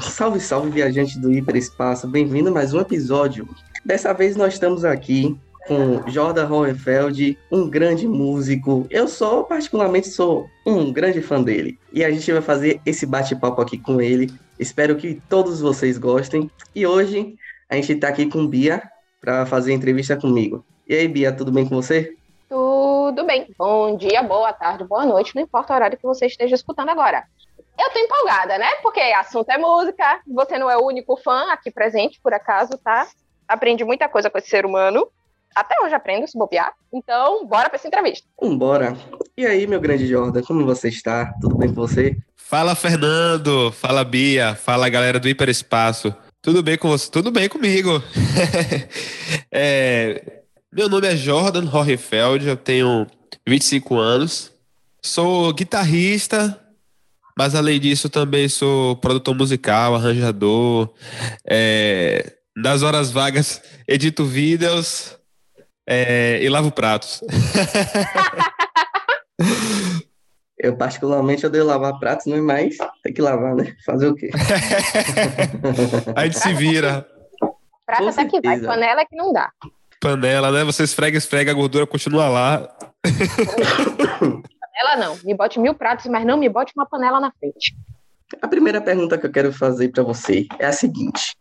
Salve, salve, viajante do hiperespaço. Bem-vindo a mais um episódio. Dessa vez nós estamos aqui com Jordan Hohenfeld, um grande músico. Eu sou, particularmente, sou um grande fã dele. E a gente vai fazer esse bate-papo aqui com ele. Espero que todos vocês gostem. E hoje a gente está aqui com Bia para fazer entrevista comigo. E aí, Bia, tudo bem com você? Tudo bem. Bom dia, boa tarde, boa noite, não importa o horário que você esteja escutando agora. Eu tô empolgada, né? Porque assunto é música, você não é o único fã aqui presente, por acaso, tá? Aprendi muita coisa com esse ser humano. Até hoje aprendo, se bobear. Então, bora pra essa entrevista. Bora. E aí, meu grande Jordan, como você está? Tudo bem com você? Fala, Fernando. Fala, Bia. Fala, galera do Hiperespaço. Tudo bem com você? Tudo bem comigo. é, meu nome é Jordan Horrefeld, eu tenho 25 anos. Sou guitarrista, mas além disso também sou produtor musical, arranjador. É, nas horas vagas edito vídeos é, e lavo pratos. Eu, particularmente, odeio lavar pratos, né? mas tem que lavar, né? Fazer o quê? a gente se vira. Prata até que vai, panela é que não dá. Panela, né? Você esfrega, esfrega, a gordura continua lá. panela não. Me bote mil pratos, mas não me bote uma panela na frente. A primeira pergunta que eu quero fazer para você é a seguinte: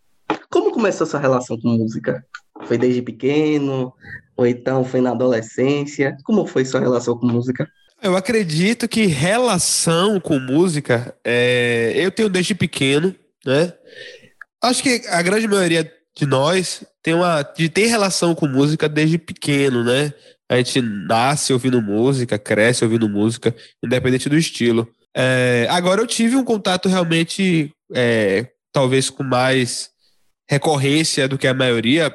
Como começou sua relação com música? Foi desde pequeno? Ou então foi na adolescência? Como foi sua relação com música? Eu acredito que relação com música é, eu tenho desde pequeno, né? Acho que a grande maioria de nós tem uma de ter relação com música desde pequeno, né? A gente nasce ouvindo música, cresce ouvindo música, independente do estilo. É, agora eu tive um contato realmente, é, talvez com mais recorrência do que a maioria,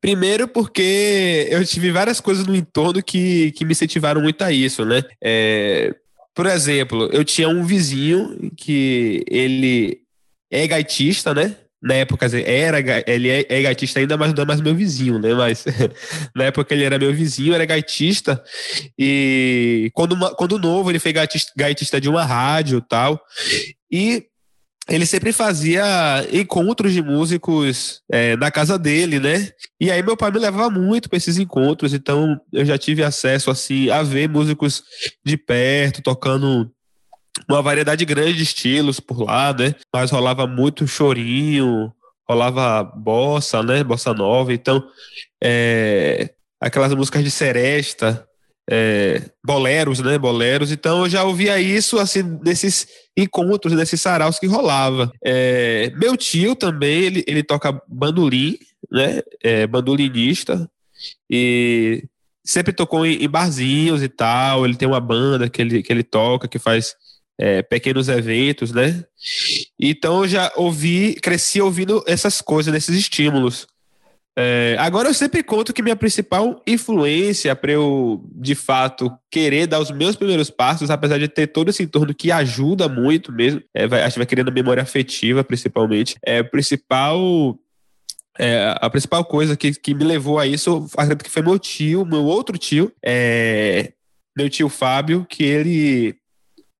Primeiro porque eu tive várias coisas no entorno que, que me incentivaram muito a isso, né? É, por exemplo, eu tinha um vizinho que ele é gaitista, né? Na época, era, ele é, é gaitista ainda, mas não é mais meu vizinho, né? Mas na época ele era meu vizinho, era gaitista. E quando, quando novo, ele foi gaitista, gaitista de uma rádio tal. E ele sempre fazia encontros de músicos é, na casa dele, né? E aí meu pai me levava muito para esses encontros, então eu já tive acesso assim a ver músicos de perto tocando uma variedade grande de estilos por lá, né? Mas rolava muito chorinho, rolava bossa, né? Bossa nova, então é, aquelas músicas de seresta, é, boleros, né? Boleros. Então eu já ouvia isso assim nesses encontros, nesses saraus que rolava. É, meu tio também, ele, ele toca bandolim, né? É, bandolinista e sempre tocou em, em, barzinhos e tal. Ele tem uma banda que ele, que ele toca, que faz é, pequenos eventos, né? Então eu já ouvi, cresci ouvindo essas coisas, esses estímulos. É, agora eu sempre conto que minha principal influência para eu, de fato, querer dar os meus primeiros passos, apesar de ter todo esse entorno que ajuda muito mesmo, é, vai, acho que vai querendo memória afetiva, principalmente, é principal é, a principal coisa que, que me levou a isso, acredito que foi meu tio, meu outro tio, é, meu tio Fábio, que ele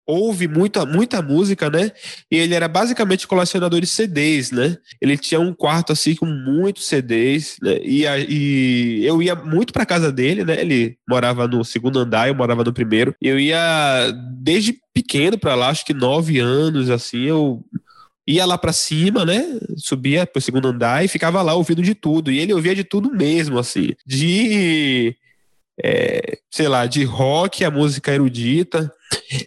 ouve muita, muita música, né? E ele era basicamente colecionador de CDs, né? Ele tinha um quarto assim com muitos CDs, né? e, a, e eu ia muito para casa dele, né? Ele morava no segundo andar, eu morava no primeiro. Eu ia desde pequeno para lá, acho que nove anos, assim, eu ia lá para cima, né? Subia pro segundo andar e ficava lá ouvindo de tudo. E ele ouvia de tudo mesmo, assim. De é, sei lá, de rock, a música erudita.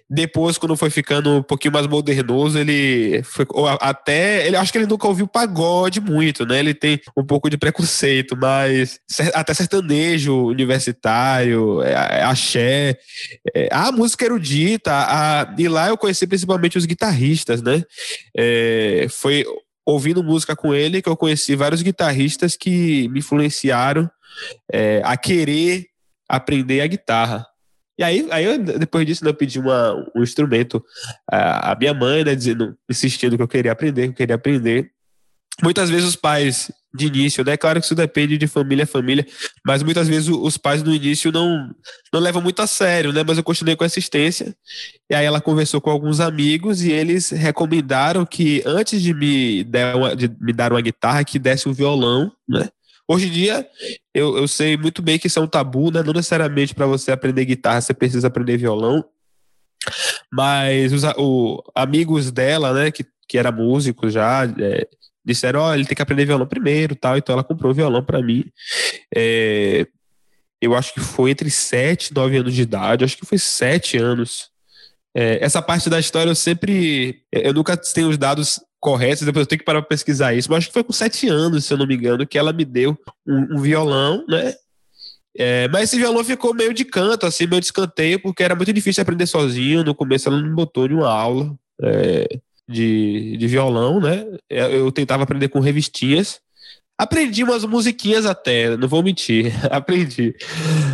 Depois, quando foi ficando um pouquinho mais modernoso, ele foi até. Ele acho que ele nunca ouviu pagode muito, né? Ele tem um pouco de preconceito, mas até sertanejo universitário, é, é, axé, é, a música erudita, a, e lá eu conheci principalmente os guitarristas, né? É, foi ouvindo música com ele que eu conheci vários guitarristas que me influenciaram é, a querer aprender a guitarra. E aí, aí eu, depois disso, eu pedi uma, um instrumento à minha mãe, né, dizendo, insistindo que eu queria aprender, que eu queria aprender. muitas vezes os pais de início, né? Claro que isso depende de família a família, mas muitas vezes os pais no início não, não levam muito a sério, né? Mas eu continuei com assistência. E aí ela conversou com alguns amigos e eles recomendaram que antes de me dar uma, de me dar uma guitarra, que desse um violão, né? Hoje em dia, eu, eu sei muito bem que isso é um tabu, né? Não necessariamente para você aprender guitarra você precisa aprender violão. Mas os o, amigos dela, né, que, que era músico já, é, disseram, ó, oh, ele tem que aprender violão primeiro, tal, então ela comprou violão para mim. É, eu acho que foi entre 7 e 9 anos de idade, acho que foi 7 anos. É, essa parte da história eu sempre, eu nunca tenho os dados corretos, depois eu tenho que parar para pesquisar isso, mas acho que foi com 7 anos, se eu não me engano, que ela me deu um, um violão, né, é, mas esse violão ficou meio de canto, assim, meio de escanteio, porque era muito difícil aprender sozinho. No começo ela não botou nenhuma aula. É, de, de violão, né? É, eu tentava aprender com revistinhas. Aprendi umas musiquinhas até, não vou mentir, aprendi.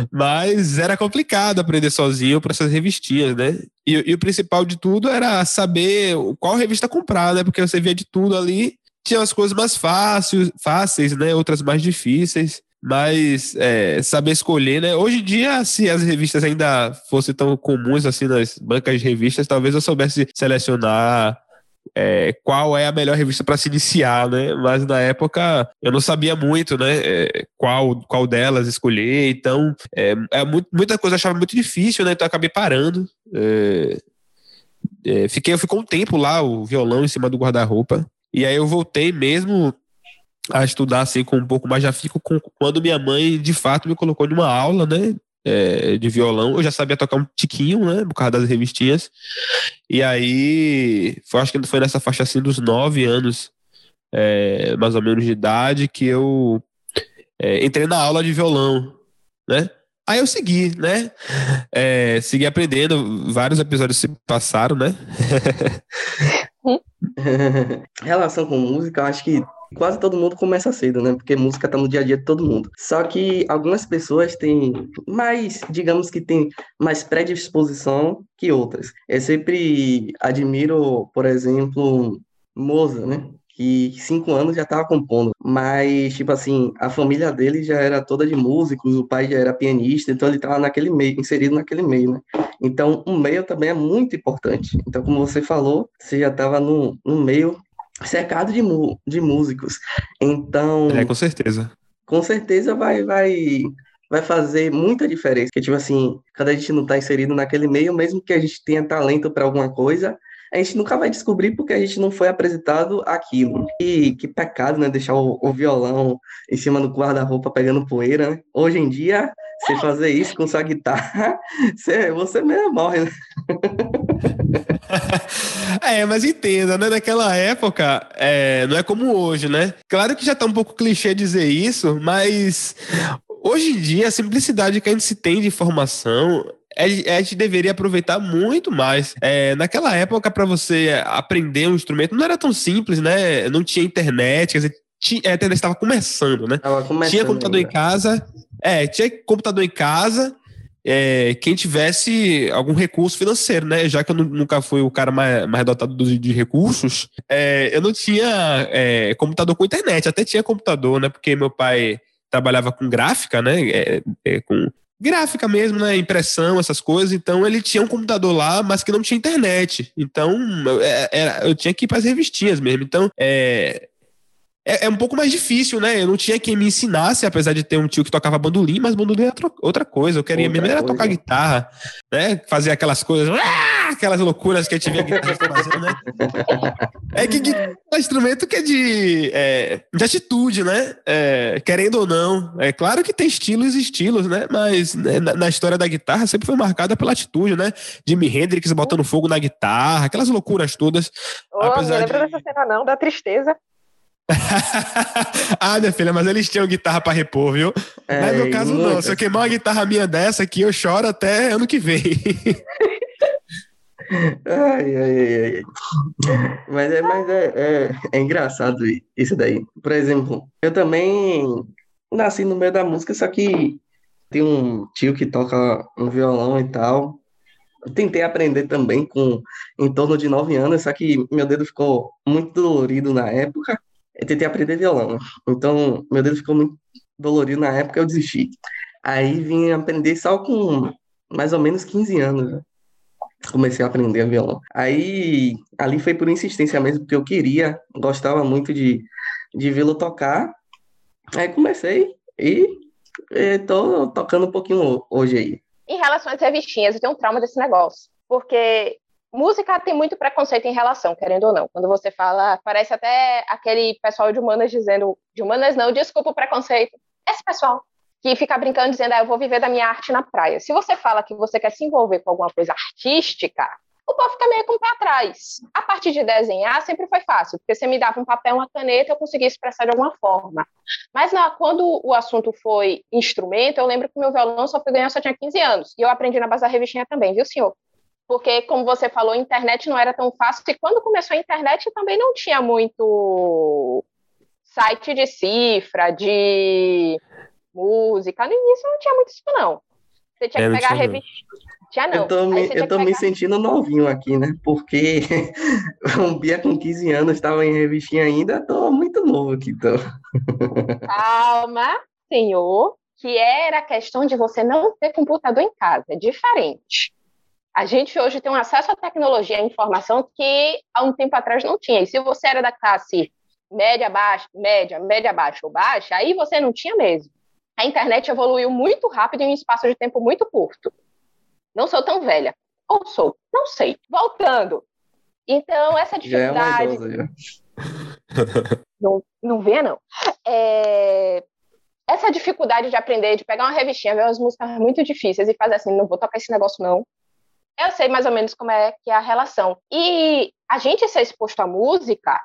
Mas era complicado aprender sozinho para essas revistinhas, né? E, e, o principal de tudo era saber qual revista comprar, né? Porque você via de tudo ali. Tinha as coisas mais fáceis, fáceis, né? Outras mais difíceis. Mas é, saber escolher, né? Hoje em dia, se as revistas ainda fossem tão comuns assim nas bancas de revistas, talvez eu soubesse selecionar é, qual é a melhor revista para se iniciar, né? Mas na época eu não sabia muito, né? É, qual, qual delas escolher, então é, é muita coisa eu achava muito difícil, né? Então acabei parando. É, é, fiquei, eu fiquei um tempo lá, o violão em cima do guarda-roupa, e aí eu voltei mesmo a estudar assim com um pouco mais já fico com quando minha mãe de fato me colocou numa aula, né? É, de violão. Eu já sabia tocar um tiquinho, né? Por causa das revistinhas. E aí, foi, acho que foi nessa faixa assim dos nove anos, é, mais ou menos de idade, que eu é, entrei na aula de violão, né? Aí eu segui, né? É, segui aprendendo, vários episódios se passaram, né? Relação com música, eu acho que quase todo mundo começa cedo, né? Porque música tá no dia a dia de todo mundo. Só que algumas pessoas têm mais, digamos que tem mais predisposição que outras. Eu sempre admiro, por exemplo, Moza, né? que cinco anos já estava compondo, mas, tipo assim, a família dele já era toda de músicos, o pai já era pianista, então ele estava naquele meio, inserido naquele meio, né? Então, o meio também é muito importante. Então, como você falou, você já estava no, no meio cercado de, de músicos. Então. É, com certeza. Com certeza vai, vai, vai fazer muita diferença. Porque, tipo assim, quando a gente não está inserido naquele meio, mesmo que a gente tenha talento para alguma coisa, a gente nunca vai descobrir porque a gente não foi apresentado aquilo. E que pecado, né? Deixar o, o violão em cima do guarda-roupa pegando poeira, né? Hoje em dia, você fazer isso com sua guitarra, você, mesmo morre, né? é, mas entenda, né? Naquela época, é, não é como hoje, né? Claro que já tá um pouco clichê dizer isso, mas hoje em dia a simplicidade que a gente se tem de informação a gente deveria aproveitar muito mais. É, naquela época, para você aprender um instrumento, não era tão simples, né? Não tinha internet, quer dizer, tinha, internet estava começando, né? Começando tinha computador ainda. em casa, é, tinha computador em casa, é, quem tivesse algum recurso financeiro, né? Já que eu nunca fui o cara mais, mais dotado de, de recursos, é, eu não tinha é, computador com internet, até tinha computador, né? Porque meu pai trabalhava com gráfica, né? É, é, com gráfica mesmo, né? Impressão, essas coisas. Então ele tinha um computador lá, mas que não tinha internet. Então eu, é, eu tinha que ir para as revistinhas mesmo. Então é, é, é, um pouco mais difícil, né? Eu não tinha quem me ensinasse, apesar de ter um tio que tocava bandolim, mas bandolim era outra coisa. Eu queria outra mesmo era tocar guitarra, né? Fazer aquelas coisas, ah! aquelas loucuras que a gente via guitarrista fazendo, né? É que é instrumento que é de, é, de atitude, né? É, querendo ou não. É claro que tem estilos e estilos, né? Mas né, na, na, história da guitarra sempre foi marcada pela atitude, né? Jimi Hendrix botando fogo na guitarra, aquelas loucuras todas. Oh, apesar não lembra de... dessa cena não, da tristeza. ah, minha filha, mas eles tinham guitarra para repor, viu? É, mas no meu caso, não. Se eu queimar uma guitarra minha dessa aqui, eu choro até ano que vem. ai, ai, ai, Mas, é, mas é, é, é engraçado isso daí. Por exemplo, eu também nasci no meio da música, só que tem um tio que toca um violão e tal. Eu tentei aprender também com em torno de nove anos, só que meu dedo ficou muito dolorido na época. Eu tentei aprender violão. Então, meu dedo ficou muito dolorido na época, eu desisti. Aí vim aprender só com mais ou menos 15 anos. Né? Comecei a aprender violão. Aí, ali foi por insistência mesmo, porque eu queria, gostava muito de, de vê-lo tocar. Aí comecei e estou tocando um pouquinho hoje aí. Em relação às revistinhas, eu tenho um trauma desse negócio. Porque música tem muito preconceito em relação, querendo ou não. Quando você fala, parece até aquele pessoal de humanas dizendo, de humanas não, desculpa o preconceito. Esse pessoal que fica brincando dizendo, ah, eu vou viver da minha arte na praia. Se você fala que você quer se envolver com alguma coisa artística, o povo fica meio com o pé atrás. A parte de desenhar sempre foi fácil, porque você me dava um papel, uma caneta, eu conseguia expressar de alguma forma. Mas não, quando o assunto foi instrumento, eu lembro que meu violão só foi ganhar, só tinha 15 anos. E eu aprendi na base da revistinha também, viu, senhor? Porque, como você falou, a internet não era tão fácil, e quando começou a internet também não tinha muito site de cifra, de música, no início não tinha muito isso, não. Você tinha é, que pegar a revista. Tinha não. Eu tô, me, eu tô me sentindo novinho aqui, né? Porque um Bia com 15 anos estava em revistinha ainda, tô muito novo aqui, então. Calma, senhor, que era a questão de você não ter computador em casa, é diferente. A gente hoje tem um acesso à tecnologia, à informação que há um tempo atrás não tinha. E se você era da classe média, baixa, média, média, baixa ou baixa, aí você não tinha mesmo. A internet evoluiu muito rápido em um espaço de tempo muito curto. Não sou tão velha. Ou sou? Não sei. Voltando. Então, essa dificuldade. É idosa, já. não, não vê, não. É... Essa dificuldade de aprender, de pegar uma revistinha, ver umas músicas muito difíceis e fazer assim, não vou tocar esse negócio, não eu sei mais ou menos como é que é a relação. E a gente ser exposto à música,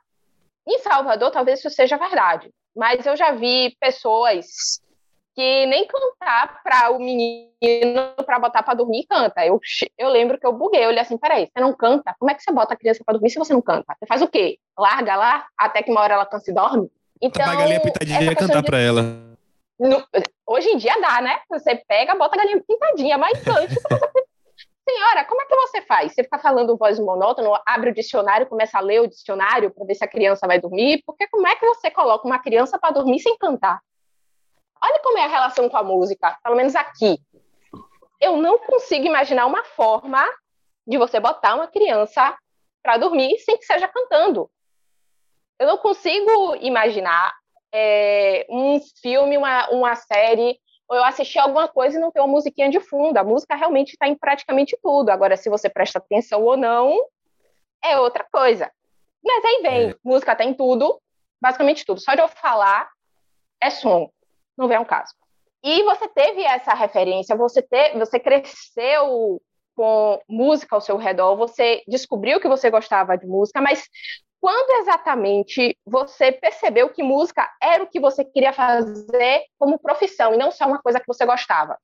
em Salvador, talvez isso seja verdade, mas eu já vi pessoas que nem cantar para o menino para botar para dormir canta. Eu, eu lembro que eu buguei, eu olhei assim, peraí, você não canta? Como é que você bota a criança para dormir se você não canta? Você faz o quê? Larga lá até que uma hora ela cansa e dorme? Então, a galinha pintadinha cantar de... para ela. No... Hoje em dia dá, né? Você pega, bota a galinha pintadinha, mas antes você senhora, como é que você faz? Você fica falando voz monótona, abre o dicionário, começa a ler o dicionário para ver se a criança vai dormir? Porque como é que você coloca uma criança para dormir sem cantar? Olha como é a relação com a música, pelo menos aqui. Eu não consigo imaginar uma forma de você botar uma criança para dormir sem que seja cantando. Eu não consigo imaginar é, um filme, uma, uma série ou eu assisti alguma coisa e não tem uma musiquinha de fundo. A música realmente está em praticamente tudo. Agora, se você presta atenção ou não, é outra coisa. Mas aí vem, é. música tem tudo, basicamente tudo. Só de eu falar é som. Não vem um caso. E você teve essa referência, você, te, você cresceu com música ao seu redor, você descobriu que você gostava de música, mas quando exatamente você percebeu que música era o que você queria fazer como profissão e não só uma coisa que você gostava?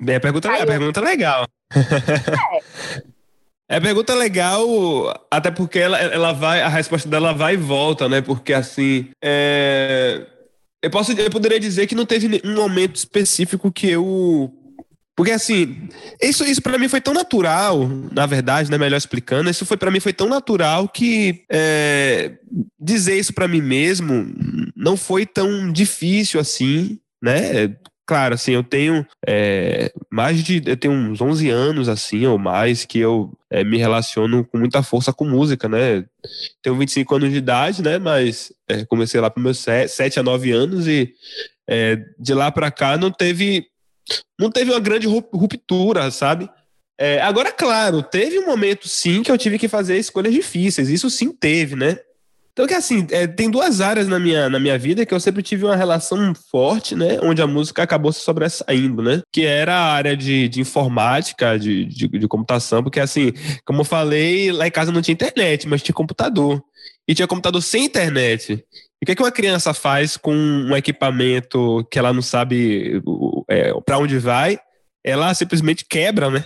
Bem, a pergunta, Aí, a pergunta é legal. É. é pergunta legal, até porque ela, ela vai, a resposta dela vai e volta, né? Porque assim, é... eu posso, eu poderia dizer que não teve um momento específico que eu porque assim, isso, isso para mim foi tão natural, na verdade, né, melhor explicando, isso foi para mim foi tão natural que é, dizer isso para mim mesmo não foi tão difícil assim, né? Claro, assim, eu tenho é, mais de. Eu tenho uns 11 anos, assim, ou mais, que eu é, me relaciono com muita força com música, né? Tenho 25 anos de idade, né? Mas é, comecei lá para meus 7 a 9 anos e é, de lá para cá não teve não teve uma grande ruptura, sabe? É, agora, claro, teve um momento sim que eu tive que fazer escolhas difíceis, isso sim teve, né? Então, que assim, é, tem duas áreas na minha, na minha vida que eu sempre tive uma relação forte, né? Onde a música acabou se sobressaindo, né? Que era a área de, de informática, de, de, de computação, porque assim, como eu falei, lá em casa não tinha internet, mas tinha computador. E tinha computador sem internet. E o que, é que uma criança faz com um equipamento que ela não sabe é, para onde vai? Ela simplesmente quebra, né?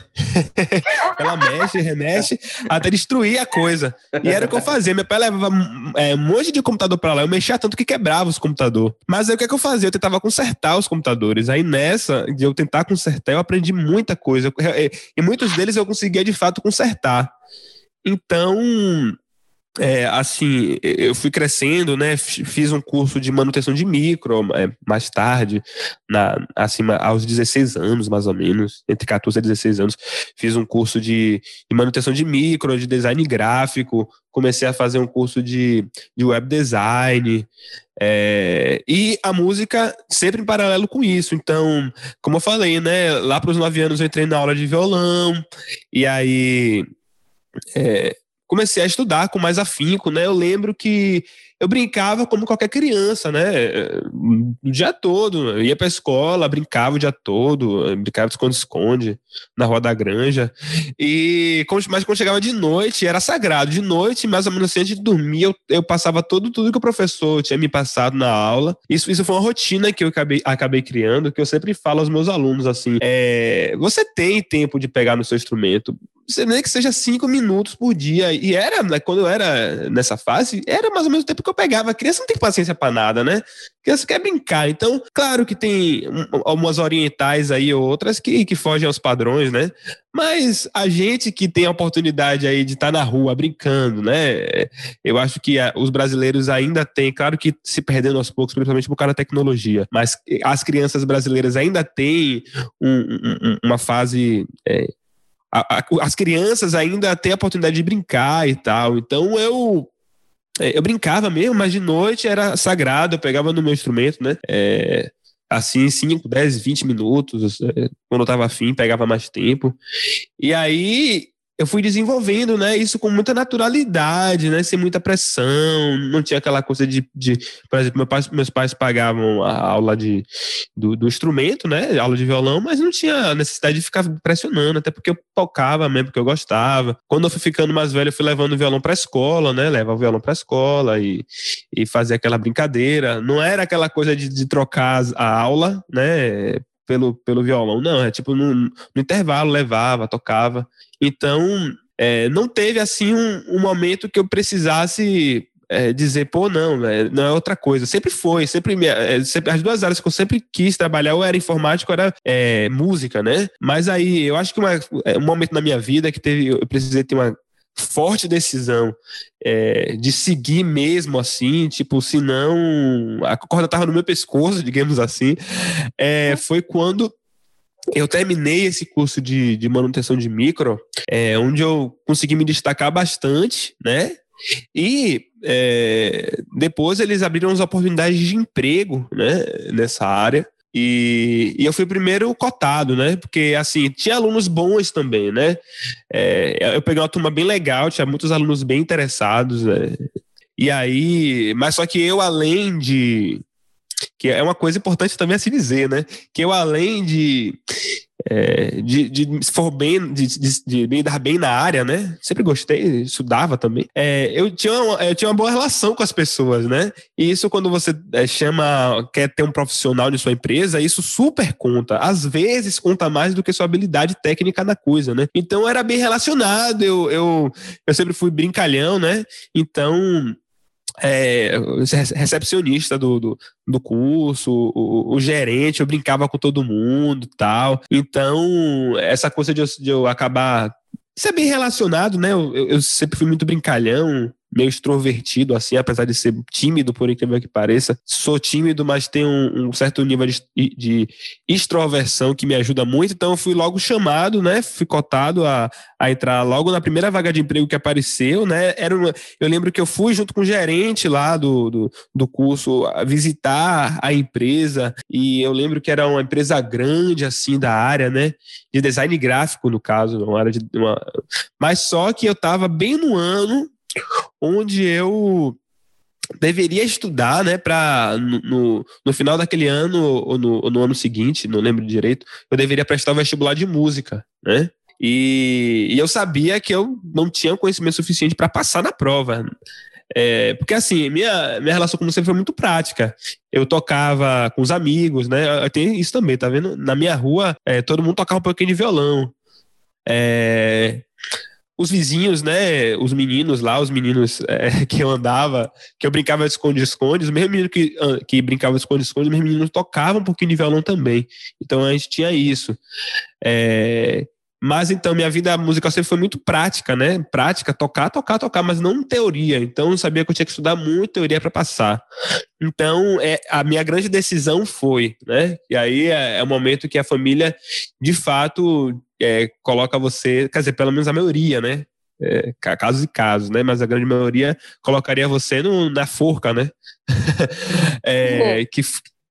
ela mexe, remexe, até destruir a coisa. E era o que eu fazia. Meu pai levava é, um monte de computador para lá. Eu mexia tanto que quebrava os computadores. Mas aí o que, é que eu fazia? Eu tentava consertar os computadores. Aí nessa, de eu tentar consertar, eu aprendi muita coisa. E muitos deles eu conseguia de fato consertar. Então, é, assim, eu fui crescendo, né? Fiz um curso de manutenção de micro é, mais tarde, na, acima, aos 16 anos, mais ou menos, entre 14 e 16 anos. Fiz um curso de, de manutenção de micro, de design gráfico, comecei a fazer um curso de, de web design. É, e a música sempre em paralelo com isso. Então, como eu falei, né? Lá para os nove anos eu entrei na aula de violão, e aí. É, comecei a estudar com mais afinco, né? Eu lembro que eu brincava como qualquer criança, né? O dia todo. Eu ia pra escola, brincava o dia todo, brincava de esconde-esconde na Rua da Granja. E, mas quando chegava de noite, era sagrado. De noite, mais ou menos assim, antes de dormir, eu, eu passava todo, tudo que o professor tinha me passado na aula. Isso, isso foi uma rotina que eu acabei, acabei criando, que eu sempre falo aos meus alunos assim: é, você tem tempo de pegar no seu instrumento, nem que seja cinco minutos por dia. E era, né, quando eu era nessa fase, era mais ou menos o tempo que eu pegava. A criança não tem paciência para nada, né? A criança quer brincar. Então, claro que tem algumas orientais aí, outras que, que fogem aos padrões, né? Mas a gente que tem a oportunidade aí de estar tá na rua brincando, né? Eu acho que os brasileiros ainda têm, claro que se perdendo aos poucos, principalmente por causa da tecnologia, mas as crianças brasileiras ainda têm um, um, uma fase. É, a, a, as crianças ainda têm a oportunidade de brincar e tal. Então eu é, eu brincava mesmo, mas de noite era sagrado, eu pegava no meu instrumento, né? É, assim, 5, 10, 20 minutos, é, quando eu tava afim, pegava mais tempo. E aí eu fui desenvolvendo, né, isso com muita naturalidade, né, sem muita pressão, não tinha aquela coisa de, de por exemplo, meu pai, meus pais pagavam a aula de, do, do, instrumento, né, aula de violão, mas não tinha necessidade de ficar pressionando, até porque eu tocava mesmo, porque eu gostava. Quando eu fui ficando mais velho, eu fui levando o violão para a escola, né, levar o violão para a escola e, e fazer aquela brincadeira. Não era aquela coisa de, de trocar a aula, né, pelo, pelo violão. Não, é tipo no, no intervalo levava, tocava. Então, é, não teve assim um, um, momento que eu precisasse é, dizer, pô, não, é, não é outra coisa. Sempre foi, sempre, é, sempre, as duas áreas que eu sempre quis trabalhar, ou era informática, ou era é, música, né? Mas aí eu acho que uma, é, um momento na minha vida que teve, eu precisei ter uma forte decisão é, de seguir mesmo assim, tipo, se não a corda tava no meu pescoço, digamos assim, é, foi quando eu terminei esse curso de, de manutenção de micro, é, onde eu consegui me destacar bastante, né? E é, depois eles abriram as oportunidades de emprego né, nessa área. E, e, eu fui o primeiro cotado, né? Porque, assim, tinha alunos bons também, né? É, eu peguei uma turma bem legal, tinha muitos alunos bem interessados, né? E aí, mas só que eu, além de. Que é uma coisa importante também a se dizer, né? Que eu, além de é, de, de se for bem, de, de, de, me dar bem na área, né? Sempre gostei, estudava também. É, eu, tinha uma, eu tinha uma boa relação com as pessoas, né? E isso quando você é, chama, quer ter um profissional de sua empresa, isso super conta. Às vezes conta mais do que sua habilidade técnica na coisa, né? Então era bem relacionado, eu, eu, eu sempre fui brincalhão, né? Então é, recepcionista do, do, do curso, o, o, gerente, eu brincava com todo mundo tal. Então, essa coisa de eu, de eu acabar. Isso é bem relacionado, né? Eu, eu sempre fui muito brincalhão, meio extrovertido, assim, apesar de ser tímido, por incrível que pareça. Sou tímido, mas tenho um, um certo nível de, de, extroversão que me ajuda muito, então fui logo chamado, né? Fui cotado a, a entrar logo na primeira vaga de emprego que apareceu, né? Era uma, eu lembro que eu fui junto com o gerente lá do, do, do curso visitar a empresa, e eu lembro que era uma empresa grande, assim, da área, né? De design gráfico, no caso, uma área de. Uma... Mas só que eu estava bem no ano onde eu deveria estudar, né, para no, no, final daquele ano ou no, ou no ano seguinte, não lembro direito, eu deveria prestar o vestibular de música, né? E, e eu sabia que eu não tinha conhecimento suficiente para passar na prova. É, porque assim, minha, minha relação com música foi muito prática. Eu tocava com os amigos, né? Tem isso também, tá vendo? Na minha rua, é, todo mundo tocava um pouquinho de violão. É, os vizinhos, né, os meninos lá, os meninos é, que eu andava, que eu brincava de esconde-esconde, os mesmos meninos que, ah, que brincavam de esconde-esconde, os mesmos meninos tocavam um pouquinho de violão também. Então a gente tinha isso. É, Mas então, minha vida musical sempre foi muito prática, né? Prática, tocar, tocar, tocar, mas não teoria. Então, eu sabia que eu tinha que estudar muito teoria para passar. Então, é, a minha grande decisão foi, né? E aí é, é o momento que a família, de fato, é, coloca você, quer dizer, pelo menos a maioria, né? É, casos e casos, né? Mas a grande maioria colocaria você no, na forca, né? é, que,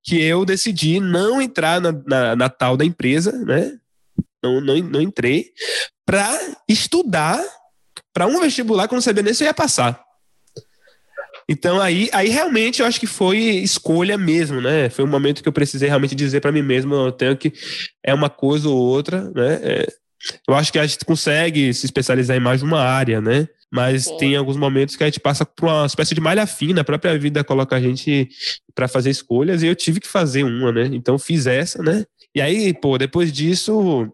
que eu decidi não entrar na, na, na tal da empresa, né? Não, não, não entrei para estudar para um vestibular que eu não sabia nem se eu ia passar. Então aí, aí realmente eu acho que foi escolha mesmo, né? Foi um momento que eu precisei realmente dizer para mim mesmo, eu tenho que é uma coisa ou outra, né? É, eu acho que a gente consegue se especializar em mais uma área, né? Mas Sim. tem alguns momentos que a gente passa por uma espécie de malha fina, a própria vida coloca a gente para fazer escolhas e eu tive que fazer uma, né? Então fiz essa, né? E aí, pô, depois disso,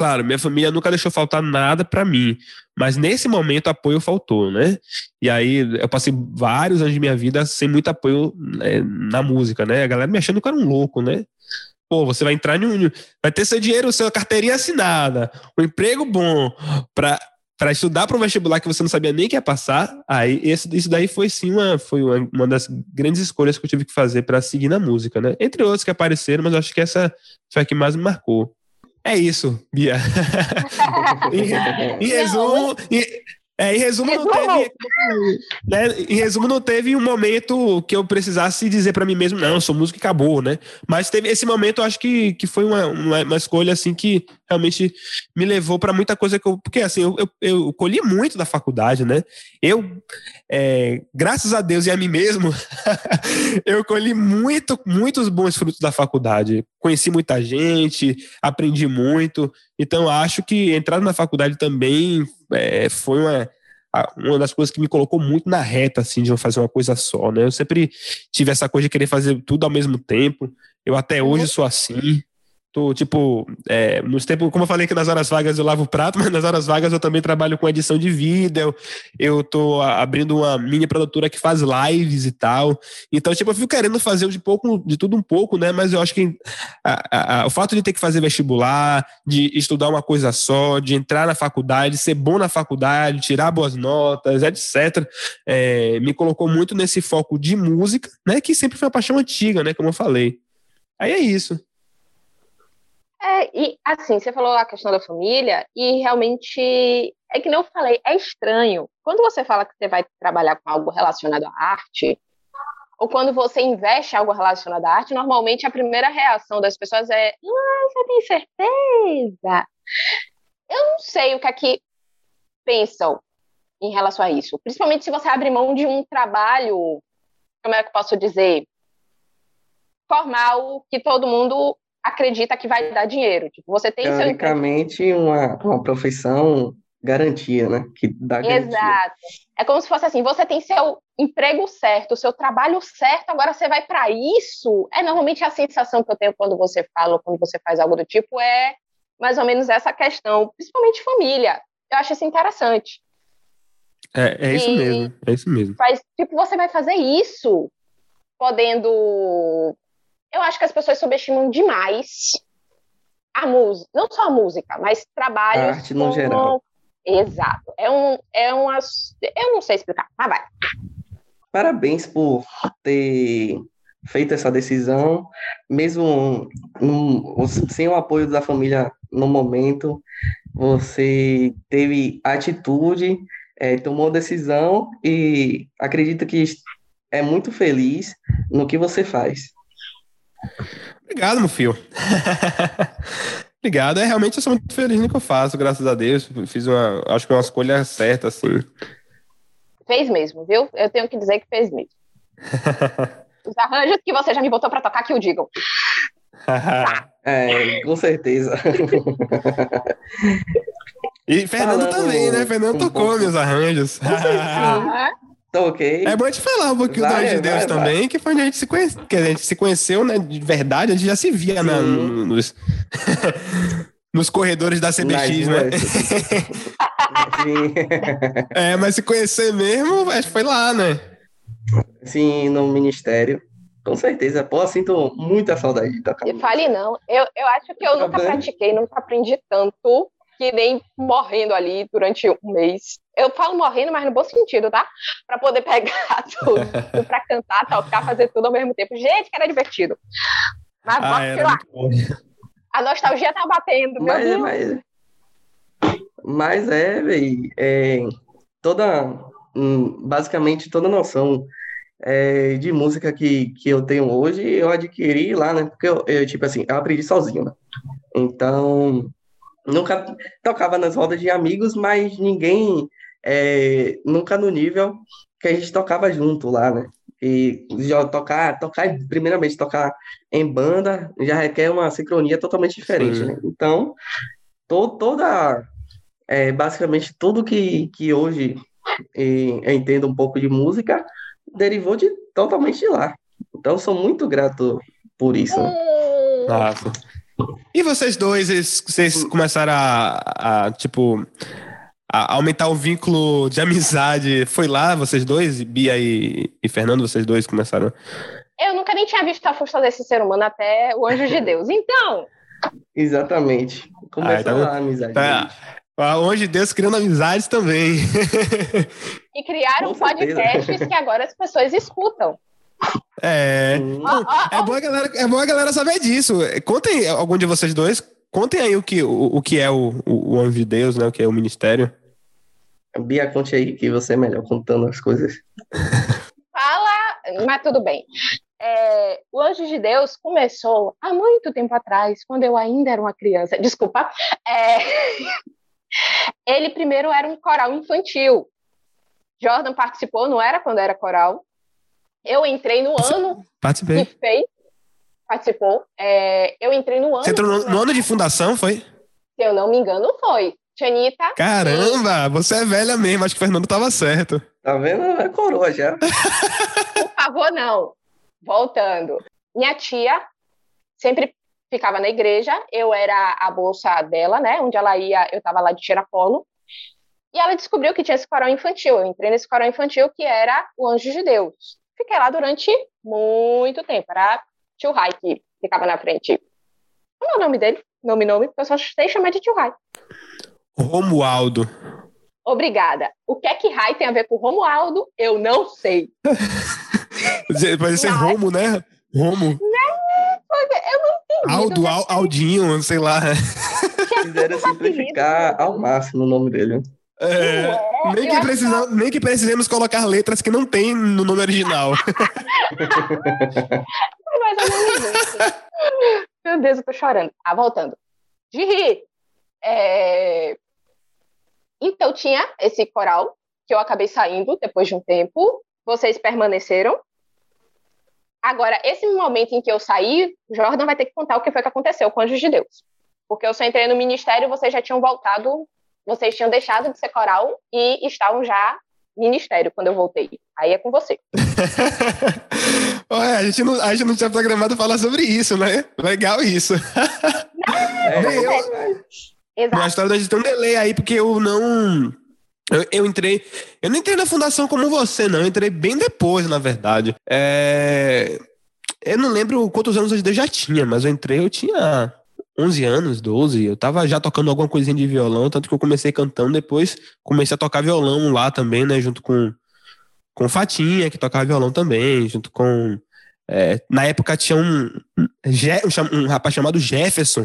claro, minha família nunca deixou faltar nada para mim, mas nesse momento apoio faltou, né? E aí eu passei vários anos de minha vida sem muito apoio né, na música, né? A galera me achando que eu era um louco, né? Pô, você vai entrar em um. Vai ter seu dinheiro, sua carteirinha assinada, um emprego bom para para estudar para um vestibular que você não sabia nem que ia passar, aí esse, isso daí foi sim uma, foi uma, uma das grandes escolhas que eu tive que fazer para seguir na música, né? Entre outros que apareceram, mas acho que essa foi a que mais me marcou. É isso, Bia. em, em, resumo, em, é, em resumo, não teve, né, em resumo, não teve um momento que eu precisasse dizer para mim mesmo, não, sou músico e acabou, né? Mas teve esse momento, eu acho que, que foi uma, uma, uma escolha assim que realmente me levou para muita coisa que eu. Porque assim, eu, eu, eu, colhi muito da faculdade, né? Eu, é, graças a Deus e a mim mesmo, eu colhi muito, muitos bons frutos da faculdade. Conheci muita gente, aprendi muito. Então, acho que entrar na faculdade também é, foi uma, uma das coisas que me colocou muito na reta, assim, de eu fazer uma coisa só, né? Eu sempre tive essa coisa de querer fazer tudo ao mesmo tempo. Eu até hoje uhum. sou assim. Tô, tipo, é, nos tempos, como eu falei que nas horas vagas eu lavo o prato, mas nas horas vagas eu também trabalho com edição de vídeo, eu tô abrindo uma mini produtora que faz lives e tal. Então, tipo, eu fico querendo fazer de pouco, de tudo um pouco, né? Mas eu acho que a, a, o fato de ter que fazer vestibular, de estudar uma coisa só, de entrar na faculdade, ser bom na faculdade, tirar boas notas, etc., é, me colocou muito nesse foco de música, né? Que sempre foi uma paixão antiga, né? Como eu falei. Aí é isso. É, e assim, você falou a questão da família, e realmente, é que nem eu falei, é estranho. Quando você fala que você vai trabalhar com algo relacionado à arte, ou quando você investe algo relacionado à arte, normalmente a primeira reação das pessoas é: ah, você tem certeza? Eu não sei o que é que pensam em relação a isso. Principalmente se você abre mão de um trabalho, como é que eu posso dizer? Formal, que todo mundo acredita que vai dar dinheiro. Tipo, você tem Teoricamente, seu uma, uma profissão garantia, né? Que dá garantia. Exato. É como se fosse assim, você tem seu emprego certo, seu trabalho certo, agora você vai para isso. É normalmente a sensação que eu tenho quando você fala, quando você faz algo do tipo, é mais ou menos essa questão, principalmente família. Eu acho isso interessante. É, é isso e mesmo, é isso mesmo. Faz, tipo, você vai fazer isso podendo eu acho que as pessoas subestimam demais a música, não só a música, mas trabalho. A arte no geral. Exato. É um, é uma, eu não sei explicar, mas vai. Parabéns por ter feito essa decisão, mesmo um, sem o apoio da família no momento, você teve atitude, é, tomou decisão e acredito que é muito feliz no que você faz. Obrigado, meu filho. Obrigado. É, realmente eu sou muito feliz no que eu faço, graças a Deus. Fiz uma, acho que uma escolha certa, assim. Fez mesmo, viu? Eu tenho que dizer que fez mesmo. Os arranjos que você já me botou para tocar que o digam. é, com certeza. e Fernando Falando também, né? Fernando um tocou pouco. meus arranjos. Tá ok. É bom te falar um pouquinho vai, do Anjo de Deus vai, também, vai. que foi onde a gente se conheceu, que a gente se conheceu, né? De verdade, a gente já se via na, nos, nos corredores da CBX, né? Sim. é, mas se conhecer mesmo, acho que foi lá, né? Sim, no ministério. Com certeza. Pô, sinto muita saudade de tocar. Fale não. Eu, eu acho que eu tá nunca bem? pratiquei, nunca aprendi tanto que nem morrendo ali durante um mês. Eu falo morrendo, mas no bom sentido, tá? Para poder pegar tudo, para cantar, tocar, fazer tudo ao mesmo tempo. Gente, que era divertido. Mas ah, era lá. A nostalgia tá batendo, mas, meu Mas, mas é, velho, é, toda, hum, basicamente toda noção é, de música que, que eu tenho hoje, eu adquiri lá, né? Porque eu, eu tipo assim, eu aprendi sozinho, né? Então, nunca tocava nas rodas de amigos, mas ninguém, é, nunca no nível que a gente tocava junto lá, né? E já tocar, tocar, primeiramente, tocar em banda já requer uma sincronia totalmente diferente, Sim. né? Então, to, toda, é, basicamente, tudo que, que hoje eu entendo um pouco de música derivou de totalmente de lá. Então, sou muito grato por isso. Né? Nossa. E vocês dois, vocês começaram a, a tipo, a aumentar o vínculo de amizade. Foi lá, vocês dois, Bia e, e Fernando, vocês dois começaram? Eu nunca nem tinha visto a força desse ser humano até o Anjo de Deus. Então. Exatamente. Começou ah, tá lá a amizade. Tá. O Anjo de Deus criando amizades também. E criaram podcasts que agora as pessoas escutam. É. é, boa a galera, é bom a galera saber disso. Contem, algum de vocês dois, contem aí o que, o, o que é o, o, o Anjo de Deus, né? O que é o ministério. Bia, conte aí que você é melhor contando as coisas. Fala, mas tudo bem. É, o Anjo de Deus começou há muito tempo atrás, quando eu ainda era uma criança. Desculpa. É, ele primeiro era um coral infantil. Jordan participou, não era quando era coral. Eu entrei no ano Participei. que fez. Participou. É, eu entrei no ano. Você entrou no, no, ano de fundação, foi? Se eu não me engano, foi. Tianita. Caramba, você é velha mesmo. Acho que o Fernando tava certo. Tá vendo? É coroa já. Por favor, não. Voltando. Minha tia sempre ficava na igreja. Eu era a bolsa dela, né? Onde ela ia, eu tava lá de tirapolo. E ela descobriu que tinha esse coral infantil. Eu entrei nesse coral infantil que era o Anjo de Deus. Fiquei lá durante muito tempo. Era tio Rai que ficava na frente. Como é o nome dele? Nome, nome, eu só sei chamar de tio Rai. Romualdo. Obrigada. O que é que Rai tem a ver com Romualdo? Eu não sei. Pode ser Romo, né? Romo. Não, eu não entendi. Aldo, Al, Aldinho, sei lá. Quiseram simplificar ao máximo o nome dele. É, é, nem, que precisamos, nem que precisemos colocar letras que não tem no nome original. Meu Deus, eu tô chorando. Ah, voltando. Rir. É... Então, tinha esse coral que eu acabei saindo depois de um tempo. Vocês permaneceram. Agora, esse momento em que eu saí, Jordan vai ter que contar o que foi que aconteceu com Anjos de Deus. Porque eu só entrei no ministério e vocês já tinham voltado vocês tinham deixado de ser coral e estavam já ministério quando eu voltei. Aí é com você. Ué, a, gente não, a gente não tinha programado falar sobre isso, né? Legal isso. Não, é, eu, Exato. Na história da gente tem um delay aí, porque eu não. Eu, eu, entrei. Eu não entrei na fundação como você, não. Eu entrei bem depois, na verdade. É, eu não lembro quantos anos eu já tinha, mas eu entrei, eu tinha 11 anos, 12, eu tava já tocando alguma coisinha de violão, tanto que eu comecei cantando, depois comecei a tocar violão lá também, né, junto com, com Fatinha, que tocava violão também, junto com... É, na época tinha um, um, um, rapaz chamado Jefferson,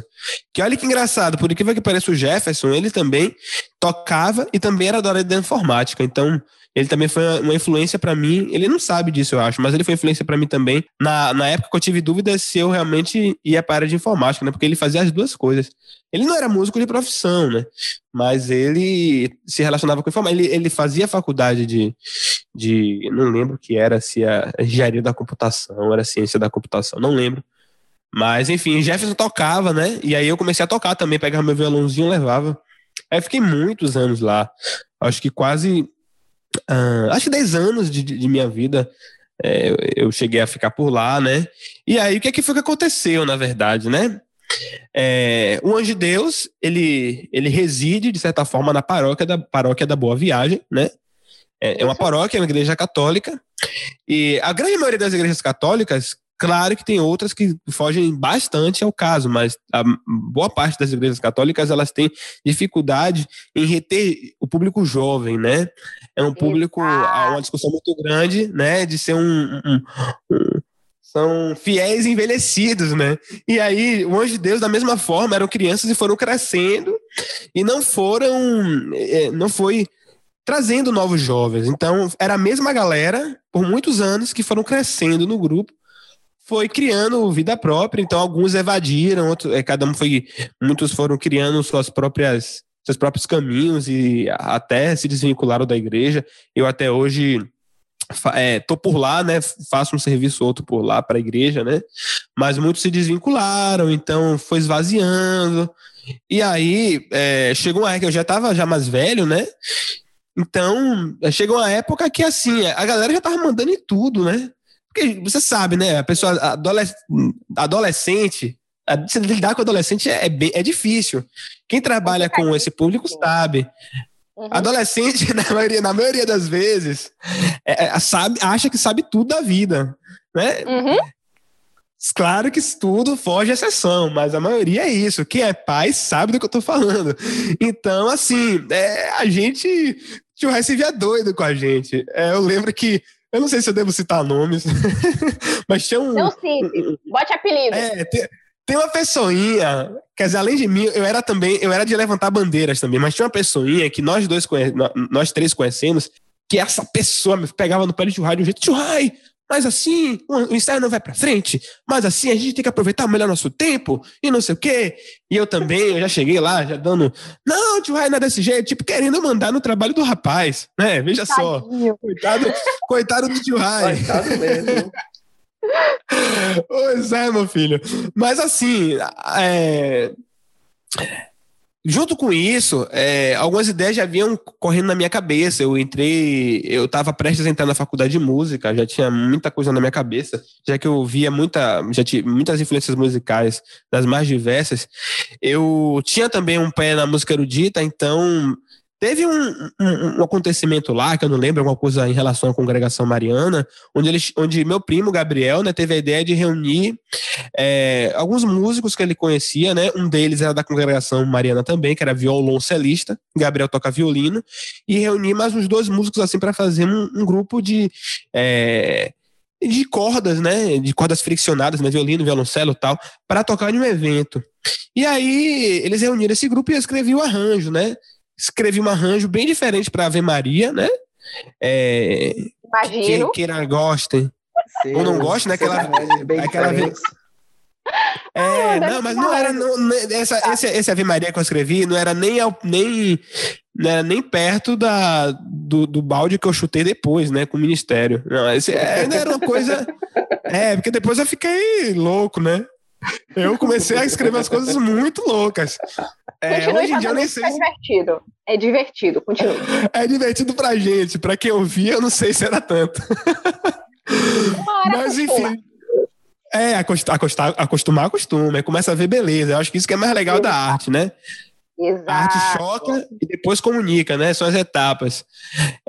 que olha que engraçado, por incrível que pareça o Jefferson, ele também tocava e também era da área da informática, então ele também foi uma influência para mim. Ele não sabe disso, eu acho, mas ele foi influência para mim também. Na, na época que eu tive dúvidas se eu realmente ia para a área de informática, né? Porque ele fazia as duas coisas. Ele não era músico de profissão, né? Mas ele se relacionava com informática. Ele, ele fazia faculdade de, de. Não lembro que era, se a engenharia da computação, era ciência da computação, não lembro. Mas, enfim, Jefferson tocava, né? E aí eu comecei a tocar também, pegava meu violãozinho levava. Aí fiquei muitos anos lá. Acho que quase uh, acho que 10 anos de, de minha vida é, eu cheguei a ficar por lá, né? E aí o que, é que foi que aconteceu, na verdade, né? É, o Anjo de Deus, ele, ele reside, de certa forma, na paróquia da, paróquia da Boa Viagem, né? É, é uma paróquia, é uma igreja católica. E a grande maioria das igrejas católicas Claro que tem outras que fogem bastante ao caso, mas a boa parte das igrejas católicas elas têm dificuldade em reter o público jovem, né? É um público, há uma discussão muito grande, né? De ser um, um, um são fiéis envelhecidos, né? E aí, o anjo de Deus, da mesma forma, eram crianças e foram crescendo e não foram, é, não foi trazendo novos jovens. Então, era a mesma galera, por muitos anos, que foram crescendo no grupo foi criando vida própria, então alguns evadiram, outros, é, cada um foi, muitos foram criando suas próprias, seus próprios caminhos e até se desvincularam da igreja. Eu até hoje é, tô por lá, né? Faço um serviço outro por lá para a igreja, né? Mas muitos se desvincularam, então foi esvaziando. E aí é, chegou uma época que eu já estava já mais velho, né? Então chegou uma época que assim a galera já tava mandando em tudo, né? Porque você sabe, né? A pessoa adolescente, você lidar com adolescente é, bem, é difícil. Quem trabalha com esse público sabe. Uhum. Adolescente, na maioria, na maioria das vezes, é, é, sabe, acha que sabe tudo da vida. Né? Uhum. Claro que tudo foge à exceção, mas a maioria é isso. Quem é pai sabe do que eu tô falando. Então, assim, é, a gente. Tio se via doido com a gente. É, eu lembro que eu não sei se eu devo citar nomes, mas tinha um. Não cite, bote apelido. É, tem, tem, uma pessoinha, quer dizer, além de mim, eu era também, eu era de levantar bandeiras também, mas tinha uma pessoinha que nós dois, nós três conhecemos, que essa pessoa me pegava no pé de rádio de um jeito, Churrai, mas assim o ensaio não vai para frente, mas assim a gente tem que aproveitar melhor nosso tempo e não sei o quê. E eu também, eu já cheguei lá, já dando, não, tio Rai, não é desse jeito, tipo, querendo mandar no trabalho do rapaz, né? Veja só. Coitado, coitado do tio Rai. Coitado mesmo. Pois é, meu filho. Mas assim, é Junto com isso, é, algumas ideias já vinham correndo na minha cabeça. Eu entrei, eu estava prestes a entrar na faculdade de música, já tinha muita coisa na minha cabeça, já que eu via muita, já tinha muitas influências musicais das mais diversas. Eu tinha também um pé na música erudita, então Teve um, um, um, acontecimento lá, que eu não lembro, alguma coisa em relação à congregação mariana, onde, ele, onde meu primo, Gabriel, né, teve a ideia de reunir é, alguns músicos que ele conhecia, né? Um deles era da congregação mariana também, que era violoncelista, Gabriel toca violino, e reunir mais uns dois músicos assim para fazer um, um, grupo de. É, de cordas, né? De cordas friccionadas, né? Violino, violoncelo e tal, para tocar em um evento. E aí eles reuniram esse grupo e eu escrevi o arranjo, né? Escrevi um arranjo bem diferente para Ave Maria, né? É, Imagino. Que queira gostem. Ou não goste, né? Aquela, aquela vez. É, não, mas não era. Não, essa, esse, esse Ave Maria que eu escrevi não era nem, nem, não era nem perto da, do, do balde que eu chutei depois, né? Com o ministério. Não, esse, é, era uma coisa. É, porque depois eu fiquei louco, né? Eu comecei a escrever as coisas muito loucas. É, hoje em dia eu nem sei. É divertido. É divertido, continua. É divertido pra gente. Pra quem ouvia, eu não sei se era tanto. Mas enfim. É, acostumar, acostumar, acostuma. Começa a ver beleza. Eu acho que isso que é mais legal da arte, né? Exato. A arte choca e depois comunica, né? São as etapas.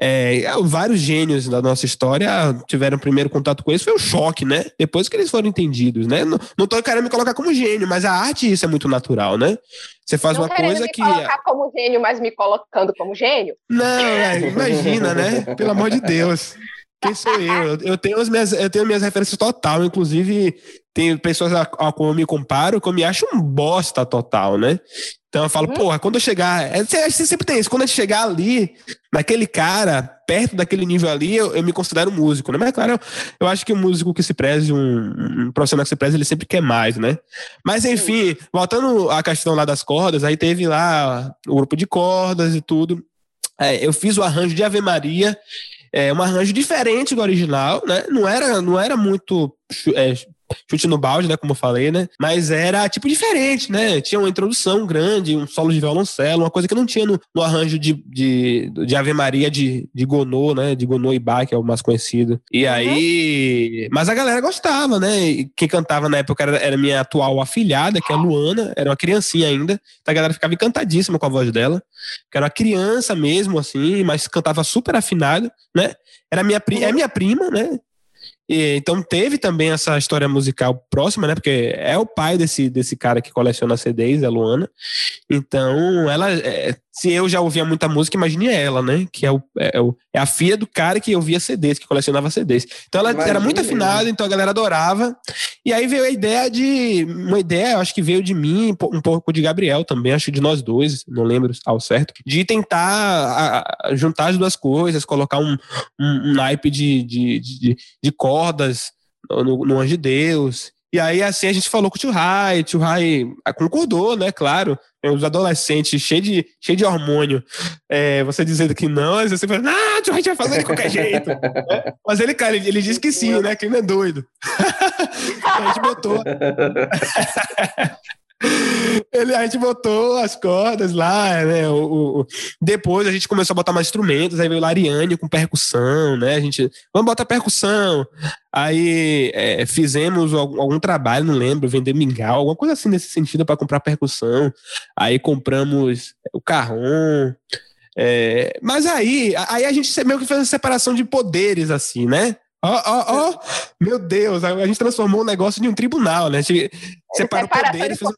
É, vários gênios da nossa história tiveram primeiro contato com isso, foi o choque, né? Depois que eles foram entendidos, né? Não, não tô querendo me colocar como gênio, mas a arte, isso é muito natural, né? Você faz não uma coisa me que. Não colocar como gênio, mas me colocando como gênio? Não, é, imagina, né? Pelo amor de Deus. Quem sou eu? Eu tenho as minhas, eu tenho minhas referências total, inclusive tem pessoas a, a como eu me comparo que eu me acho um bosta total, né? Então eu falo, uhum. porra, quando eu chegar. É, você, você sempre tem isso, quando eu chegar ali, naquele cara, perto daquele nível ali, eu, eu me considero músico, né? Mas claro, eu, eu, acho que o músico que se preze, um, um, profissional que se preze, ele sempre quer mais, né? Mas enfim, voltando à questão lá das cordas, aí teve lá o grupo de cordas e tudo. É, eu fiz o arranjo de Ave Maria é, um arranjo diferente do original, né? Não era, não era muito é, chute no balde, né? Como eu falei, né? Mas era tipo diferente, né? Tinha uma introdução grande, um solo de violoncelo, uma coisa que não tinha no, no arranjo de, de, de, Ave Maria de, de Gonô, né? De Gonô e Bach, que é o mais conhecido. E uhum. aí. Mas a galera gostava, né? E quem cantava na época era, era minha atual afilhada, que é a Luana, era uma criancinha ainda. Então a galera ficava encantadíssima com a voz dela. Que era uma criança mesmo, assim, mas cantava super afinado, né? Era minha, é minha prima, né? E, então teve também essa história musical próxima, né? Porque é o pai desse, desse cara que coleciona CDs, a Luana. Então, ela. É, se eu já ouvia muita música, imagine ela, né? Que é, o, é, o, é, a filha do cara que ouvia CDs, que colecionava CDs. Então ela Imagina. era muito afinada, então a galera adorava. E aí veio a ideia de. Uma ideia, acho que veio de mim, um pouco de Gabriel também, acho que de nós dois, não lembro ao certo, de tentar a, a, juntar as duas coisas, colocar um, um, um naipe de, de, de, de cordas no, no Anjo de Deus. E aí, assim, a gente falou com o tio Rai, o tio Rai concordou, né? Claro, os adolescentes cheios de, cheio de hormônio, é, você dizendo que não, aí você fala, ah, tio Rai vai fazer de qualquer jeito. é, mas ele, cara, ele, ele disse que sim, né? Que ele não é doido. a gente botou. Ele, a gente botou as cordas lá, né? O, o, depois a gente começou a botar mais instrumentos, aí veio o Lariane com percussão, né? A gente, vamos botar percussão. Aí é, fizemos algum, algum, trabalho, não lembro, vender mingau, alguma coisa assim nesse sentido para comprar percussão. Aí compramos o carrom. É, mas aí, aí a gente meio que fez uma separação de poderes, assim, né? Ó, ó, ó, meu Deus, a gente transformou o negócio de um tribunal, né? A gente separou poderes. Fez...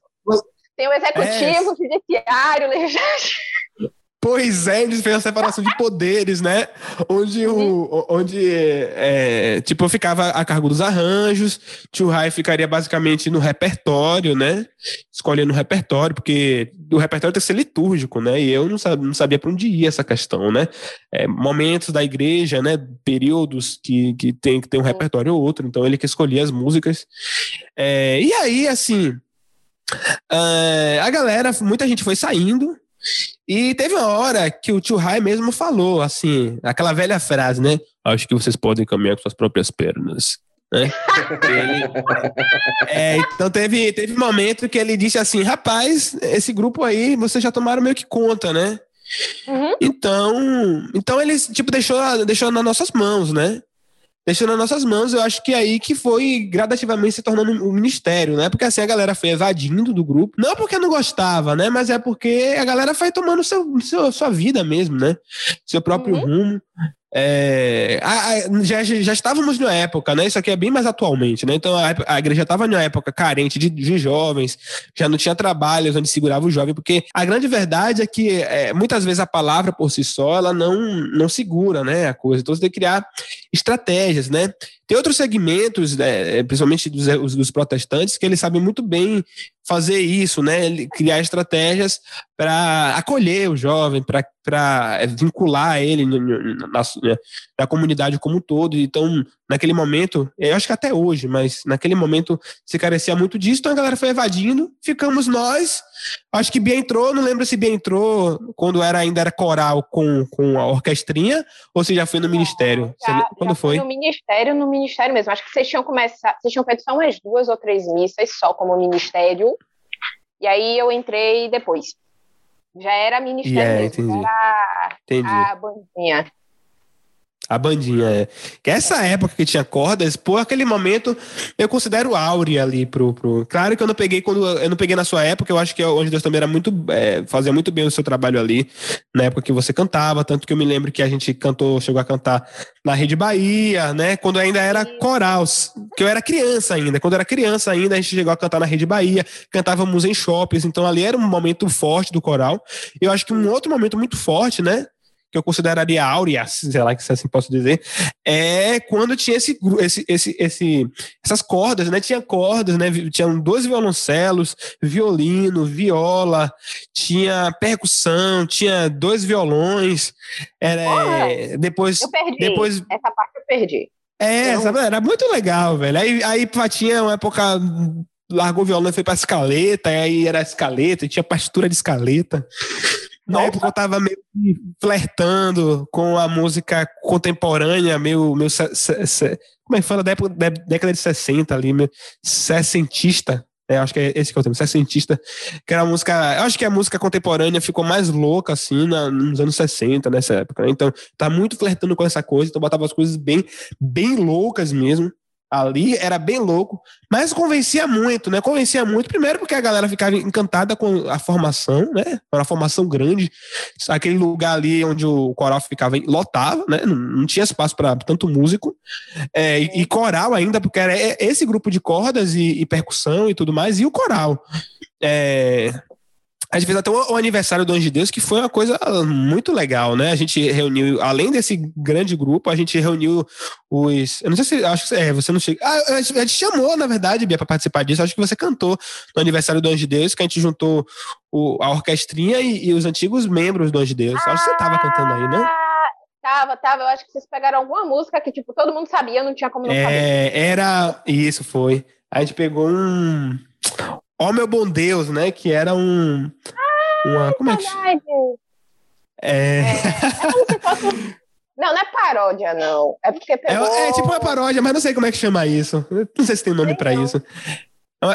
Tem o executivo, é. o judiciário, o legislativo. Pois é, eles fez a separação de poderes, né? Onde o. Uhum. Onde, é, tipo, eu ficava a cargo dos arranjos, Tio Rai ficaria basicamente no repertório, né? Escolhendo o repertório, porque o repertório tem que ser litúrgico, né? E eu não sabia, não sabia para onde ia essa questão, né? É, momentos da igreja, né? Períodos que, que tem que ter um repertório ou outro, então ele que escolhia as músicas. É, e aí, assim. Uh, a galera, muita gente foi saindo, e teve uma hora que o tio Rai mesmo falou, assim, aquela velha frase, né? Acho que vocês podem caminhar com suas próprias pernas. Né? é, então teve, teve um momento que ele disse assim, rapaz, esse grupo aí, vocês já tomaram meio que conta, né? Uhum. Então, então ele tipo deixou, deixou nas nossas mãos, né? Deixando nas nossas mãos, eu acho que é aí que foi gradativamente se tornando o um ministério, né? Porque assim a galera foi evadindo do grupo, não porque não gostava, né? Mas é porque a galera foi tomando seu, seu sua vida mesmo, né? Seu próprio uhum. rumo. É, a, a, já, já estávamos numa época, né? Isso aqui é bem mais atualmente, né? Então a, a igreja estava numa época carente de, de, jovens, já não tinha trabalhos onde segurava o jovem, porque a grande verdade é que é, muitas vezes a palavra por si só ela não, não segura, né? A coisa. Então você tem que criar estratégias, né? Tem outros segmentos, né, principalmente dos, dos protestantes, que eles sabem muito bem fazer isso, né? Criar estratégias para acolher o jovem, para vincular ele na, na, comunidade como um todo. Então, naquele momento, eu acho que até hoje, mas naquele momento se carecia muito disso, então a galera foi evadindo, ficamos nós. Acho que Bia entrou, não lembro se Bia entrou quando era ainda era coral com, com a orquestrinha, ou se já foi no ministério. Já, quando já foi? No ministério, no ministério mesmo. Acho que vocês tinham começado, vocês tinham feito só umas duas ou três missas só como ministério. E aí eu entrei depois. Já era ministério yeah, mesmo, entendi. era entendi. a bandinha. A bandinha, é. Que essa época que tinha cordas, por aquele momento, eu considero áurea ali pro, pro. Claro que eu não peguei quando. Eu não peguei na sua época, eu acho que onde Deus também era muito. É, fazia muito bem o seu trabalho ali, na época que você cantava, tanto que eu me lembro que a gente cantou, chegou a cantar na Rede Bahia, né? Quando ainda era coral, que eu era criança ainda. Quando eu era criança ainda, a gente chegou a cantar na Rede Bahia, cantávamos em shoppings, então ali era um momento forte do coral. Eu acho que um outro momento muito forte, né? Que eu consideraria áurea, sei lá que assim posso dizer, é quando tinha esse, esse, esse, esse, essas cordas, né? Tinha cordas, né? Tinham dois violoncelos, violino, viola, tinha percussão, tinha dois violões. Era, Porra, depois, eu perdi. Depois, Essa parte eu perdi. É, eu... sabe, era muito legal, velho. Aí, aí tinha uma época largou o violão e foi pra escaleta, aí era escaleta, tinha partitura de escaleta. Na época eu tava meio flertando com a música contemporânea, meio. meio se, se, se, como é que fala? Da época, da década de 60 ali, meio sessentista. É, acho que é esse que é o termo, sessentista. Que era a música. Eu acho que a música contemporânea ficou mais louca, assim, na, nos anos 60, nessa época. Né? Então, tá muito flertando com essa coisa, então botava as coisas bem, bem loucas mesmo. Ali era bem louco, mas convencia muito, né? Convencia muito, primeiro porque a galera ficava encantada com a formação, né? Era uma formação grande, aquele lugar ali onde o coral ficava lotava, né? Não, não tinha espaço para tanto músico, é, e, e, coral ainda, porque era esse grupo de cordas e, e percussão e tudo mais, e o coral. É, a gente fez até o, aniversário do Anjo de Deus, que foi uma coisa muito legal, né? A gente reuniu, além desse grande grupo, a gente reuniu os. Eu não sei se. Acho que é, você não chega. Ah, a gente chamou, na verdade, Bia, para participar disso. Acho que você cantou no aniversário do Anjo de Deus, que a gente juntou o, a orquestrinha e, e, os antigos membros do Anjo de Deus. acho que você tava cantando aí, não? Tava, tava. Eu acho que vocês pegaram alguma música que, tipo, todo mundo sabia, não tinha como não é, saber. Era. Isso, foi. A gente pegou um. Ó oh, meu bom Deus, né? Que era um. Uma, como é que é... é... é. Não, não é paródia, não. É porque pegou... é, é, tipo uma paródia, mas não sei como é que chama isso. Não sei se tem nome para isso.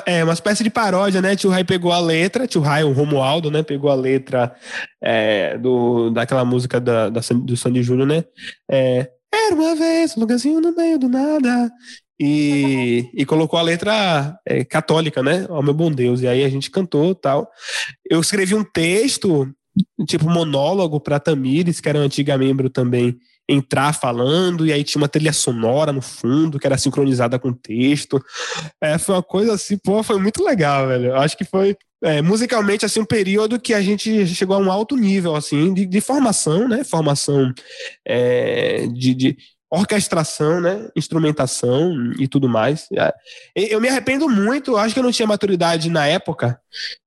É uma espécie de paródia, né? Tio Rai pegou a letra, Tio Rai, o Romualdo, né? Pegou a letra é, do, daquela música da, da, do Sandy Júnior, né? É, Era uma vez um lugarzinho no meio do nada e, e colocou a letra é, católica, né? Oh, meu bom Deus. E aí a gente cantou tal. Eu escrevi um texto, tipo monólogo para Tamires, que era uma antiga membro também, entrar falando, e aí tinha uma trilha sonora no fundo, que era sincronizada com o texto. É, foi uma coisa assim, pô, foi muito legal, velho. Acho que foi é, musicalmente assim um período que a gente chegou a um alto nível assim de, de formação né formação é, de, de, orquestração, né? Instrumentação e tudo mais. É, eu me arrependo muito, acho que eu não tinha maturidade na época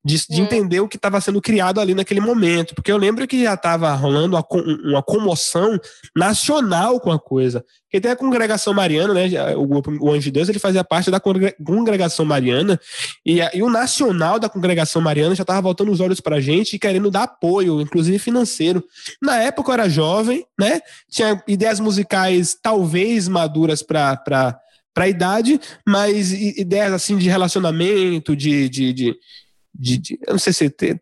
de, de hum. entender o que estava sendo criado ali naquele momento, porque eu lembro que já estava rolando uma, uma, comoção nacional com a coisa. Porque tem a congregação mariana, né? O o Anjo de Deus ele fazia parte da congregação mariana e, a, e o nacional da congregação mariana já estava voltando os olhos para a gente e querendo dar apoio, inclusive financeiro. Na época eu era jovem, né? Tinha ideias musicais talvez maduras para para a idade, mas ideias assim de relacionamento, de, de, de de, de, eu não sei se tem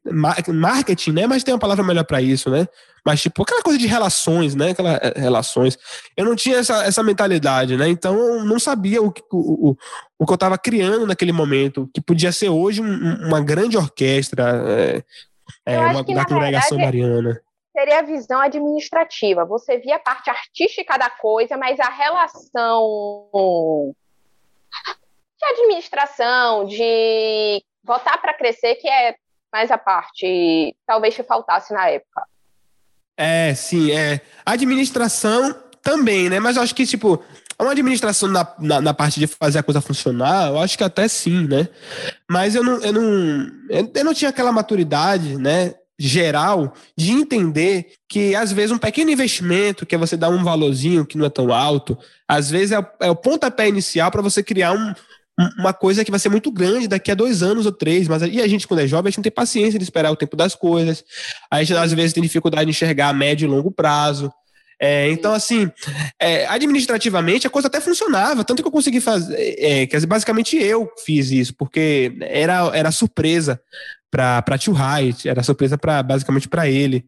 marketing, né? Mas tem uma palavra melhor para isso, né? Mas tipo aquela coisa de relações, né? Aquelas eh, relações. Eu não tinha essa, essa mentalidade, né? Então eu não sabia o, o, o, o que eu estava criando naquele momento, que podia ser hoje um, uma grande orquestra é, é, uma, da congregação mariana. Seria a visão administrativa. Você via a parte artística da coisa, mas a relação de administração, de votar para crescer, que é mais a parte, talvez te faltasse na época. É, sim, é. administração também, né? Mas eu acho que, tipo, uma administração na, na, na, parte de fazer a coisa funcionar, eu acho que até sim, né? Mas eu não, eu não, eu não tinha aquela maturidade, né? geral de entender que às vezes um pequeno investimento que é você dar um valorzinho que não é tão alto às vezes é é o pontapé inicial para você criar um, uma coisa que vai ser muito grande daqui a dois anos ou três, mas e a gente, quando é jovem, a gente não tem paciência de esperar o tempo das coisas, a gente às vezes tem dificuldade de enxergar a médio e longo prazo. É, então, assim, é, administrativamente a coisa até funcionava, tanto que eu consegui fazer, é, que basicamente eu fiz isso, porque era, era surpresa para Tio Height, era surpresa para basicamente para ele.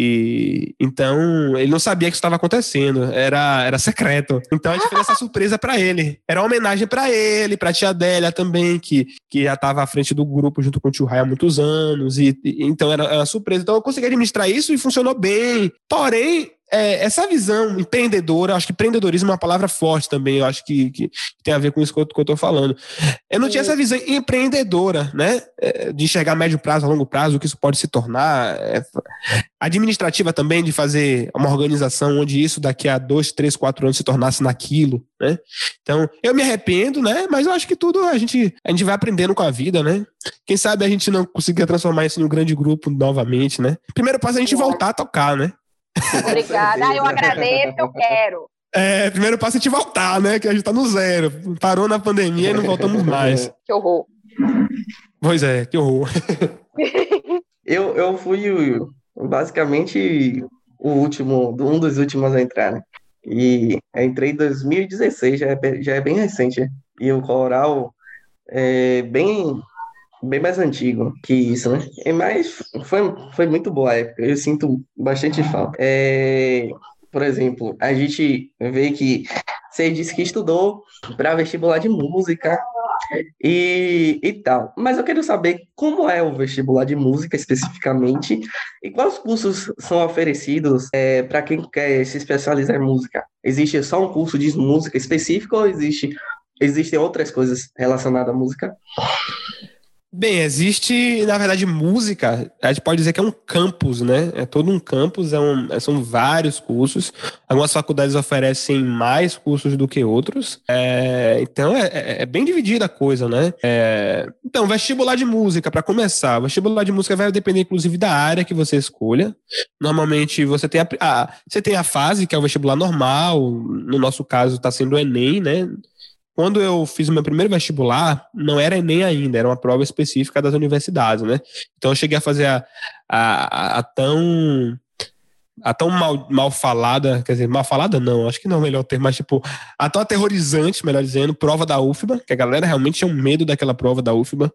E então ele não sabia que isso estava acontecendo, era, era secreto. Então a gente fez essa surpresa para ele. Era uma homenagem para ele, para tia Adélia também, que, que já estava à frente do grupo junto com o Tio Rai há muitos anos. E, e então era, era uma surpresa. Então eu consegui administrar isso e funcionou bem. Porém, é, essa visão empreendedora, acho que empreendedorismo é uma palavra forte também, eu acho que, que tem a ver com isso que eu, tô falando. Eu não tinha essa visão empreendedora, né? É, de enxergar médio prazo, a longo prazo, o que isso pode se tornar. É, administrativa também, de fazer uma organização onde isso daqui a dois, três, quatro anos se tornasse naquilo, né? Então, eu me arrependo, né? Mas eu acho que tudo a gente, a gente vai aprendendo com a vida, né? Quem sabe a gente não conseguir transformar isso em um grande grupo novamente, né? Primeiro passo é a gente voltar a tocar, né? Obrigada, eu agradeço, eu quero. É, primeiro passo é a gente voltar, né? Que a gente tá no zero. Parou na pandemia e não voltamos mais. Que horror. Pois é, que horror. eu, eu fui basicamente o último, um dos últimos a entrar, né? E entrei em 2016, já é, já é bem recente. E o coral é bem bem mais antigo que isso, né? É mais foi, foi muito boa a época. Eu sinto bastante falta. É, por exemplo, a gente vê que você disse que estudou para vestibular de música e, e tal. Mas eu quero saber como é o vestibular de música especificamente e quais cursos são oferecidos é, para quem quer se especializar em música. Existe só um curso de música específico ou existe, existem outras coisas relacionadas à música? Bem, existe, na verdade, música, a gente pode dizer que é um campus, né? É todo um campus, é um, são vários cursos. Algumas faculdades oferecem mais cursos do que outros. É, então, é, é, é, bem dividida a coisa, né? É, então, vestibular de música, para começar. Vestibular de música vai depender, inclusive, da área que você escolha. Normalmente, você tem a, a você tem a fase, que é o vestibular normal. No nosso caso, está sendo o Enem, né? Quando eu fiz o meu primeiro vestibular, não era Enem ainda, era uma prova específica das universidades, né? Então eu cheguei a fazer a, a, a tão a tão mal, mal falada, quer dizer, mal falada não, acho que não é o melhor termo, mas tipo, a tão aterrorizante, melhor dizendo, prova da UFBA, que a galera realmente tinha um medo daquela prova da UFBA,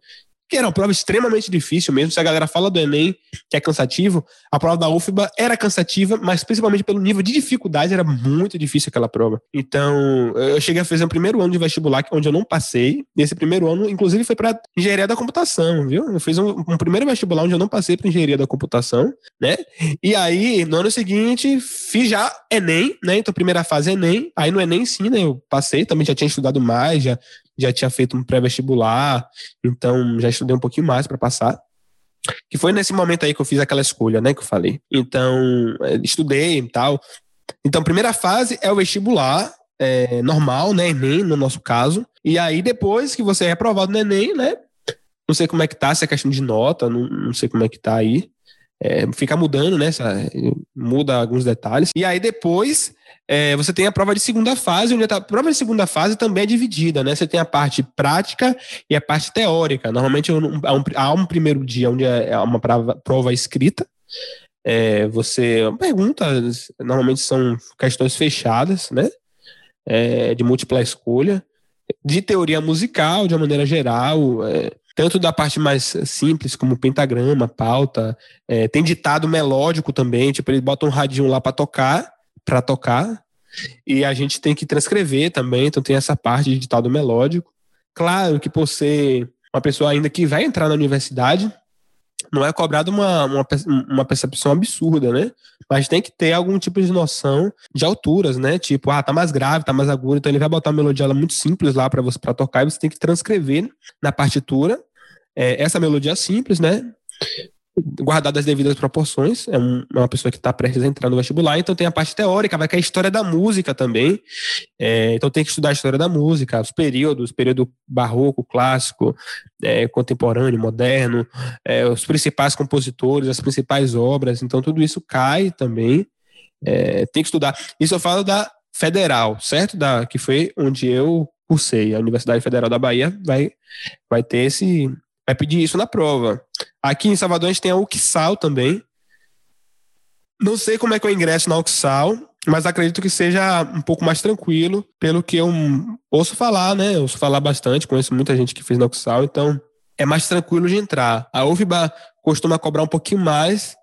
que era uma prova extremamente difícil mesmo. Se a galera fala do Enem, que é cansativo, a prova da UFBA era cansativa, mas principalmente pelo nível de dificuldade, era muito difícil aquela prova. Então, eu cheguei a fazer um primeiro ano de vestibular, onde eu não passei. E esse primeiro ano, inclusive, foi para engenharia da computação, viu? Eu fiz um, um, primeiro vestibular onde eu não passei para engenharia da computação, né? E aí, no ano seguinte, fiz já Enem, né? Então, primeira fase Enem. Aí no Enem, sim, né? Eu passei, também já tinha estudado mais, já já tinha feito um pré-vestibular, então já estudei um pouquinho mais para passar. Que foi nesse momento aí que eu fiz aquela escolha, né, que eu falei. Então, é, estudei e tal. Então, primeira fase é o vestibular, é, normal, né, Enem, no nosso caso. E aí, depois que você é aprovado no Enem, né, não sei como é que tá, se é questão de nota, não, não sei como é que tá aí. É, fica mudando, né? Muda alguns detalhes. E aí depois é, você tem a prova de segunda fase, onde a prova de segunda fase também é dividida, né? Você tem a parte prática e a parte teórica. Normalmente há um, há um primeiro dia onde é, é uma prova, prova escrita. É, você perguntas, normalmente são questões fechadas, né? É, de múltipla escolha, de teoria musical, de uma maneira geral, é, tanto da parte mais simples, como pentagrama, pauta, é, tem ditado melódico também, tipo, eles botam um radinho lá para tocar, para tocar, e a gente tem que transcrever também, então tem essa parte de ditado melódico. Claro que por ser uma pessoa ainda que vai entrar na universidade, não é cobrado uma, uma, uma percepção absurda, né? Mas tem que ter algum tipo de noção de alturas, né? Tipo, ah, tá mais grave, tá mais agudo, então ele vai botar uma melodia muito simples lá para você para tocar e você tem que transcrever na partitura é, essa melodia simples, né? Guardado as devidas proporções, é, um, é uma pessoa que está prestes a entrar no vestibular, então tem a parte teórica, vai que é a história da música também, é, então tem que estudar a história da música, os períodos, período barroco, clássico, é, contemporâneo, moderno, é, os principais compositores, as principais obras, então tudo isso cai também, é, tem que estudar. Isso eu falo da federal, certo? Da, que foi onde eu cursei, a Universidade Federal da Bahia vai, vai ter esse, vai pedir isso na prova. Aqui em Salvador a gente tem a UXAL também. Não sei como é que eu ingresso na UXAL, mas acredito que seja um pouco mais tranquilo, pelo que eu ouço falar, né? Eu ouço falar bastante, conheço muita gente que fez na UXAL, então é mais tranquilo de entrar. A UFBA costuma cobrar um pouquinho mais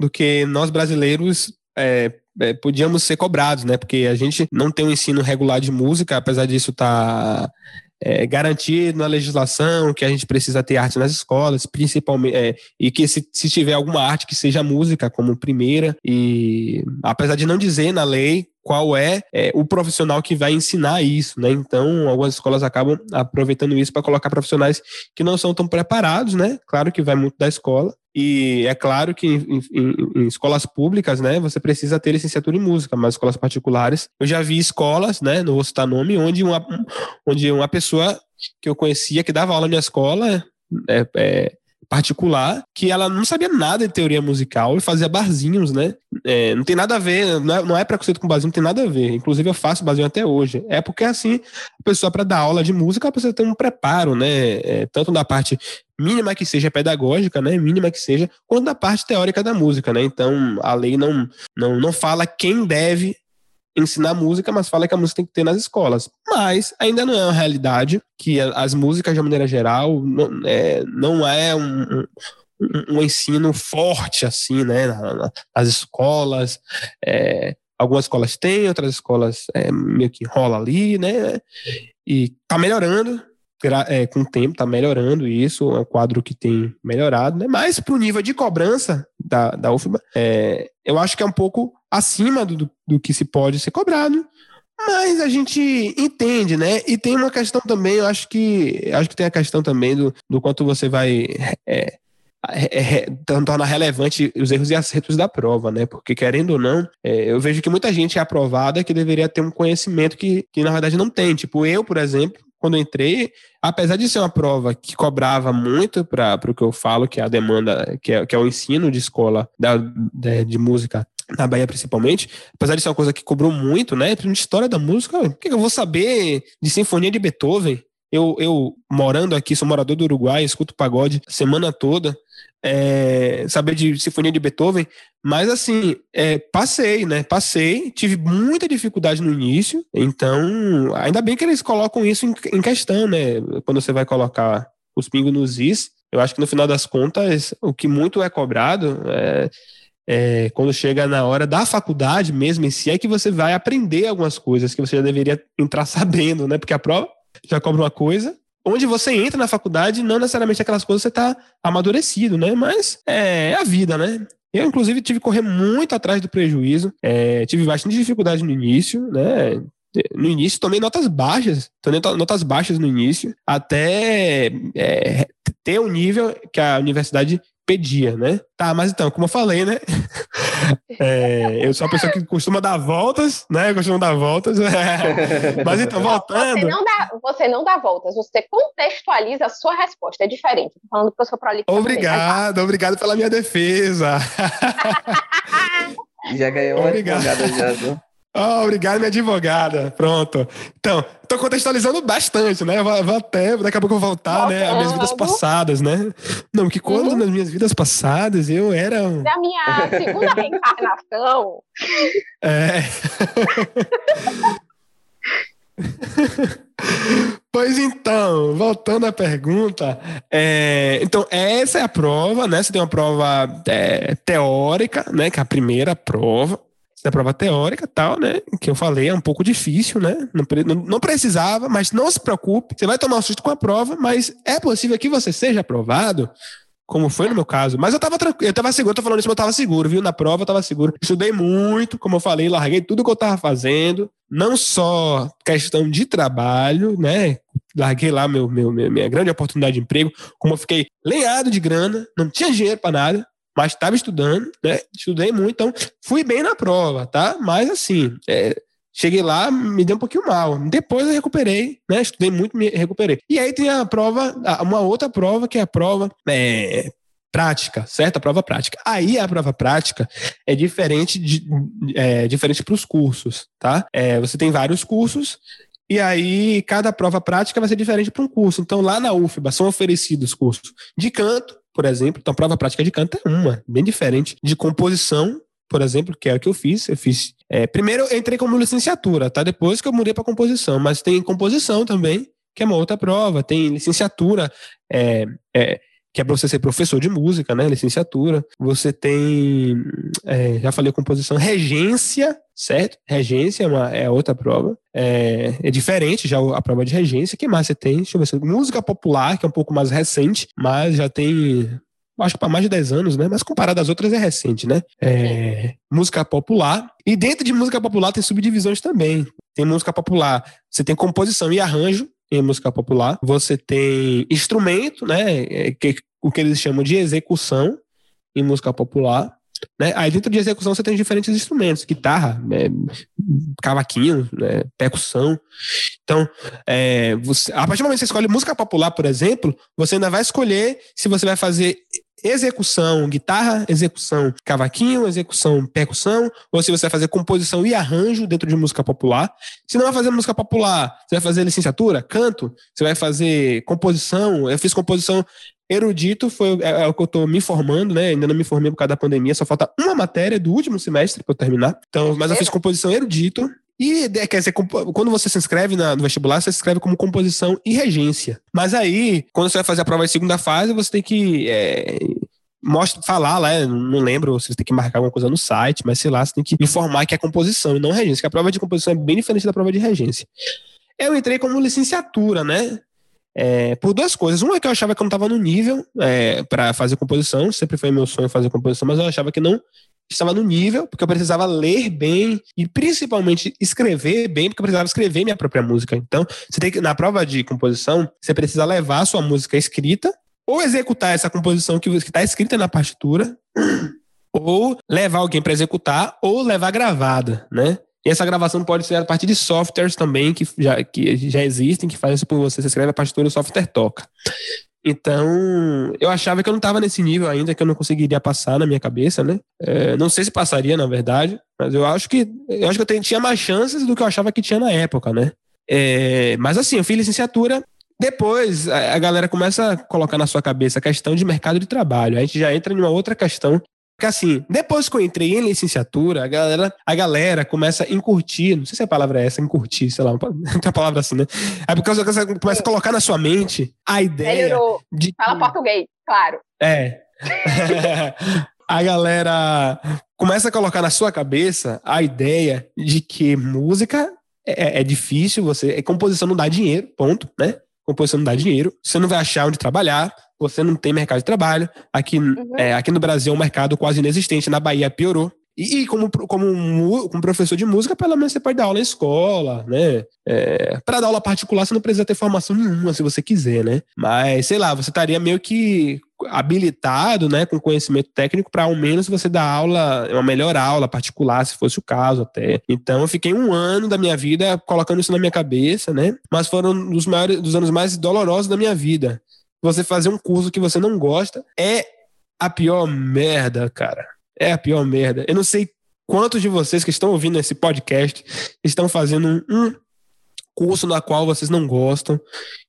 do que nós brasileiros é, é, podíamos ser cobrados, né? Porque a gente não tem um ensino regular de música, apesar disso tá é, garantir na legislação que a gente precisa ter arte nas escolas, principalmente, é, e que se, se tiver alguma arte que seja música como primeira, e apesar de não dizer na lei qual é, é, o profissional que vai ensinar isso, né? Então, algumas escolas acabam aproveitando isso para colocar profissionais que não são tão preparados, né? Claro que vai muito da escola. E é claro que em, em, em, escolas públicas, né, você precisa ter licenciatura em música, mas escolas particulares, eu já vi escolas, né, não vou citar nome, onde uma, onde uma pessoa que eu conhecia que dava aula na escola é, é, particular que ela não sabia nada de teoria musical e fazia barzinhos, né? É, não tem nada a ver, não é, não é preconceito com barzinho, não tem nada a ver. Inclusive eu faço barzinho até hoje. É porque assim, a pessoa para dar aula de música precisa ter um preparo, né? É, tanto na parte mínima que seja pedagógica, né? Mínima que seja, quanto na parte teórica da música, né? Então a lei não, não, não fala quem deve ensinar música, mas fala que a música tem que ter nas escolas. Mas ainda não é uma realidade que as músicas, de maneira geral, não é, não é um, um, um ensino forte assim, né, nas escolas. É, Algumas escolas têm, outras escolas é, meio que rola ali, né? E tá melhorando, é, com o tempo, tá melhorando isso, é um quadro que tem melhorado, né? Mas pro nível de cobrança da, da UFBA, é, eu acho que é um pouco acima do, do que se pode ser cobrado, mas a gente entende, né? E tem uma questão também, eu acho que acho que tem a questão também do, do quanto você vai é, é, é, torna relevante os erros e acertos da prova, né? Porque, querendo ou não, é, eu vejo que muita gente é aprovada que deveria ter um conhecimento que, que na verdade não tem. Tipo, eu, por exemplo, quando entrei, apesar de ser uma prova que cobrava muito para o que eu falo, que é a demanda, que é, que é o ensino de escola da, de, de música na Bahia principalmente, apesar de ser uma coisa que cobrou muito, né? De história da música, o que eu vou saber de sinfonia de Beethoven? Eu, eu morando aqui, sou morador do Uruguai, escuto pagode semana toda, é, saber de sinfonia de Beethoven, mas assim, é, passei, né? Passei, tive muita dificuldade no início, então ainda bem que eles colocam isso em, em questão, né? Quando você vai colocar os pingos nos is, eu acho que no final das contas, o que muito é cobrado é é, quando chega na hora da faculdade mesmo em si, é que você vai aprender algumas coisas que você já deveria entrar sabendo, né? Porque a prova já cobra uma coisa. Onde você entra na faculdade, não necessariamente aquelas coisas você está amadurecido, né? Mas é, é a vida, né? Eu, inclusive, tive que correr muito atrás do prejuízo. É, tive bastante dificuldade no início, né? No início, tomei notas baixas, tomei notas baixas no início, até é, ter um nível que a universidade pedia, né? Tá, mas então, como eu falei, né? É, eu sou uma pessoa que costuma dar voltas, né? Costuma dar voltas. mas então, voltando. Você não, dá, você não dá voltas, você contextualiza a sua resposta. É diferente. Tô falando que eu sou prolixo. Obrigado, obrigado pela minha defesa. já ganhou uma obrigado. já. Oh, obrigado, minha advogada. Pronto. Então, estou contextualizando bastante, né? Vou, vou, até, daqui a pouco eu vou voltar, Voltando. né? As minhas vidas passadas, né? Não, que quando uhum. nas minhas vidas passadas eu era. Na minha segunda reencarnação. É. Pois então, voltando à pergunta, é, então essa é a prova, né? Você tem uma prova é, teórica, né? Que é a primeira prova da prova teórica tal, né? Que eu falei, é um pouco difícil, né? Não, não, precisava, mas não se preocupe. Você vai tomar um susto com a prova, mas é possível que você seja aprovado, como foi no meu caso. Mas eu tava tranquilo, eu tava seguro, eu tô falando isso, mas eu tava seguro, viu? Na prova eu tava seguro. Estudei muito, como eu falei, larguei tudo que eu tava fazendo, não só questão de trabalho, né? Larguei lá meu, meu, minha grande oportunidade de emprego, como eu fiquei lenhado de grana, não tinha dinheiro para nada mas estava estudando, né? Estudei muito, então fui bem na prova, tá? Mas assim, é, cheguei lá, me deu um pouquinho mal. Depois eu recuperei, né? Estudei muito, me recuperei. E aí tem a prova, uma outra prova que é a prova é, prática, certo? A prova prática. Aí a prova prática é diferente de é, diferente para os cursos, tá? É, você tem vários cursos e aí, cada prova prática vai ser diferente para um curso. Então, lá na UFBA são oferecidos cursos de canto, por exemplo. Então, prova prática de canto é uma, bem diferente. De composição, por exemplo, que é o que eu fiz. Eu fiz. É, primeiro, eu entrei como licenciatura, tá? Depois que eu mudei para composição. Mas tem composição também, que é uma outra prova. Tem licenciatura. É, é, que é para você ser professor de música, né? Licenciatura. Você tem, é, já falei composição, regência, certo? Regência é, uma, é outra prova. É, é, diferente já a prova de regência. que mais você tem? Deixa eu ver. Música popular, que é um pouco mais recente, mas já tem acho que para mais de 10 anos, né? Mas comparado às outras é recente, né? É, música popular. E dentro de música popular tem subdivisões também. Tem música popular, você tem composição e arranjo, em música popular. Você tem instrumento, né? É, que, o que eles chamam de execução em música popular. Né? Aí dentro de execução você tem diferentes instrumentos, guitarra, é, cavaquinho, né? percussão. Então, é, você, a partir do momento que você escolhe música popular, por exemplo, você ainda vai escolher se você vai fazer execução, guitarra, execução, cavaquinho, execução, percussão, ou se você vai fazer composição e arranjo dentro de música popular. Se não vai fazer música popular, você vai fazer licenciatura, canto, você vai fazer composição. Eu fiz composição erudito, foi é, é o que eu estou me formando, né? Ainda não me formei por causa da pandemia, só falta uma matéria do último semestre para eu terminar. Então, mas eu fiz composição erudito, e é, quer dizer, quando você se inscreve no vestibular, você se inscreve como composição e regência. Mas aí, quando você vai fazer a prova de segunda fase, você tem que é, mostra, falar lá, não lembro se você tem que marcar alguma coisa no site, mas sei lá, você tem que informar que é composição e não regência, que a prova de composição é bem diferente da prova de regência. Eu entrei como licenciatura, né? É, por duas coisas. Uma é que eu achava que eu não estava no nível é, para fazer composição, sempre foi meu sonho fazer composição, mas eu achava que não estava no nível, porque eu precisava ler bem e principalmente escrever bem, porque eu precisava escrever minha própria música. Então, você tem que, na prova de composição, você precisa levar a sua música escrita, ou executar essa composição que está escrita na partitura, ou levar alguém para executar, ou levar gravada, né? E essa gravação pode ser a partir de softwares também que já, que já existem, que fazem isso por você. Você escreve a partitura, o software toca. Então, eu achava que eu não estava nesse nível ainda, que eu não conseguiria passar na minha cabeça, né? É, não sei se passaria, na verdade, mas eu acho que eu acho que eu tinha mais chances do que eu achava que tinha na época, né? É, mas assim, eu fiz licenciatura. Depois a galera começa a colocar na sua cabeça a questão de mercado de trabalho. A gente já entra em uma outra questão porque assim, depois que eu entrei em licenciatura, a galera, a galera começa a encurtir, não sei se a palavra é essa, encurtir, sei lá, não tem uma palavra assim, né? É porque você começa a colocar na sua mente a ideia Melhorou. de... Fala português, claro. É. a galera começa a colocar na sua cabeça a ideia de que música é, é difícil, você, é composição não dá dinheiro, ponto, né? Composição não dá dinheiro, você não vai achar onde trabalhar, você não tem mercado de trabalho. Aqui, uhum. é, aqui no Brasil é um mercado quase inexistente, na Bahia piorou. E, e como, como, como professor de música, pelo menos você pode dar aula em escola, né? É, para dar aula particular, você não precisa ter formação nenhuma, se você quiser, né? Mas, sei lá, você estaria meio que habilitado, né, com conhecimento técnico para ao menos você dar aula, uma melhor aula particular, se fosse o caso até. Então eu fiquei um ano da minha vida colocando isso na minha cabeça, né? Mas foram dos maiores, dos anos mais dolorosos da minha vida você fazer um curso que você não gosta é a pior merda, cara. É a pior merda. Eu não sei quantos de vocês que estão ouvindo esse podcast estão fazendo um, curso na qual vocês não gostam,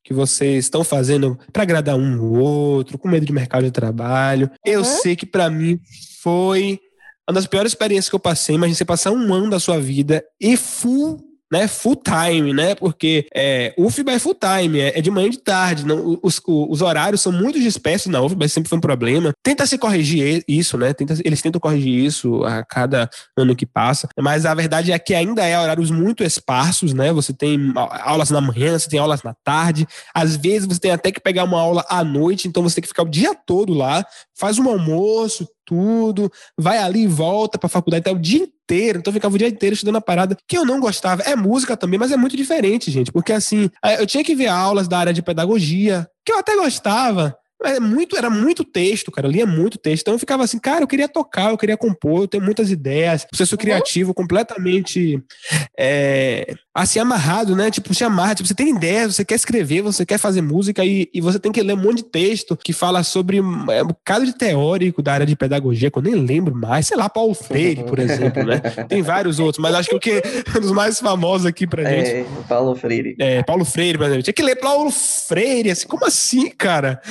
que vocês estão fazendo para agradar um ou outro, com medo de mercado de trabalho. Eu uhum. sei que para mim foi uma das piores experiências que eu passei. Imagina você passar um ano da sua vida e full né, full time, né? Porque é, UFBA é full time, é, é de manhã e de tarde. Não, os, os horários são muito dispersos na UFBA, sempre foi um problema. Tenta se corrigir isso, né? Tenta, eles tentam corrigir isso a cada ano que passa. Mas a verdade é que ainda é horários muito esparsos, né? Você tem aulas na manhã, você tem aulas na tarde. Às vezes você tem até que pegar uma aula à noite, então você tem que ficar o dia todo lá, faz um almoço, tudo, vai ali e volta pra faculdade, até o dia inteiro. Então eu ficava o dia inteiro estudando a parada que eu não gostava. É música também, mas é muito diferente, gente. Porque assim, eu tinha que ver aulas da área de pedagogia, que eu até gostava. É muito, era muito texto, cara. Eu lia muito texto. Então eu ficava assim, cara, eu queria tocar, eu queria compor, eu tenho muitas ideias. Processo uhum. criativo completamente é, assim, amarrado, né? Tipo, se amarra. Tipo, você tem ideias, você quer escrever, você quer fazer música e, e você tem que ler um monte de texto que fala sobre é, um bocado de teórico da área de pedagogia, que eu nem lembro mais. Sei lá, Paulo Freire, por exemplo, né? Tem vários outros, mas acho que o que um dos mais famosos aqui pra gente. É, Paulo Freire. É, Paulo Freire, por exemplo. Tinha que ler Paulo Freire, assim, como assim, cara?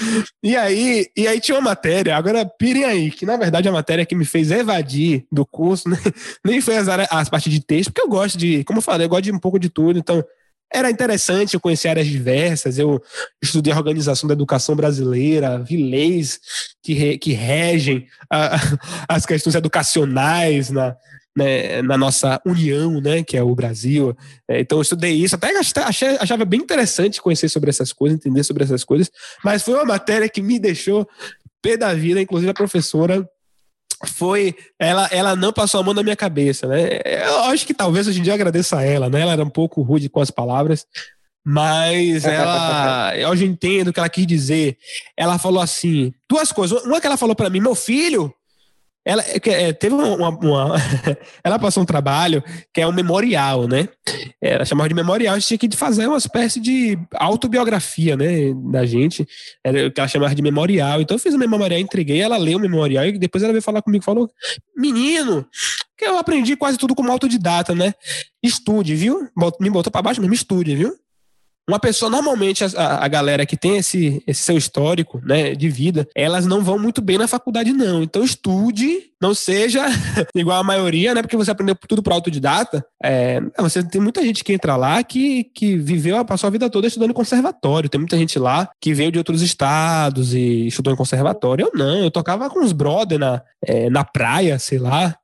E aí, e aí tinha uma matéria, agora pirem aí, que na verdade a matéria que me fez evadir do curso, né? nem foi as, as partes de texto, porque eu gosto de, como eu falei, eu gosto de um pouco de tudo, então era interessante, eu conheci áreas diversas, eu estudei a organização da educação brasileira, vi leis que, re, que regem a, as questões educacionais na, né, na nossa união, né, que é o Brasil. É, então eu estudei isso, até achei, achava bem interessante conhecer sobre essas coisas, entender sobre essas coisas, mas foi uma matéria que me deixou pé da vida, inclusive a professora foi ela ela não passou a mão na minha cabeça, né? Eu acho que talvez hoje em dia eu agradeça a ela, né? Ela era um pouco rude com as palavras, mas ela hoje eu entendo o que ela quis dizer. Ela falou assim, duas coisas. Uma que ela falou para mim, meu filho, ela é, é, teve uma, uma, ela passou um trabalho que é um memorial, né? Ela chamava de memorial, a gente tinha que fazer uma espécie de autobiografia, né, da gente. Era o que ela chamava de memorial. Então eu fiz o memorial, entreguei, ela leu o memorial e depois ela veio falar comigo, falou: "Menino, que eu aprendi quase tudo como autodidata, né? Estude, viu? Me botou para baixo, mesmo estude, viu? Uma pessoa, normalmente, a, a galera que tem esse, esse seu histórico né, de vida, elas não vão muito bem na faculdade, não. Então, estude, não seja igual a maioria, né? Porque você aprendeu tudo por autodidata. É, você tem muita gente que entra lá que, que viveu, passou a vida toda estudando em conservatório. Tem muita gente lá que veio de outros estados e estudou em conservatório. Eu não, eu tocava com os brother na, é, na praia, sei lá.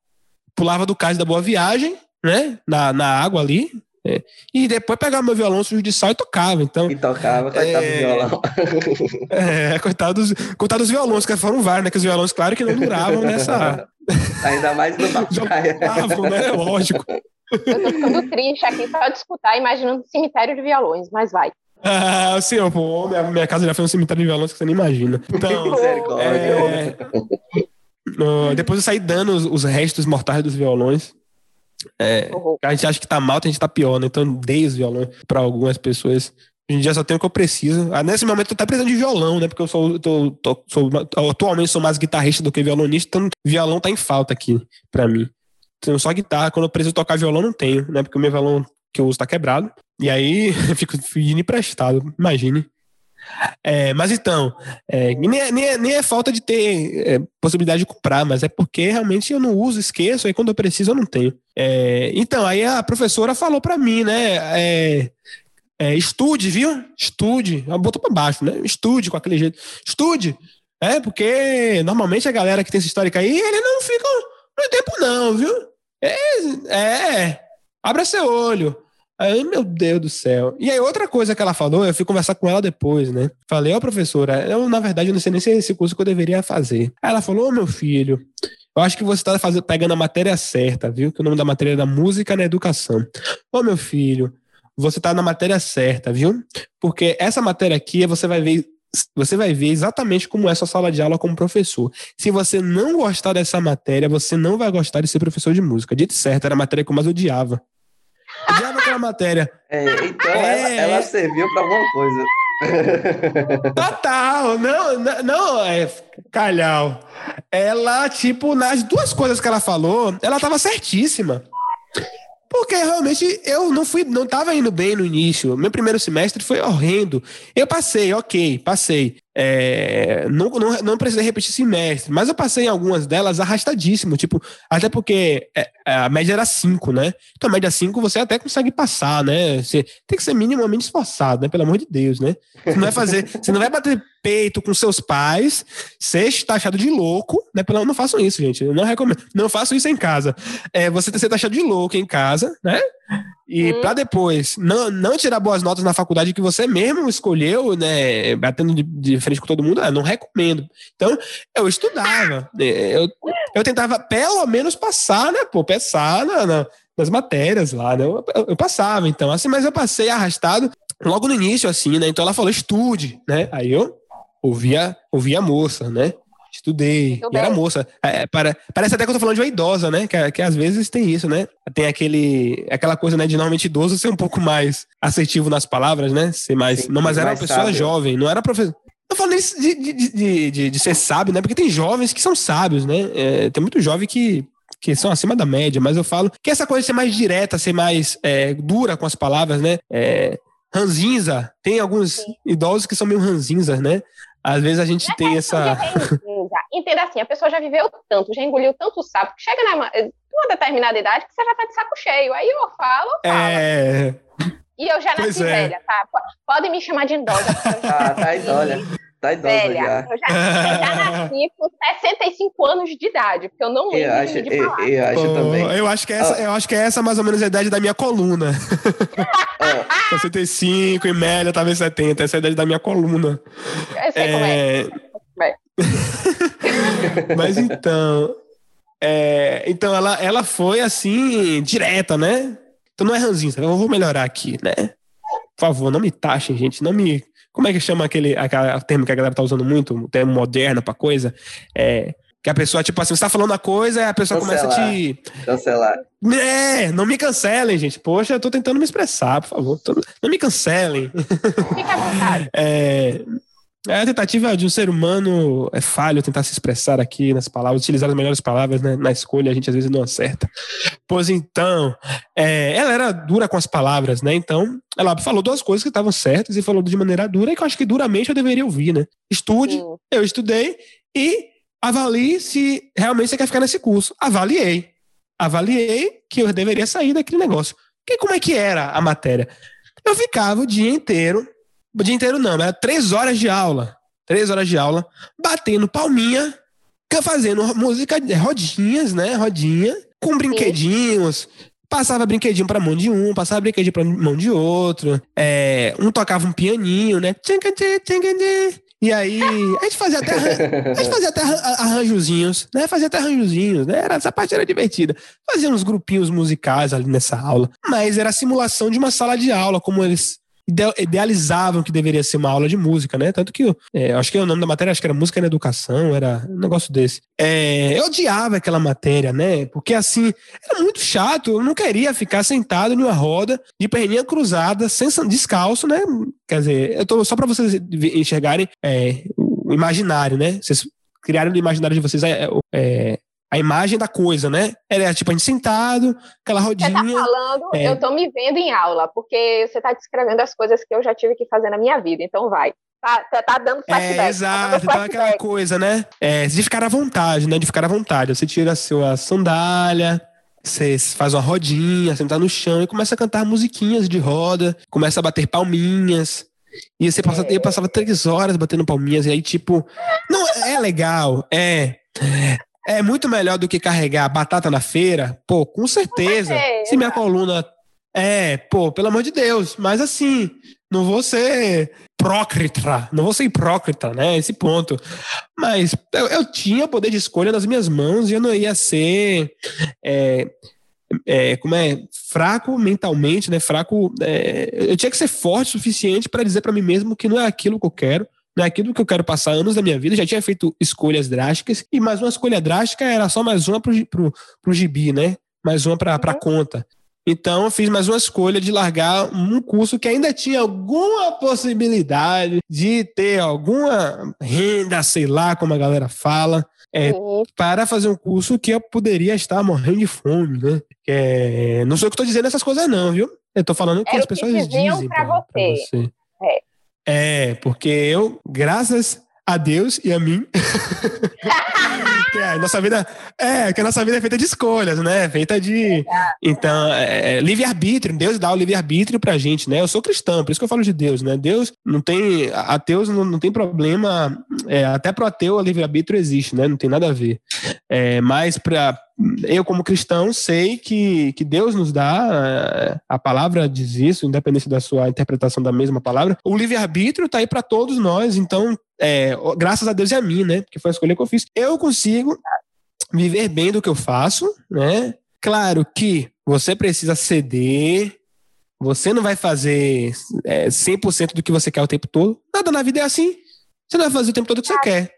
Pulava do cais da Boa Viagem, né? Na, na água ali, é. E depois pegava meu violão sujo de sal e tocava. Então, e tocava, coitado é... do violão. É, coitado dos, coitado dos violões, que foram vários, né? Que os violões, claro, que não duravam nessa. Ainda mais no praia. Duravam, né? Lógico. Eu tô ficando triste aqui só de escutar, imaginando um cemitério de violões, mas vai. Ah, senhor, pô, minha, minha casa já foi um cemitério de violões que você nem imagina. Então, é, uh, depois eu saí dando os, os restos mortais dos violões. É, a gente acha que tá mal, a gente tá pior, né? Então dei os violões para algumas pessoas. Hoje em dia só tenho o que eu preciso. Ah, nesse momento eu tô precisando de violão, né? Porque eu sou, tô, tô, sou, atualmente sou mais guitarrista do que violonista, então violão tá em falta aqui para mim. Tenho só guitarra, quando eu preciso tocar violão não tenho, né? Porque o meu violão que eu uso tá quebrado. E aí eu fico pedindo emprestado, imagine. É, mas então, é, nem, é, nem, é, nem, é, falta de ter é, possibilidade de comprar, mas é porque realmente eu não uso, esqueço, aí quando eu preciso eu não tenho. É, então, aí a professora falou para mim, né? É, estude, viu? Estude. Ela botou para baixo, né? Estude com aquele jeito. Estude. É, porque normalmente a galera que tem essa histórica aí, ele não fica no tempo, não, viu? É, é. Abra seu olho. Aí, meu Deus do céu. E aí, outra coisa que ela falou, eu fui conversar com ela depois, né? Falei, ó, oh, professora, eu, na verdade, eu não sei nem se é esse curso que eu deveria fazer. Aí ela falou, ô, oh, meu filho, eu acho que você está pegando a matéria certa, viu? Que o nome da matéria é da música na educação. Ô, meu filho, você está na matéria certa, viu? Porque essa matéria aqui você vai ver você vai ver exatamente como é sua sala de aula como professor. Se você não gostar dessa matéria, você não vai gostar de ser professor de música. Dito certo, era a matéria que eu mais odiava. Odiava aquela matéria. É, então é, ela, ela, serviu para alguma coisa. Total, não, não, é calhau. Ela, tipo, nas duas coisas que ela falou, ela tava certíssima. Porque realmente eu não fui, não estava indo bem no início. Meu primeiro semestre foi horrendo. Eu passei, ok, passei. É, não, não, não precisei repetir semestre, mas eu passei em algumas delas arrastadíssimo, tipo, até porque é, a média era 5, né? Então, a média 5 você até consegue passar, né? Você tem que ser minimamente esforçado, né? Pelo amor de Deus, né? Você não vai fazer, você não vai bater peito com seus pais, ser taxado de louco, né? Pelo, não façam isso, gente. Eu não recomendo. Não façam isso em casa. É, você ser taxado de louco em casa, né? E hum. para depois não, não tirar boas notas na faculdade que você mesmo escolheu, né, batendo de, de frente com todo mundo, eu ah, não recomendo. Então, eu estudava, né, eu, eu tentava pelo menos passar, né, pô, passar na, na, nas matérias lá, né, eu, eu, passava, então, assim, mas eu passei arrastado logo no início, assim, né, então ela falou, estude, né, aí eu ouvia, ouvia a moça, né, Estudei. e era moça. É, para, parece até que eu tô falando de uma idosa, né? Que, que às vezes tem isso, né? Tem aquele, aquela coisa, né, de normalmente idoso ser um pouco mais assertivo nas palavras, né? Ser mais. Sim, não, mas era uma pessoa sábio. jovem, não era professor. Tô falando isso de, de, de, de, de ser sábio, né? Porque tem jovens que são sábios, né? É, tem muito jovem que que são acima da média, mas eu falo que essa coisa de ser mais direta, ser mais é, dura com as palavras, né? É, ranzinza, tem alguns idosos que são meio ranzinzas, né? Às vezes a gente tem essa. Entenda assim, a pessoa já viveu tanto, já engoliu tanto sapo, que chega numa uma determinada idade que você já tá de saco cheio. Aí eu falo, falo. É. E eu já nasci é. velha, tá? Podem me chamar de idosa. Ah, tá idosa. Tá idosa velha. já. Eu, já. eu já nasci com 65 anos de idade, porque eu não lembro eu acho, de falar. Eu, eu acho Pô, também. Eu acho, que essa, oh. eu acho que é essa mais ou menos a idade da minha coluna. Oh. 65 e média, talvez 70. Essa é a idade da minha coluna. Eu sei é... como é. Mas então. É, então ela, ela foi assim, direta, né? Então não é ranzinho, eu vou melhorar aqui, né? Por favor, não me taxem, gente. Não me. Como é que chama aquele, aquele termo que a galera tá usando muito? O termo moderno pra coisa? É. Que a pessoa, tipo assim, você tá falando a coisa e a pessoa Cancelar. começa a te. Cancelar. É, não me cancelem, gente. Poxa, eu tô tentando me expressar, por favor. Não me cancelem. Fica à vontade. É. É a tentativa de um ser humano é falho tentar se expressar aqui nas palavras, utilizar as melhores palavras né? na escolha, a gente às vezes não acerta. Pois então, é, ela era dura com as palavras, né? Então, ela falou duas coisas que estavam certas e falou de maneira dura e que eu acho que duramente eu deveria ouvir, né? Estude, Sim. eu estudei e avalie se realmente você quer ficar nesse curso. Avaliei. Avaliei que eu deveria sair daquele negócio. Que, como é que era a matéria? Eu ficava o dia inteiro o dia inteiro não, era três horas de aula. Três horas de aula, batendo palminha, fazendo música, rodinhas, né? Rodinha, com brinquedinhos. Passava brinquedinho pra mão de um, passava brinquedinho pra mão de outro. É, um tocava um pianinho, né? E aí, a gente fazia até, a gente fazia até arranjozinhos, né? Fazia até arranjozinhos, né? Essa parte era divertida. Fazia uns grupinhos musicais ali nessa aula. Mas era a simulação de uma sala de aula, como eles idealizavam que deveria ser uma aula de música, né? Tanto que é, acho que o nome da matéria acho que era música na educação, era um negócio desse. É, eu odiava aquela matéria, né? Porque assim, era muito chato, eu não queria ficar sentado numa roda de perninha cruzada, sem descalço, né? Quer dizer, eu tô só para vocês enxergarem é, o imaginário, né? Vocês criarem no imaginário de vocês é, é a imagem da coisa, né? Era tipo a gente sentado, aquela rodinha. Você tá falando, é... eu tô me vendo em aula, porque você tá descrevendo as coisas que eu já tive que fazer na minha vida, então vai. Tá, tá, tá dando flashback. É, exato, tá então aquela coisa, né? É, de ficar à vontade, né? De ficar à vontade. Você tira a sua sandália, você faz uma rodinha, senta no chão e começa a cantar musiquinhas de roda, começa a bater palminhas. E você passa, é. eu passava três horas batendo palminhas, e aí, tipo, não, é legal, é é muito melhor do que carregar batata na feira? Pô, com certeza. Se minha coluna. É, pô, pelo amor de Deus. Mas assim, não vou ser prócrita, não vou ser hipócrita, né? Esse ponto. Mas eu, eu tinha poder de escolha nas minhas mãos e eu não ia ser. É, é, como é fraco mentalmente, né? Fraco. É, eu tinha que ser forte o suficiente para dizer para mim mesmo que não é aquilo que eu quero, não é aquilo que eu quero passar anos da minha vida, já tinha feito escolhas drásticas, e mais uma escolha drástica era só mais uma pro, pro, pro gibi, né? Mais uma pra, pra uhum. conta. Então, eu fiz mais uma escolha de largar um curso que ainda tinha alguma possibilidade de ter alguma renda, sei lá como a galera fala, é, uhum. para fazer um curso que eu poderia estar morrendo de fome, né? É, não sou eu que estou dizendo essas coisas, não, viu? Eu estou falando o que as pessoas dizem para você. Pra você. É. É, porque eu, graças a Deus e a mim. que a nossa vida é que a nossa vida é feita de escolhas, né? Feita de então é, é, livre arbítrio. Deus dá o livre arbítrio pra gente, né? Eu sou cristão, por isso que eu falo de Deus, né? Deus não tem ateus não, não tem problema, é, até pro ateu o livre arbítrio existe, né? Não tem nada a ver. É, mas para eu, como cristão, sei que, que Deus nos dá, a palavra diz isso, independente da sua interpretação da mesma palavra. O livre-arbítrio está aí para todos nós, então, é, graças a Deus e a mim, né? Porque foi a escolha que eu fiz. Eu consigo viver bem do que eu faço, né? Claro que você precisa ceder, você não vai fazer é, 100% do que você quer o tempo todo. Nada na vida é assim. Você não vai fazer o tempo todo o que você quer.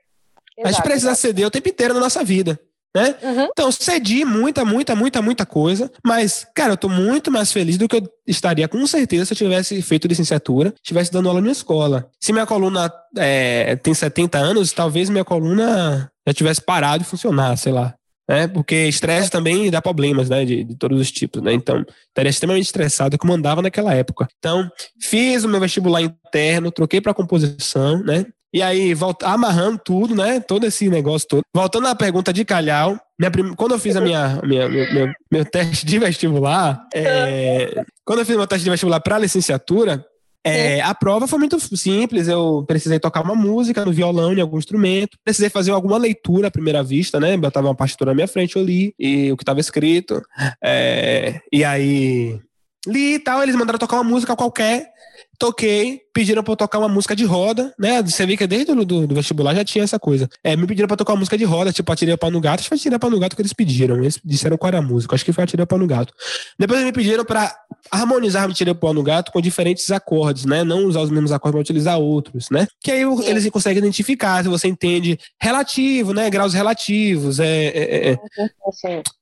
a gente precisa ceder o tempo inteiro na nossa vida né? Uhum. Então, cedi muita, muita, muita, muita coisa, mas, cara, eu tô muito mais feliz do que eu estaria com certeza se eu tivesse feito licenciatura, estivesse dando aula na minha escola. Se minha coluna é, tem 70 anos, talvez minha coluna já tivesse parado de funcionar, sei lá. Né porque estresse também dá problemas, né? De, de, todos os tipos, né? Então, estaria extremamente estressado como andava naquela época. Então, fiz o meu vestibular interno, troquei para composição, né? E aí, volta, amarrando tudo, né? Todo esse negócio todo. Voltando à pergunta de Calhau, prim... quando eu fiz a minha, minha meu, meu, teste de vestibular, é... quando eu fiz meu teste de vestibular para licenciatura, é, a prova foi muito simples. Eu precisei tocar uma música no violão, em algum instrumento. Precisei fazer alguma leitura à primeira vista, né? Botava uma partitura na minha frente, eu li e o que estava escrito. É, e aí li e tal. Eles mandaram tocar uma música qualquer toquei, pediram pra eu tocar uma música de roda, né? Você vê que desde o do, do vestibular já tinha essa coisa. É, me pediram pra tocar uma música de roda, tipo, atirei o pau no gato. Acho que foi atirei o pau no gato que eles pediram. Eles disseram qual era a música. Acho que foi atirei o pau no gato. Depois eles me pediram pra harmonizar me tirei o pau no gato com diferentes acordes, né? Não usar os mesmos acordes, mas utilizar outros, né? Que aí eles conseguem identificar se você entende relativo, né? Graus relativos, é, é, é,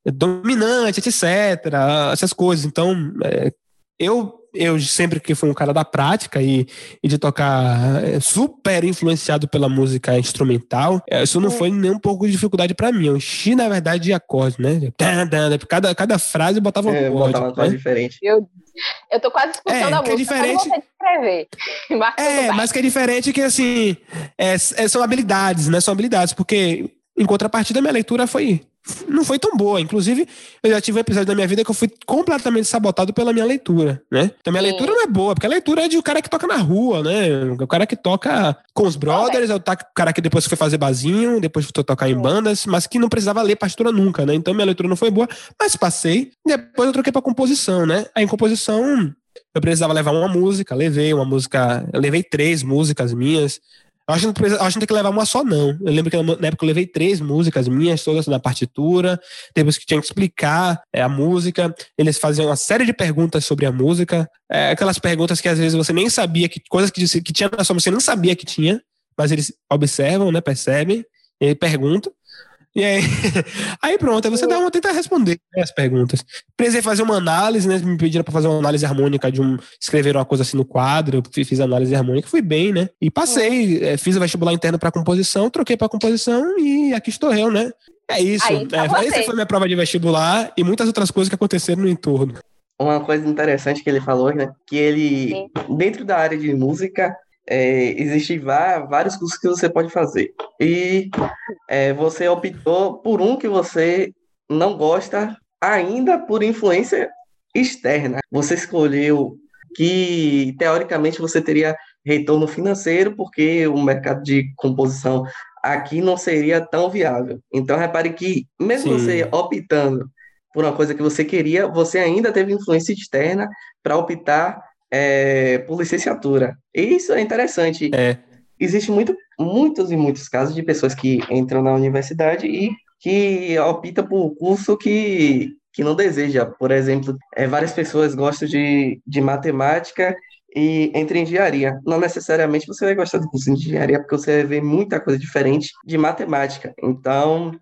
é dominante, etc. Essas coisas. Então, é, eu eu sempre que fui um cara da prática e, e de tocar é, super influenciado pela música instrumental, é, isso não foi nem um pouco de dificuldade para mim. Eu enchi, na verdade, de acorde, né? Cada, cada frase botava um é, acorde. Botava né? diferente. Eu, eu tô quase escutando é, a música, é diferente. escrever. É, mas que é diferente que, assim, é, é, são habilidades, né? São habilidades, porque em contrapartida, minha leitura foi não foi tão boa. Inclusive, eu já tive um episódio da minha vida que eu fui completamente sabotado pela minha leitura, né? Então, minha Sim. leitura não é boa, porque a leitura é de um cara que toca na rua, né? O cara que toca com os brothers, é o cara que depois foi fazer basinho, depois foi tocar em bandas, mas que não precisava ler partitura nunca, né? Então, minha leitura não foi boa, mas passei. Depois eu troquei pra composição, né? Aí, em composição, eu precisava levar uma música, levei uma música, levei três músicas minhas, eu acho, que, acho que tem que levar uma só, não. Eu lembro que na época eu levei três músicas minhas, todas na partitura, depois que tinha que explicar é, a música, eles faziam uma série de perguntas sobre a música, é, aquelas perguntas que às vezes você nem sabia, que coisas que, que tinha na sua você nem sabia que tinha, mas eles observam, né, percebem, e perguntam. E aí, aí pronto, aí você dá uma, tenta responder né, as perguntas. Precisei fazer uma análise, né? Me pediram para fazer uma análise harmônica de um. escrever uma coisa assim no quadro. Eu fiz análise harmônica, fui bem, né? E passei, é. fiz o vestibular interno para composição, troquei para composição e aqui estou eu, né? É isso. Aí, tá é, essa foi minha prova de vestibular e muitas outras coisas que aconteceram no entorno. Uma coisa interessante que ele falou, né? Que ele, Sim. dentro da área de música, é, existem vários cursos que você pode fazer. E é, você optou por um que você não gosta ainda por influência externa. Você escolheu que, teoricamente, você teria retorno financeiro, porque o mercado de composição aqui não seria tão viável. Então, repare que, mesmo Sim. você optando por uma coisa que você queria, você ainda teve influência externa para optar é, por licenciatura. E isso é interessante. É. Existe muito, muitos e muitos casos de pessoas que entram na universidade e que optam por curso que, que não deseja. Por exemplo, é, várias pessoas gostam de, de matemática e entra em engenharia. Não necessariamente você vai gostar do curso de engenharia, porque você vai ver muita coisa diferente de matemática. Então,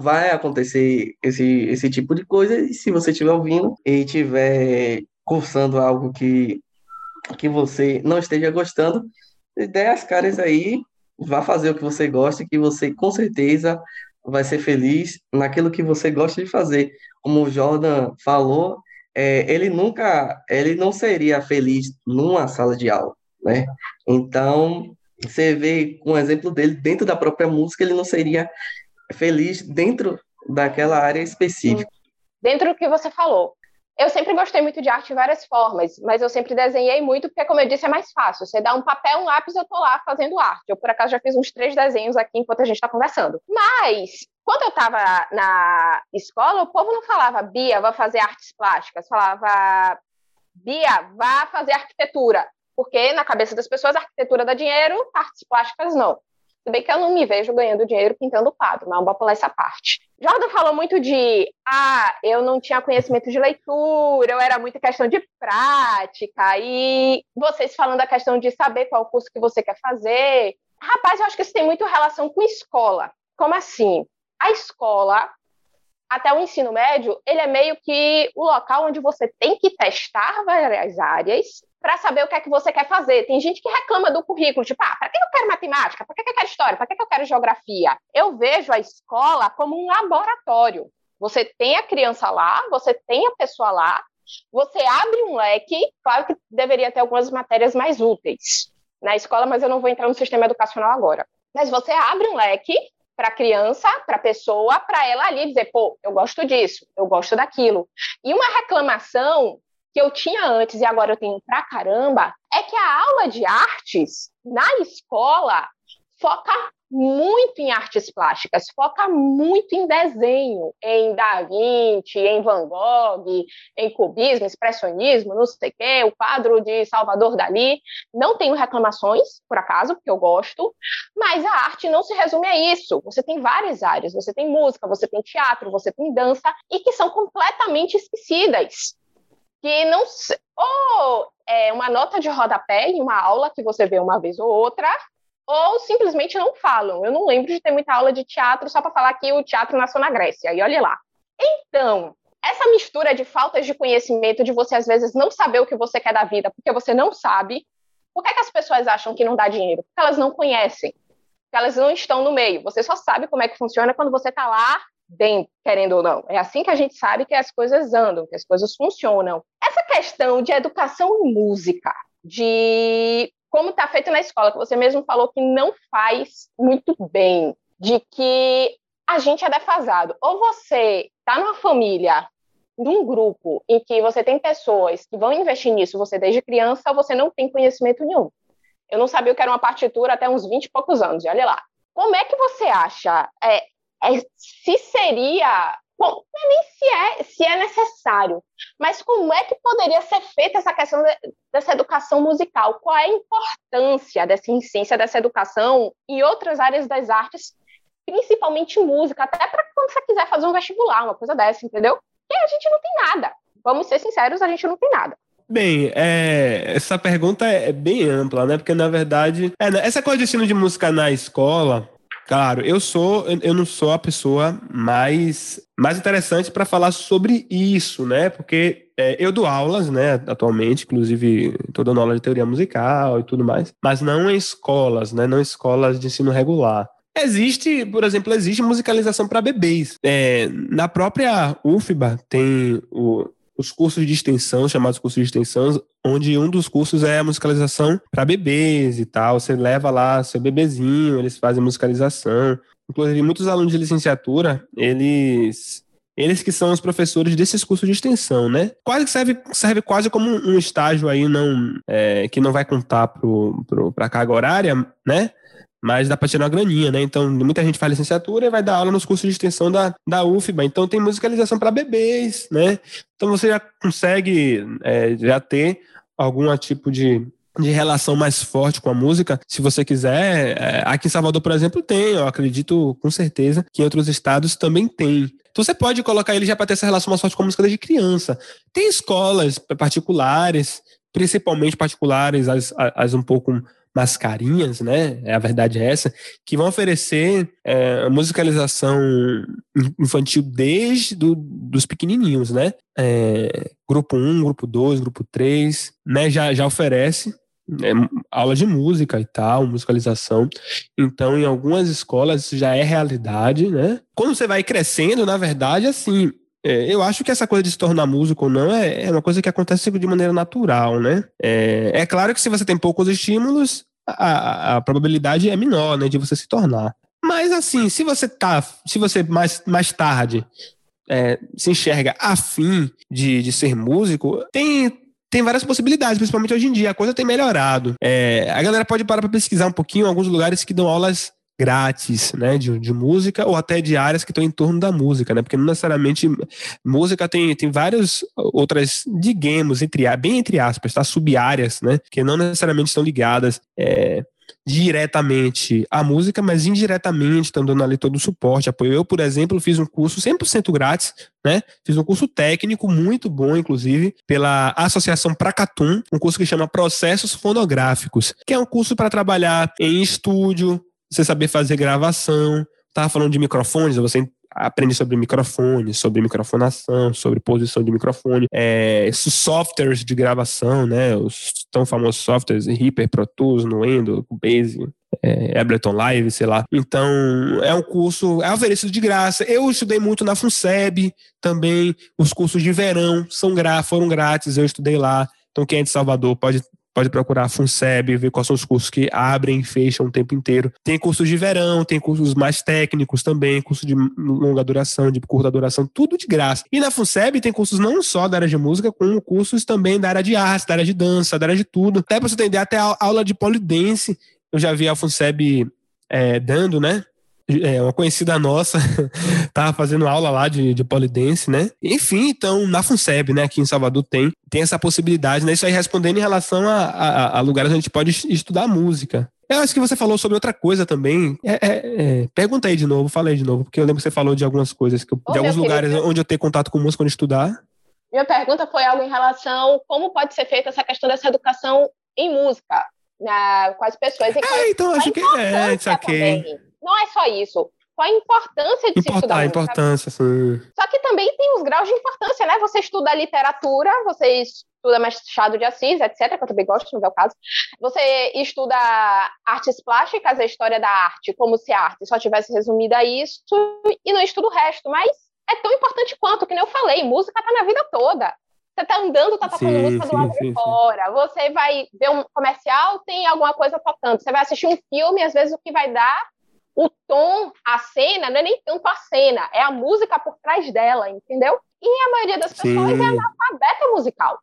vai acontecer esse, esse tipo de coisa, e se você estiver ouvindo e estiver cursando algo que, que você não esteja gostando, dê as caras aí, vá fazer o que você gosta, que você com certeza vai ser feliz naquilo que você gosta de fazer. Como o Jordan falou, é, ele nunca, ele não seria feliz numa sala de aula, né? Então, você vê um exemplo dele, dentro da própria música, ele não seria feliz dentro daquela área específica. Dentro do que você falou, eu sempre gostei muito de arte de várias formas, mas eu sempre desenhei muito, porque, como eu disse, é mais fácil. Você dá um papel, um lápis, eu tô lá fazendo arte. Eu, por acaso, já fiz uns três desenhos aqui enquanto a gente está conversando. Mas, quando eu estava na escola, o povo não falava, Bia, vá fazer artes plásticas. Falava, Bia, vá fazer arquitetura. Porque, na cabeça das pessoas, arquitetura dá dinheiro, artes plásticas não. Bem que eu não me vejo ganhando dinheiro pintando quadro, mas vamos pular essa parte. Jordan falou muito de, ah, eu não tinha conhecimento de leitura, eu era muito questão de prática, e vocês falando a questão de saber qual curso que você quer fazer. Rapaz, eu acho que isso tem muito relação com escola. Como assim? A escola, até o ensino médio, ele é meio que o local onde você tem que testar várias áreas para saber o que é que você quer fazer. Tem gente que reclama do currículo, tipo, ah, para que eu quero matemática? Para que eu quero história? Para que eu quero geografia? Eu vejo a escola como um laboratório. Você tem a criança lá, você tem a pessoa lá, você abre um leque, claro que deveria ter algumas matérias mais úteis na escola, mas eu não vou entrar no sistema educacional agora. Mas você abre um leque para a criança, para a pessoa, para ela ali dizer, pô, eu gosto disso, eu gosto daquilo. E uma reclamação que eu tinha antes e agora eu tenho pra caramba, é que a aula de artes na escola foca muito em artes plásticas, foca muito em desenho, em Da Vinci, em Van Gogh, em cubismo, expressionismo, não sei o quê, o quadro de Salvador Dali. Não tenho reclamações, por acaso, porque eu gosto, mas a arte não se resume a isso. Você tem várias áreas, você tem música, você tem teatro, você tem dança, e que são completamente esquecidas que não ou é uma nota de rodapé em uma aula que você vê uma vez ou outra, ou simplesmente não falam. Eu não lembro de ter muita aula de teatro só para falar que o teatro nasceu na Grécia, e olha lá. Então, essa mistura de faltas de conhecimento, de você às vezes não saber o que você quer da vida, porque você não sabe. Por que, é que as pessoas acham que não dá dinheiro? Porque elas não conhecem, porque elas não estão no meio. Você só sabe como é que funciona quando você está lá dentro, querendo ou não. É assim que a gente sabe que as coisas andam, que as coisas funcionam. Essa questão de educação em música, de como está feito na escola, que você mesmo falou que não faz muito bem, de que a gente é defasado. Ou você está numa família, num grupo em que você tem pessoas que vão investir nisso, você desde criança, você não tem conhecimento nenhum. Eu não sabia o que era uma partitura até uns 20 e poucos anos, e olha lá. Como é que você acha? É, é, se seria. Bom, é nem se é, se é necessário, mas como é que poderia ser feita essa questão de, dessa educação musical? Qual é a importância dessa essência dessa educação em outras áreas das artes principalmente música, até para quando você quiser fazer um vestibular, uma coisa dessa, entendeu? E a gente não tem nada. Vamos ser sinceros, a gente não tem nada. Bem, é, essa pergunta é bem ampla, né? Porque, na verdade, é, essa coisa de ensino de música na escola, claro, eu sou, eu não sou a pessoa mais, mais interessante para falar sobre isso, né? Porque é, eu dou aulas, né, atualmente, inclusive estou dando aula de teoria musical e tudo mais, mas não em escolas, né? Não em escolas de ensino regular. Existe, por exemplo, existe musicalização para bebês. É, na própria UFBA tem o, os cursos de extensão, chamados cursos de extensão, onde um dos cursos é a musicalização para bebês e tal. Você leva lá seu bebezinho, eles fazem musicalização. Inclusive, muitos alunos de licenciatura, eles eles que são os professores desses cursos de extensão, né? Quase que serve, serve quase como um estágio aí não é, que não vai contar para a carga horária, né? Mas dá para tirar uma graninha, né? Então, muita gente faz licenciatura e vai dar aula nos cursos de extensão da, da UFBA. Então, tem musicalização para bebês, né? Então, você já consegue é, já ter algum tipo de, de relação mais forte com a música, se você quiser. É, aqui em Salvador, por exemplo, tem, eu acredito com certeza que em outros estados também tem. Então você pode colocar ele já para ter essa relação mais forte com a música desde criança. Tem escolas particulares, principalmente particulares, as, as um pouco mascarinhas, né? É, a verdade é essa, que vão oferecer é, musicalização infantil desde do, dos pequenininhos, né? É, grupo 1, grupo 2, grupo 3, né? Já, já oferece é, aula de música e tal, musicalização. Então, em algumas escolas isso já é realidade, né? Quando você vai crescendo, na verdade, assim, é, eu acho que essa coisa de se tornar músico ou não é, é uma coisa que acontece de maneira natural, né? É, é claro que se você tem poucos estímulos, a, a probabilidade é menor, né, de você se tornar. Mas assim, se você tá, se você mais, mais tarde é, se enxerga afim de, de ser músico, tem tem várias possibilidades, principalmente hoje em dia. A coisa tem melhorado. É, a galera pode parar para pesquisar um pouquinho alguns lugares que dão aulas grátis, né, de, de música ou até de áreas que estão em torno da música, né, porque não necessariamente música tem, tem várias outras, digamos, entre, bem entre aspas, tá, sub-áreas, né, que não necessariamente estão ligadas é, diretamente à música, mas indiretamente estão dando ali todo o suporte, apoio. Eu, por exemplo, fiz um curso 100% grátis, né, fiz um curso técnico muito bom, inclusive, pela Associação Pracatum, um curso que chama Processos Fonográficos, que é um curso para trabalhar em estúdio, você saber fazer gravação. Tava falando de microfones, você aprende sobre microfone, sobre microfonação, sobre posição de microfone, é, softwares de gravação, né? Os tão famosos softwares, Reaper, Pro Tools, Nuendo, Base, é, Ableton Live, sei lá. Então, é um curso, é oferecido de graça. Eu estudei muito na FUNSEB também, os cursos de verão são foram grátis, eu estudei lá. Então, quem é de Salvador pode pode procurar a FUNSEB, ver quais são os cursos que abrem e fecham o tempo inteiro. Tem cursos de verão, tem cursos mais técnicos também, curso de longa duração, de curta duração, tudo de graça. E na FUNSEB tem cursos não só da área de música, como cursos também da área de arte, da área de dança, da área de tudo. Até para você entender, até a aula de polidense, eu já vi a FUNSEB é, dando, né? É, uma conhecida nossa tava fazendo aula lá de, de polidense, né? Enfim, então, na FUNSEB, né, aqui em Salvador tem, tem essa possibilidade, né? Isso aí respondendo em relação a, a, a lugares onde a gente pode estudar música. Eu acho que você falou sobre outra coisa também. É, é, é, pergunta aí de novo, fala aí de novo, porque eu lembro que você falou de algumas coisas, eu, de alguns lugares querido. onde eu tenho contato com música, onde estudar. Minha pergunta foi algo em relação como pode ser feita essa questão dessa educação em música, né, com as pessoas. E é, então acho que é, saquei. Também. Não é só isso. qual a importância de Importar, se estudar a importância, sim. Só que também tem os graus de importância, né? Você estuda literatura, você estuda Machado de Assis, etc., que eu também gosto, não é o caso. Você estuda artes plásticas, a história da arte, como se a arte só tivesse resumida a isso, e não estuda o resto, mas é tão importante quanto, que nem eu falei, música tá na vida toda. Você tá andando, tá tocando sim, música do lado sim, de fora. Sim. Você vai ver um comercial, tem alguma coisa tocando. Você vai assistir um filme, às vezes o que vai dar o tom, a cena, não é nem tanto a cena, é a música por trás dela, entendeu? E a maioria das pessoas Sim. é analfabeta musical.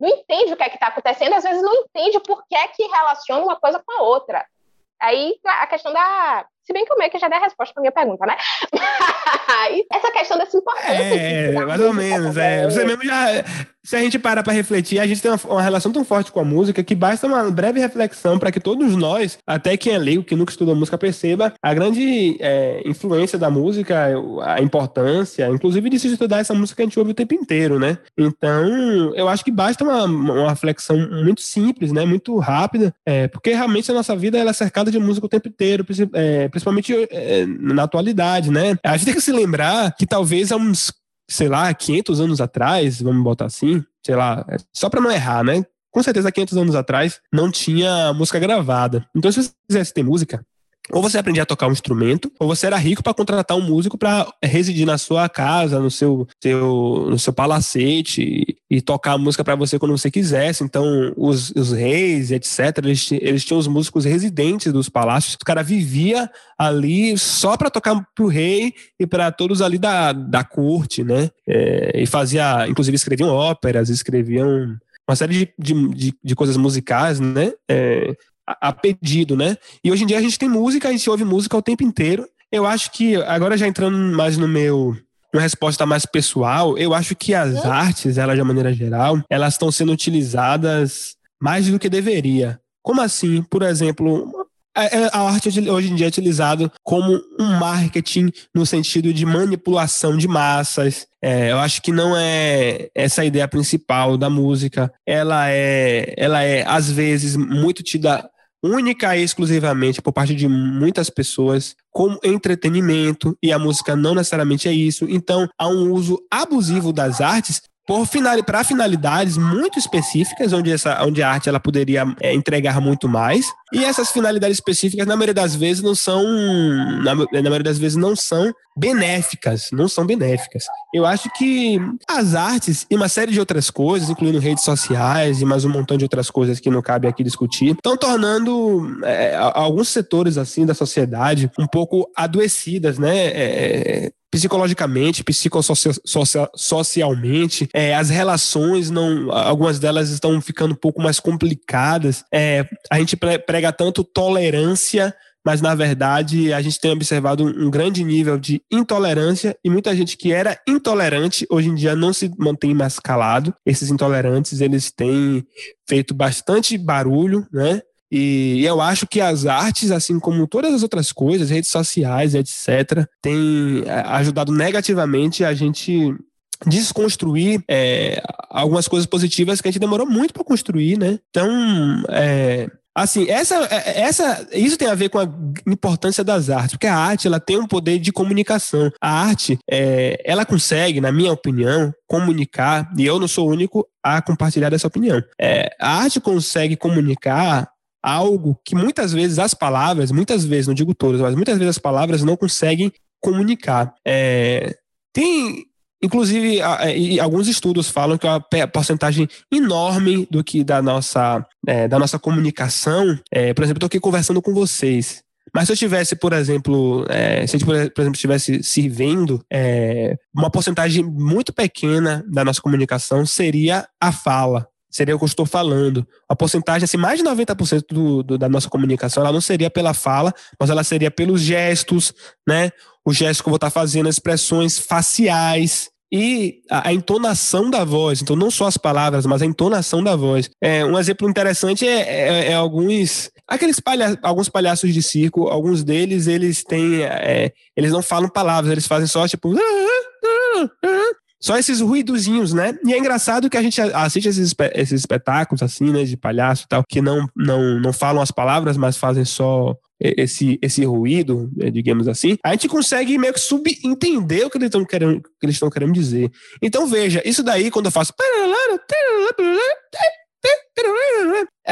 Não entende o que é que está acontecendo, às vezes não entende por que é que relaciona uma coisa com a outra. Aí a questão da. Se bem que o meio que já deu a resposta para minha pergunta, né? essa questão dessa importância. É, mais ou menos. É. Você mesmo já se a gente para para refletir, a gente tem uma, uma, relação tão forte com a música que basta uma breve reflexão para que todos nós, até quem é leigo, que nunca estudou música, perceba a grande é, influência da música, a importância, inclusive de se estudar essa música que a gente ouve o tempo inteiro, né? Então, eu acho que basta uma, uma reflexão muito simples, né? Muito rápida, é, porque realmente a nossa vida ela é cercada de música o tempo inteiro, é, principalmente é, na atualidade, né? A gente tem se lembrar que talvez há uns sei lá, 500 anos atrás, vamos botar assim, sei lá, é só para não errar, né? Com certeza 500 anos atrás não tinha música gravada. Então se você quisesse ter música, ou você aprendia a tocar um instrumento, ou você era rico para contratar um músico para residir na sua casa, no seu, seu, no seu palacete e, e tocar a música para você quando você quisesse. Então, os, os reis, etc., eles, eles tinham os músicos residentes dos palácios. O cara vivia ali só para tocar para o rei e para todos ali da, da corte, né? É, e fazia, inclusive, escreviam óperas, escreviam uma série de, de, de, de coisas musicais, né? É, a, pedido, né? E hoje em dia a gente tem música, a gente ouve música o tempo inteiro. Eu acho que, agora já entrando mais no meu uma resposta mais pessoal, eu acho que as artes, elas de uma maneira geral, elas estão sendo utilizadas mais do que deveria. Como assim? Por exemplo, a, arte hoje em dia é utilizada como um marketing no sentido de manipulação de massas. É, eu acho que não é essa a ideia principal da música. Ela é, ela é às vezes muito tida única e exclusivamente por parte de muitas pessoas como entretenimento e a música não necessariamente é isso. Então, há um uso abusivo das artes por final, para finalidades muito específicas, onde, essa, onde a arte ela poderia é, entregar muito mais. E essas finalidades específicas, na maioria das vezes, não são. Na, na maioria das vezes, não são benéficas. Não são benéficas. Eu acho que as artes e uma série de outras coisas, incluindo redes sociais e mais um montão de outras coisas que não cabe aqui discutir, estão tornando é, alguns setores assim da sociedade um pouco adoecidas, né? É, psicologicamente, psicossocialmente, é, as relações não, algumas delas estão ficando um pouco mais complicadas. É, a gente prega tanto tolerância, mas na verdade a gente tem observado um grande nível de intolerância e muita gente que era intolerante hoje em dia não se mantém mais calado. Esses intolerantes eles têm feito bastante barulho, né? E eu acho que as artes, assim como todas as outras coisas, redes sociais, etc., têm é, ajudado negativamente a gente desconstruir é, algumas coisas positivas que a gente demorou muito para construir, né? Então, é, assim, essa, essa, isso tem a ver com a importância das artes, porque a arte ela tem um poder de comunicação. A arte, é, ela consegue, na minha opinião, comunicar, e eu não sou o único a compartilhar dessa opinião. É, a arte consegue comunicar algo que muitas vezes as palavras, muitas vezes, não digo todas, mas muitas vezes as palavras não conseguem comunicar. É, tem, inclusive, alguns estudos falam que uma porcentagem enorme do que da nossa, é, da nossa comunicação, é, por exemplo, estou aqui conversando com vocês. Mas se eu tivesse, por exemplo, é, se a gente, por exemplo, estivesse servindo, é, uma porcentagem muito pequena da nossa comunicação seria a fala seria o que eu estou falando. A porcentagem, assim, mais de 90% do, do, da nossa comunicação, ela não seria pela fala, mas ela seria pelos gestos, né? O gesto que eu vou estar fazendo, expressões faciais e a, a, entonação da voz. Então, não só as palavras, mas a entonação da voz. É, um exemplo interessante é, é, é alguns... Aqueles palha, alguns palhaços de circo, alguns deles, eles têm... É, eles não falam palavras, eles fazem só, tipo... Só esses ruidozinhos, né? E é engraçado que a gente assiste esses, esses espetáculos, assim, né, de palhaço e tal, que não, não, não falam as palavras, mas fazem só esse, esse ruído, né, digamos assim, a gente consegue meio que subentender o que eles estão querendo, que eles querendo dizer. Então veja, isso daí quando eu faço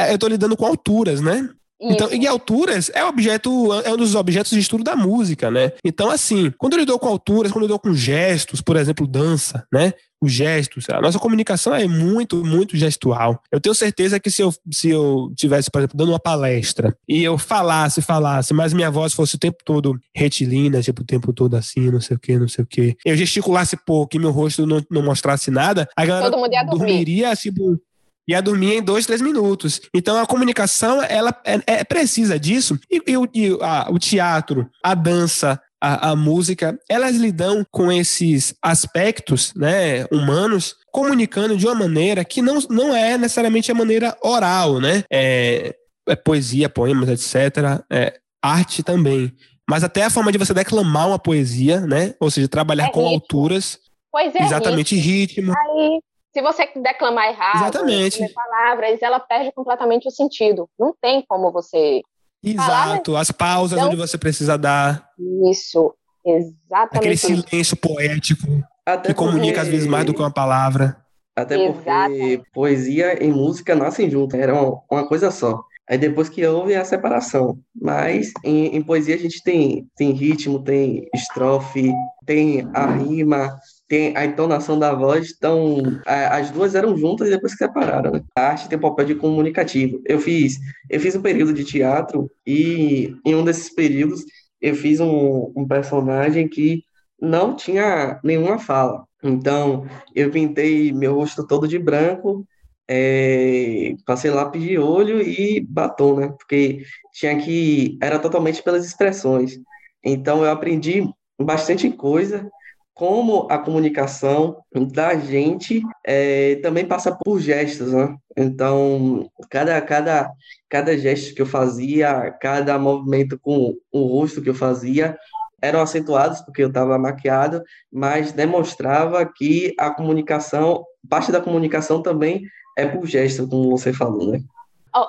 eu estou lidando com alturas, né? Então, em alturas é objeto, é um dos objetos de estudo da música, né? Então, assim, quando eu lido com alturas, quando eu lido com gestos, por exemplo, dança, né? Os gestos, a nossa comunicação é muito, muito gestual. Eu tenho certeza que se eu, se eu tivesse, por exemplo, dando uma palestra e eu falasse, falasse, mas minha voz fosse o tempo todo retilínea, tipo, o tempo todo assim, não sei o que, não sei o que, eu gesticulasse pouco e meu rosto não, não mostrasse nada, a galera dormiria, tipo, ia dormir em dois, três minutos. Então a comunicação ela é, é precisa disso. E, e, o, e a, o teatro, a dança, a, a, música, elas lidam com esses aspectos né, humanos, comunicando de uma maneira que não, não é necessariamente a maneira oral, né? É, é poesia, poemas, etc. É, arte também. Mas até a forma de você declamar uma poesia, né? Ou seja, trabalhar é com ritmo. alturas. Poesia é exatamente ritmo. ritmo. Aí se você declamar errado, Exatamente. palavras, ela perde completamente o sentido. Não tem como você. Exato, falar, as pausas então, onde você precisa dar. Isso, exatamente. Aquele silêncio poético Até que porque... comunica às vezes mais do que uma palavra. Até porque poesia e música nascem juntas, era uma coisa só. Aí depois que houve a separação. Mas em, em, poesia a gente tem, tem ritmo, tem estrofe, tem a rima, tem a entonação da voz, então as duas eram juntas e depois se separaram. Né? A arte tem um papel de comunicativo. Eu fiz, eu fiz um período de teatro e em um desses períodos eu fiz um, um personagem que não tinha nenhuma fala. Então eu pintei meu rosto todo de branco, é, passei lápis de olho e batom, né? Porque tinha que era totalmente pelas expressões. Então eu aprendi bastante coisa como a comunicação da gente é, também passa por gestos, né? Então, cada, cada, cada gesto que eu fazia, cada movimento com o rosto que eu fazia, eram acentuados porque eu estava maquiado, mas demonstrava que a comunicação, parte da comunicação também é por gesto, como você falou, né?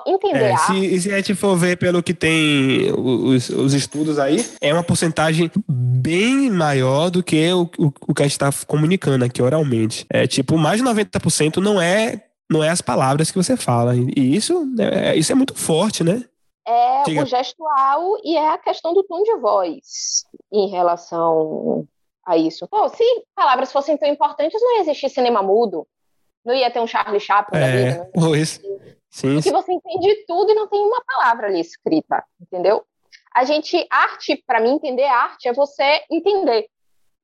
Entender é, se, se a gente for ver pelo que tem os, os estudos aí, é uma porcentagem bem maior do que o, o, o que a gente está comunicando aqui oralmente. É tipo, mais de 90% não é, não é as palavras que você fala. E isso, é, isso é muito forte, né? É Diga. o gestual e é a questão do tom de voz em relação a isso. Pô, se palavras fossem tão importantes, não ia existir cinema mudo. Não ia ter um Charlie Chaplin é, da vida. Né? Pois. Sim. Porque você entende tudo e não tem uma palavra ali escrita, entendeu? A gente, arte, para mim, entender arte é você entender.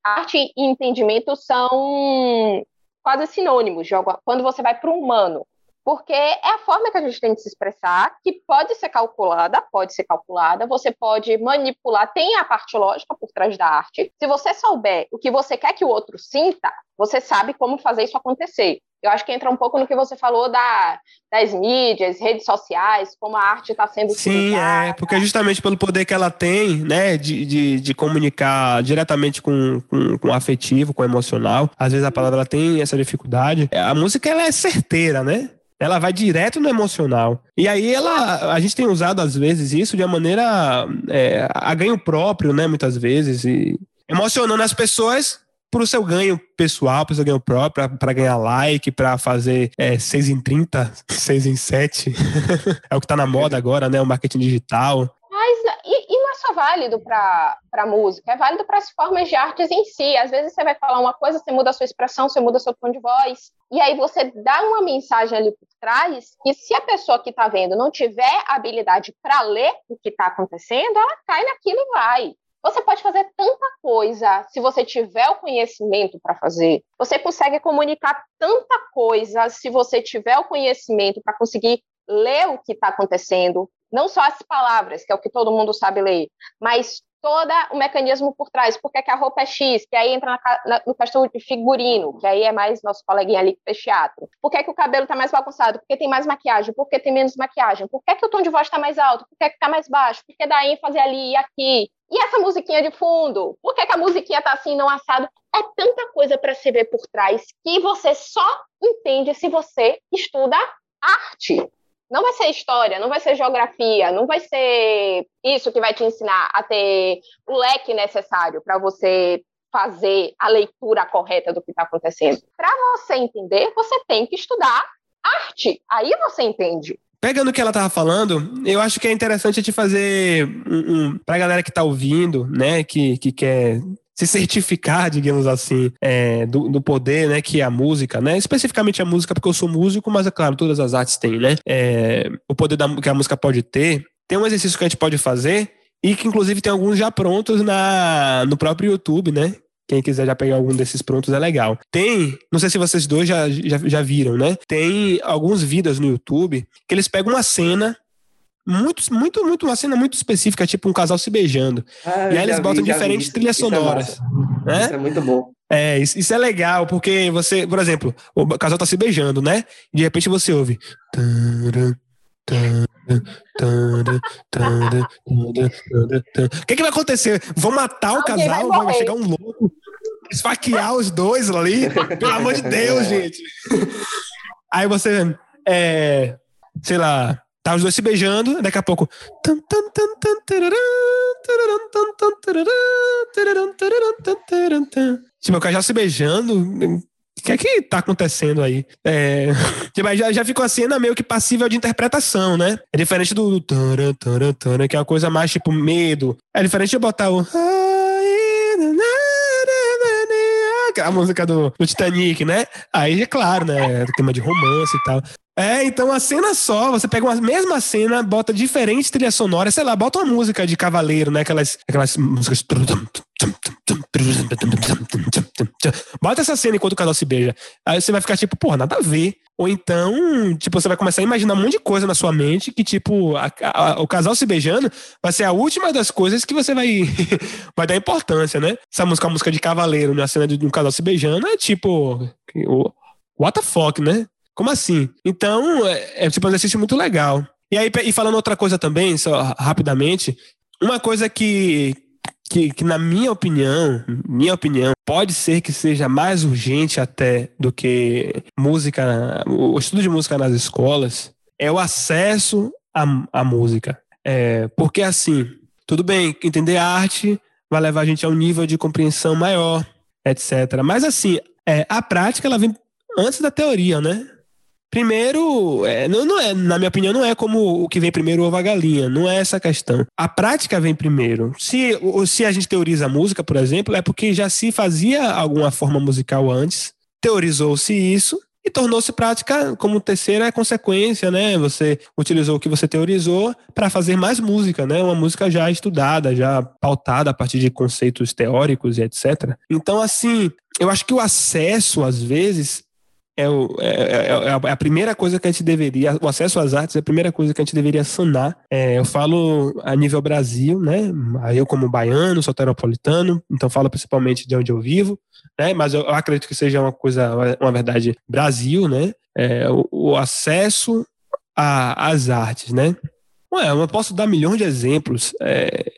Arte e entendimento são quase sinônimos. Quando você vai para o humano, porque é a forma que a gente tem de se expressar, que pode ser calculada, pode ser calculada, você pode manipular, tem a parte lógica por trás da arte. Se você souber o que você quer que o outro sinta, você sabe como fazer isso acontecer. Eu acho que entra um pouco no que você falou da, das mídias, redes sociais, como a arte está sendo Sim, é, porque justamente pelo poder que ela tem, né, de, de, de comunicar diretamente com, com, com afetivo, com emocional, às vezes a palavra ela tem essa dificuldade. A música, ela é certeira, né? ela vai direto no emocional. E aí ela, a gente tem usado às vezes isso de uma maneira é, a ganho próprio, né? Muitas vezes e emocionando as pessoas para o seu ganho pessoal, para o seu ganho próprio, para ganhar like, para fazer é, 6 em 30, 6 em 7. é o que está na moda agora, né? O marketing digital. Mas e, e não é só válido para música, é válido para as formas de artes em si. Às vezes você vai falar uma coisa, você muda a sua expressão, você muda seu tom de voz, e aí você dá uma mensagem ali por trás, e se a pessoa que está vendo não tiver habilidade para ler o que está acontecendo, ela cai naquilo e vai. Você pode fazer tanta coisa se você tiver o conhecimento para fazer. Você consegue comunicar tanta coisa se você tiver o conhecimento para conseguir ler o que está acontecendo. Não só as palavras, que é o que todo mundo sabe ler, mas todo o mecanismo por trás. Por que, que a roupa é X? Que aí entra na, na, no questão de figurino, que aí é mais nosso coleguinha ali que fez teatro. Por que, que o cabelo está mais bagunçado? Porque tem mais maquiagem? Por que tem menos maquiagem? Por que, que o tom de voz está mais alto? Por que está mais baixo? Por que dá ênfase ali e aqui? E essa musiquinha de fundo? Por que, que a musiquinha tá assim, não assado? é tanta coisa para se ver por trás que você só entende se você estuda arte. Não vai ser história, não vai ser geografia, não vai ser isso que vai te ensinar a ter o leque necessário para você fazer a leitura correta do que está acontecendo. Para você entender, você tem que estudar arte. Aí você entende. Pegando o que ela estava falando, eu acho que é interessante gente fazer um, um, para a galera que está ouvindo, né, que, que quer se certificar, digamos assim, é, do, do, poder, né, que é a música, né, especificamente a música, porque eu sou músico, mas é claro, todas as artes têm, né, é, o poder da, que a música pode ter. Tem um exercício que a gente pode fazer e que inclusive tem alguns já prontos na, no próprio YouTube, né, quem quiser já pegar algum desses prontos é legal. Tem, não sei se vocês dois já, já, já viram, né? Tem alguns vídeos no YouTube que eles pegam uma cena muito, muito, muito, uma cena muito específica, tipo um casal se beijando. Ah, e aí eles botam vi, diferentes vi. trilhas isso é sonoras. É né? Isso é muito bom. É, isso, isso, é legal, porque você, por exemplo, o casal tá se beijando, né? E de repente você ouve. O que, que vai acontecer? Vão matar o casal? Vai, vai chegar um louco? Esfaquear os dois ali? Pelo amor de Deus, gente. Aí você, é, sei lá, Tá os dois se beijando, daqui a pouco. Tipo, o cara já se beijando. O que é que tá acontecendo aí? É, tipo, já, já ficou a cena meio que passível de interpretação, né? É diferente do, que é uma coisa mais tipo medo. É diferente de botar o. A música do, do Titanic, né? Aí é claro, né? Tema de romance e tal. É, então a cena só, você pega uma mesma cena, bota diferentes trilhas sonoras, sei lá, bota uma música de cavaleiro, né? Aquelas, aquelas músicas. Bota essa cena enquanto o casal se beija. Aí você vai ficar tipo, porra, nada a ver. Ou então, tipo, você vai começar a imaginar um monte de coisa na sua mente que, tipo, a, a, o casal se beijando vai ser a última das coisas que você vai, vai dar importância, né? Essa música, a música de cavaleiro, né? A cena de um casal se beijando é tipo. What the fuck, né? Como assim? Então, é, é tipo um exercício muito legal. E aí, e falando outra coisa também, só rapidamente, uma coisa que, que, que, na minha opinião, minha opinião, pode ser que seja mais urgente até do que música, o estudo de música nas escolas, é o acesso à, à música. É, porque assim, tudo bem, entender arte vai levar a gente a um nível de compreensão maior, etc. Mas assim, é, a prática ela vem antes da teoria, né? Primeiro, é, não, não é, na minha opinião, não é como o que vem primeiro ovo a galinha, não é essa a questão. A prática vem primeiro. Se, se a gente teoriza a música, por exemplo, é porque já se fazia alguma forma musical antes, teorizou-se isso e tornou-se prática como terceira consequência, né? Você utilizou o que você teorizou para fazer mais música, né? Uma música já estudada, já pautada a partir de conceitos teóricos e etc. Então, assim, eu acho que o acesso, às vezes, é, o, é, é, é, a primeira coisa que a gente deveria, o acesso às artes é a primeira coisa que a gente deveria sanar. É, eu falo a nível Brasil, né? Eu como baiano, sou teropolitano, então falo principalmente de onde eu vivo, né? Mas eu, eu acredito que seja uma coisa, uma verdade Brasil, né? É, o, o, acesso às artes, né? Ué, eu posso dar milhões de exemplos. É,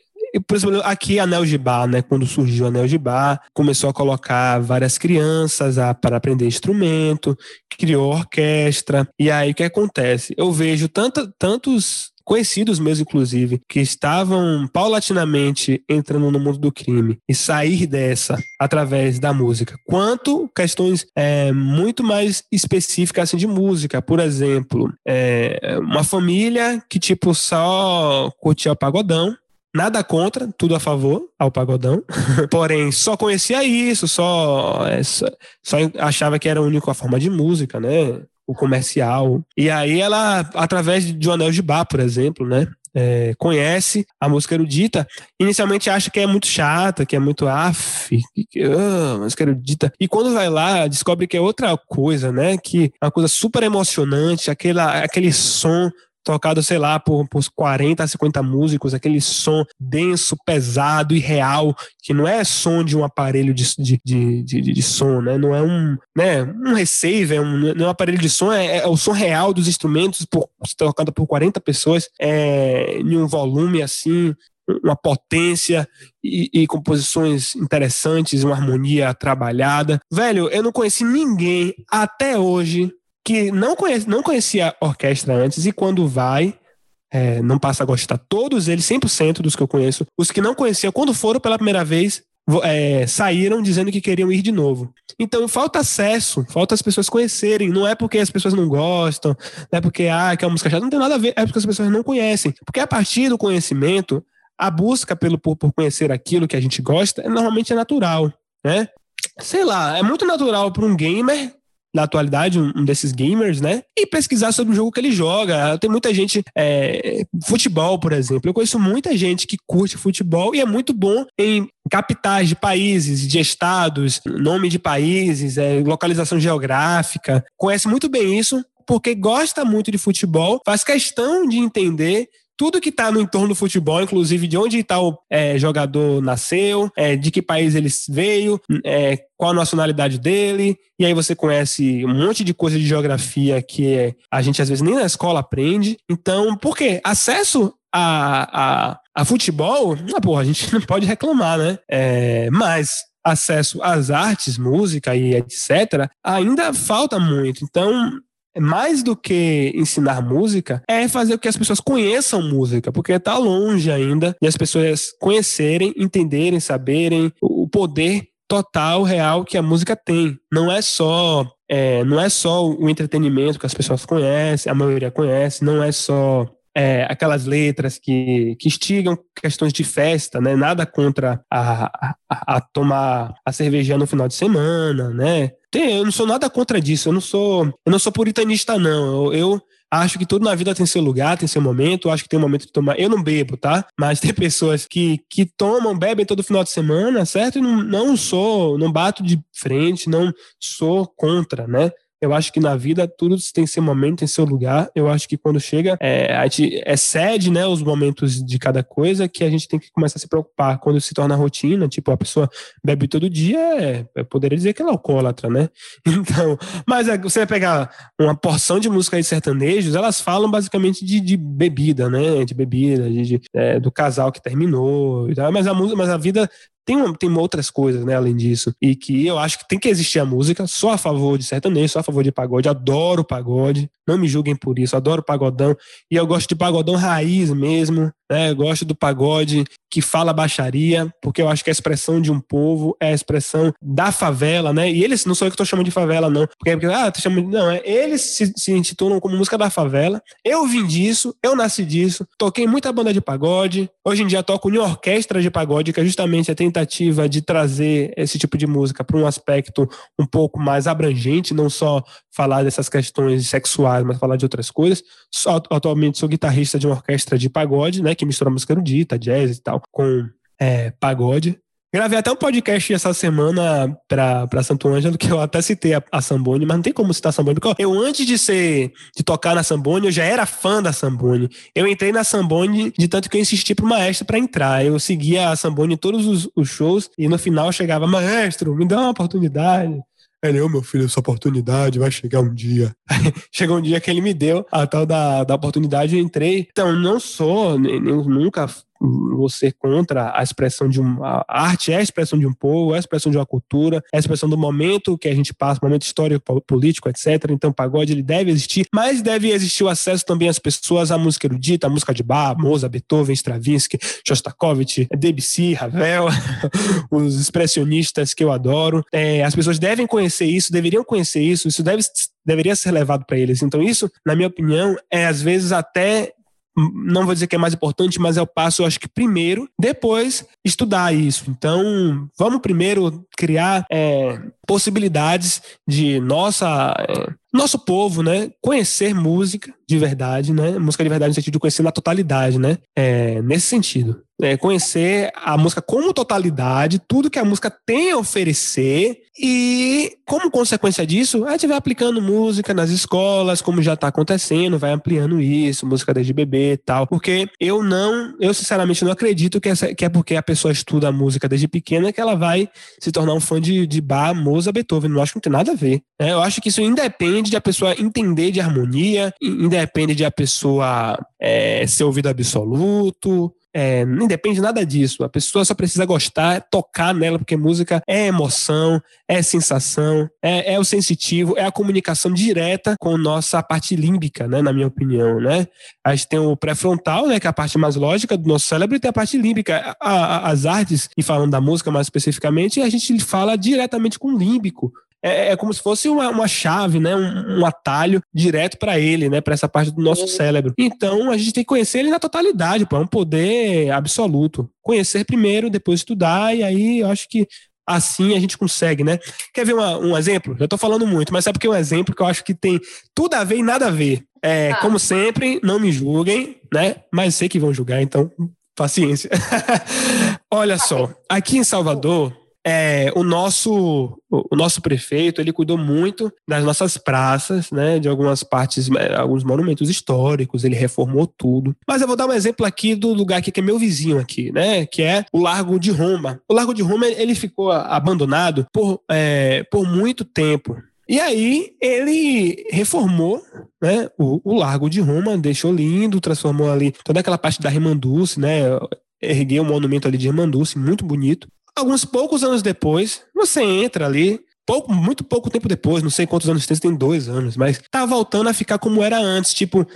por exemplo, aqui a Neo Gibá, né? Quando surgiu a Neo Gibá, começou a colocar várias crianças a, para aprender instrumento, criou orquestra. E aí o que acontece? Eu vejo tanto, tantos conhecidos mesmo, inclusive, que estavam paulatinamente entrando no mundo do crime e sair dessa através da música, quanto questões é, muito mais específicas assim, de música. Por exemplo, é, uma família que tipo só curtia o pagodão, Nada contra, tudo a favor ao pagodão. Porém, só conhecia isso, só, é, só, só achava que era a única forma de música, né? O comercial. E aí ela, através de um anel de bar, por exemplo, né? É, conhece a música erudita, inicialmente acha que é muito chata, que é muito af, que, que, uh, música erudita. E quando vai lá, descobre que é outra coisa, né? Que é uma coisa super emocionante, aquela, aquele som tocado, sei lá, por, por 40 a 50 músicos, aquele som denso, pesado e real, que não é som de um aparelho de, de, de, de, de som, né? Não é um, né, um receiver, um, não é um aparelho de som, é, é o som real dos instrumentos por, tocado por 40 pessoas, é, em um volume assim, uma potência e, e, composições interessantes, uma harmonia trabalhada. Velho, eu não conheci ninguém até hoje que não, conhece, não conhecia orquestra antes e quando vai. É, não passa a gostar. Todos eles, 100% dos que eu conheço, os que não conheciam, quando foram pela primeira vez, é, saíram dizendo que queriam ir de novo. Então falta acesso, falta as pessoas conhecerem. Não é porque as pessoas não gostam, não é porque ah, que é uma música chata, não tem nada a ver, é porque as pessoas não conhecem. Porque a partir do conhecimento, a busca pelo por, por conhecer aquilo que a gente gosta é, normalmente é natural, né? Sei lá, é muito natural para um gamer na atualidade, um, desses gamers, né? E pesquisar sobre o jogo que ele joga. Tem muita gente. É, futebol, por exemplo. Eu conheço muita gente que curte futebol e é muito bom em capitais de países, de estados, nome de países, é, localização geográfica. Conhece muito bem isso porque gosta muito de futebol, faz questão de entender tudo que está no entorno do futebol, inclusive de onde tal tá é, jogador nasceu, é, de que país ele veio, é, qual a nacionalidade dele, e aí você conhece um monte de coisa de geografia que a gente às vezes nem na escola aprende. Então, por quê? Acesso a, a, a futebol, ah, porra, a gente não pode reclamar, né? É, mas acesso às artes, música e etc., ainda falta muito. Então, mais do que ensinar música, é fazer com que as pessoas conheçam música, porque está longe ainda de as pessoas conhecerem, entenderem, saberem o poder total, real que a música tem. Não é só é, não é só o entretenimento que as pessoas conhecem, a maioria conhece, não é só é, aquelas letras que, que instigam questões de festa, né? Nada contra a, a, a tomar a cerveja no final de semana, né? Tem, eu não sou nada contra disso. Eu não sou, eu não sou puritanista, não. Eu, eu acho que tudo na vida tem seu lugar, tem seu momento. Acho que tem um momento de tomar. Eu não bebo, tá? Mas tem pessoas que, que tomam, bebem todo final de semana, certo? E não, não sou, não bato de frente, não sou contra, né? Eu acho que na vida tudo tem seu momento, tem seu lugar. Eu acho que quando chega, é, a gente excede né, os momentos de cada coisa que a gente tem que começar a se preocupar. Quando se torna rotina, tipo, a pessoa bebe todo dia, é, eu poderia dizer que ela é alcoólatra, né? Então, mas é, você vai pegar uma porção de música de sertanejos, elas falam basicamente de, de bebida, né? De bebida, de, de é, do casal que terminou, mas a, mas a vida tem, tem outras coisas, né, além disso. E que eu acho que tem que existir a música. Sou a favor de sertanejo, sou a favor de pagode. Adoro pagode. Não me julguem por isso. Adoro pagodão. E eu gosto de pagodão raiz mesmo. Né? Eu gosto do pagode que fala baixaria, porque eu acho que a expressão de um povo é a expressão da favela, né? E eles, não sou eu que estou chamando de favela, não. Porque, porque ah, tô chamando, não, é, eles se, se intitulam como música da favela. Eu vim disso, eu nasci disso, toquei muita banda de pagode. Hoje em dia toco em orquestra de pagode, que é justamente a tentativa de trazer esse tipo de música para um aspecto um pouco mais abrangente, não só falar dessas questões sexuais, mas falar de outras coisas. Atualmente sou guitarrista de uma orquestra de pagode, né? Que mistura música erudita, jazz e tal, com é, pagode. Gravei até um podcast essa semana pra, pra Santo Ângelo, que eu até citei a, a Sambone, mas não tem como citar a Sambone, porque eu, antes de ser, de tocar na Sambone, eu já era fã da Sambone. Eu entrei na Sambone de tanto que eu insisti pro maestro para entrar. Eu seguia a Sambone em todos os, os shows, e no final chegava, maestro, me dá uma oportunidade. Ele, ô meu filho, essa oportunidade vai chegar um dia. Chegou um dia que ele me deu a tal da, da oportunidade, eu entrei. Então, não sou, nem, nunca você contra a expressão de uma arte é a expressão de um povo, é a expressão de uma cultura, é a expressão do momento que a gente passa, momento histórico, político, etc. Então, o pagode ele deve existir, mas deve existir o acesso também às pessoas à música erudita, à música de Bach, Mozart, Beethoven, Stravinsky, Shostakovich, Debussy, Ravel, os expressionistas que eu adoro. É, as pessoas devem conhecer isso, deveriam conhecer isso, isso deve deveria ser levado para eles. Então, isso, na minha opinião, é às vezes até não vou dizer que é mais importante, mas é o passo, eu acho que primeiro, depois estudar isso. Então, vamos primeiro criar é, possibilidades de nossa é, nosso povo, né, conhecer música de verdade, né, música de verdade no sentido de conhecer na totalidade, né, é, nesse sentido. É, conhecer a música como totalidade, tudo que a música tem a oferecer e, como consequência disso, a gente vai aplicando música nas escolas, como já está acontecendo, vai ampliando isso, música desde bebê e tal, porque eu não, eu sinceramente não acredito que, essa, que é porque a pessoa estuda música desde pequena que ela vai se tornar um fã de, de Bach, Mozart, Beethoven, não acho que não tem nada a ver. Né? Eu acho que isso independe de a pessoa entender de harmonia, independe de a pessoa é, ser ouvido absoluto, é, não depende nada disso. A pessoa só precisa gostar, tocar nela, porque música é emoção, é sensação, é, é o sensitivo, é a comunicação direta com nossa parte límbica, né, na minha opinião, né? A gente tem o pré-frontal, né, que é a parte mais lógica do nosso cérebro, e tem a parte límbica. A, a, as artes, e falando da música mais especificamente, a gente fala diretamente com o límbico, é, é, como se fosse uma, uma chave, né? Um, um atalho direto para ele, né? Para essa parte do nosso uhum. cérebro. Então a gente tem que conhecer ele na totalidade, pô, é um poder absoluto. Conhecer primeiro, depois estudar, e aí eu acho que assim a gente consegue, né? Quer ver uma, um exemplo? Eu tô falando muito, mas sabe porque é um exemplo que eu acho que tem tudo a ver e nada a ver. É, ah. Como sempre, não me julguem, né? Mas sei que vão julgar, então paciência. Olha só, aqui em Salvador é, o nosso o nosso prefeito ele cuidou muito das nossas praças, né, de algumas partes, é, alguns monumentos históricos, ele reformou tudo. Mas eu vou dar um exemplo aqui do lugar aqui, que é meu vizinho aqui, né, que é o Largo de Roma. O Largo de Roma ele ficou abandonado por, é, por muito tempo. E aí ele reformou né, o, o Largo de Roma, deixou lindo, transformou ali toda aquela parte da Remanduce, né, ergueu um monumento ali de Remanduce, muito bonito. Alguns poucos anos depois, você entra ali, pouco, muito pouco tempo depois, não sei quantos anos tem, tem dois anos, mas tá voltando a ficar como era antes, tipo,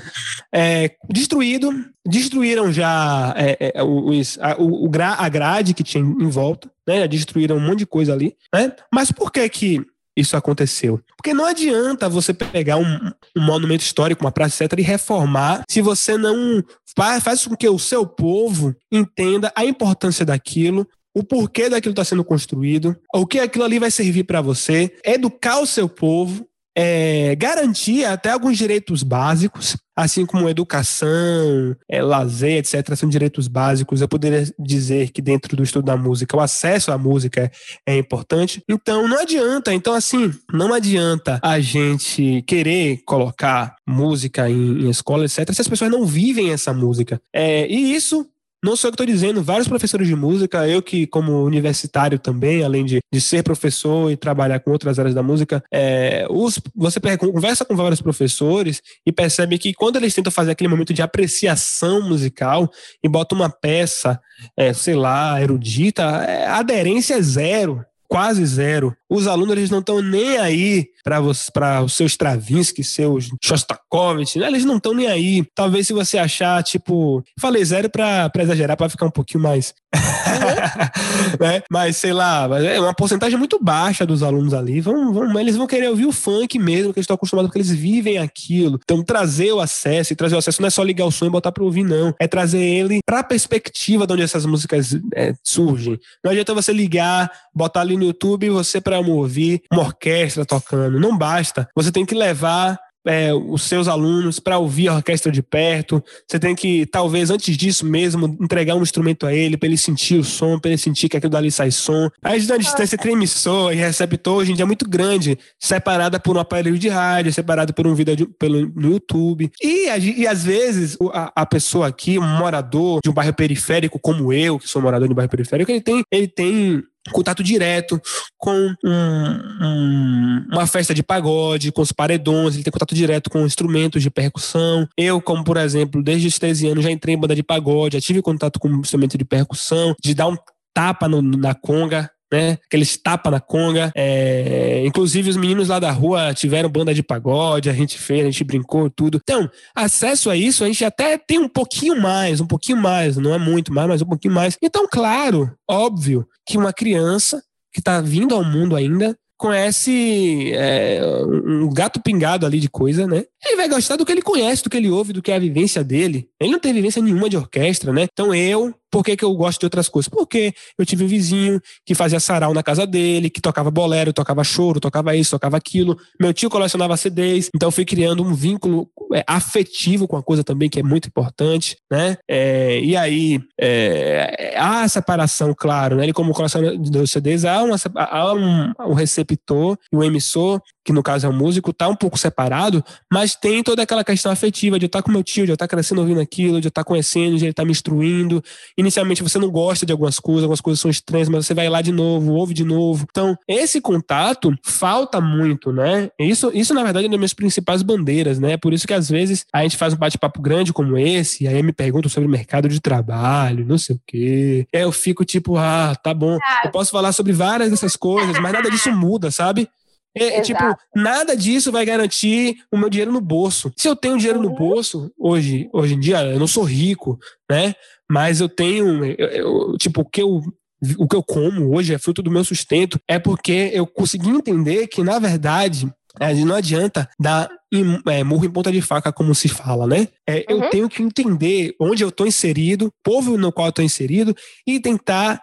é, destruído, destruíram já é, é, os, a, o, a grade que tinha em volta, né, destruíram um monte de coisa ali, né, mas por que que isso aconteceu. Porque não adianta você pegar um, um, monumento histórico, uma praça, etc., e reformar se você não faz, faz com que o seu povo entenda a importância daquilo, o porquê daquilo está sendo construído, o que aquilo ali vai servir para você, educar o seu povo, é, garantir até alguns direitos básicos, assim como educação, é, lazer, etc., são direitos básicos. Eu poderia dizer que dentro do estudo da música, o acesso à música é, é importante. Então, não adianta. Então, assim, não adianta a gente querer colocar música em, em escola, etc., se as pessoas não vivem essa música. É, e isso não sou eu que estou dizendo, vários professores de música, eu que, como universitário também, além de, de ser professor e trabalhar com outras áreas da música, é, os, você conversa com vários professores e percebe que quando eles tentam fazer aquele momento de apreciação musical e botam uma peça, é, sei lá, erudita, é, a aderência é zero quase zero. Os alunos eles não estão nem aí para os seus Stravinsky, seus Shostakovich, né? eles não estão nem aí. Talvez se você achar, tipo, falei zero para exagerar, para ficar um pouquinho mais. Uhum. né? Mas sei lá, é uma porcentagem muito baixa dos alunos ali. Vão, vão, eles vão querer ouvir o funk mesmo, que eles estão acostumados, porque eles vivem aquilo. Então, trazer o acesso, e trazer o acesso não é só ligar o som e botar para ouvir, não. É trazer ele para a perspectiva de onde essas músicas é, surgem. Não adianta você ligar, botar ali no YouTube você para ouvir uma orquestra tocando. Não basta. Você tem que levar é, os seus alunos para ouvir a orquestra de perto. Você tem que, talvez, antes disso mesmo, entregar um instrumento a ele, para ele sentir o som, para ele sentir que aquilo dali sai som. A distância entre emissor e receptor hoje em dia é muito grande, separada por um aparelho de rádio, separada por um vídeo de, pelo, no YouTube. E, e às vezes, a, a, pessoa aqui, um morador de um bairro periférico, como eu, que sou morador de um bairro periférico, ele tem, ele tem contato direto com um, um, uma festa de pagode, com os paredões, ele tem contato direto com instrumentos de percussão. Eu, como por exemplo, desde os 13 anos já entrei em banda de pagode, já tive contato com instrumento de percussão, de dar um tapa no, na conga, né? Aqueles tapa na conga. É... Inclusive, os meninos lá da rua tiveram banda de pagode, a gente fez, a gente brincou, tudo. Então, acesso a isso, a gente até tem um pouquinho mais, um pouquinho mais, não é muito mais, mas um pouquinho mais. Então, claro, óbvio que uma criança que está vindo ao mundo ainda conhece é, um gato pingado ali de coisa, né? Ele vai gostar do que ele conhece, do que ele ouve, do que é a vivência dele. Ele não tem vivência nenhuma de orquestra, né? Então eu, por que, que eu gosto de outras coisas? Porque eu tive um vizinho que fazia sarau na casa dele, que tocava bolero, tocava choro, tocava isso, tocava aquilo. Meu tio colecionava CDs, então eu fui criando um vínculo é, afetivo com a coisa também, que é muito importante, né? É, e aí, é, há a separação, claro, né? Ele como colecionador de CDs, há, uma, há um, um receptor e um emissor, que no caso é o músico, tá um pouco separado, mas Mas tem toda aquela questão afetiva de eu estar com meu tio, de eu estar crescendo ouvindo aquilo, de eu estar conhecendo, de ele estar me instruindo. Inicialmente você não gosta de algumas coisas, algumas coisas são estranhas, mas você vai lá de novo, ouve de novo. Então, esse contato falta muito, né? Isso, isso na verdade, é uma das minhas principais bandeiras, né? Por isso que às vezes a gente faz um bate-papo grande como esse, e aí me perguntam sobre o mercado de trabalho, não sei o quê. Aí eu fico tipo, ah, tá bom. Eu posso falar sobre várias dessas coisas, mas nada disso muda, sabe? É, tipo, nada disso vai garantir o meu dinheiro no bolso. Se eu tenho dinheiro uhum. no bolso, hoje, hoje em dia, eu não sou rico, né? Mas eu tenho, eu, eu, tipo, o que eu o que eu como hoje é fruto do meu sustento, é porque eu consegui entender que, na verdade, é, não adianta dar é, murro em ponta de faca, como se fala, né? É, uhum. Eu tenho que entender onde eu estou inserido, povo no qual eu estou inserido, e tentar,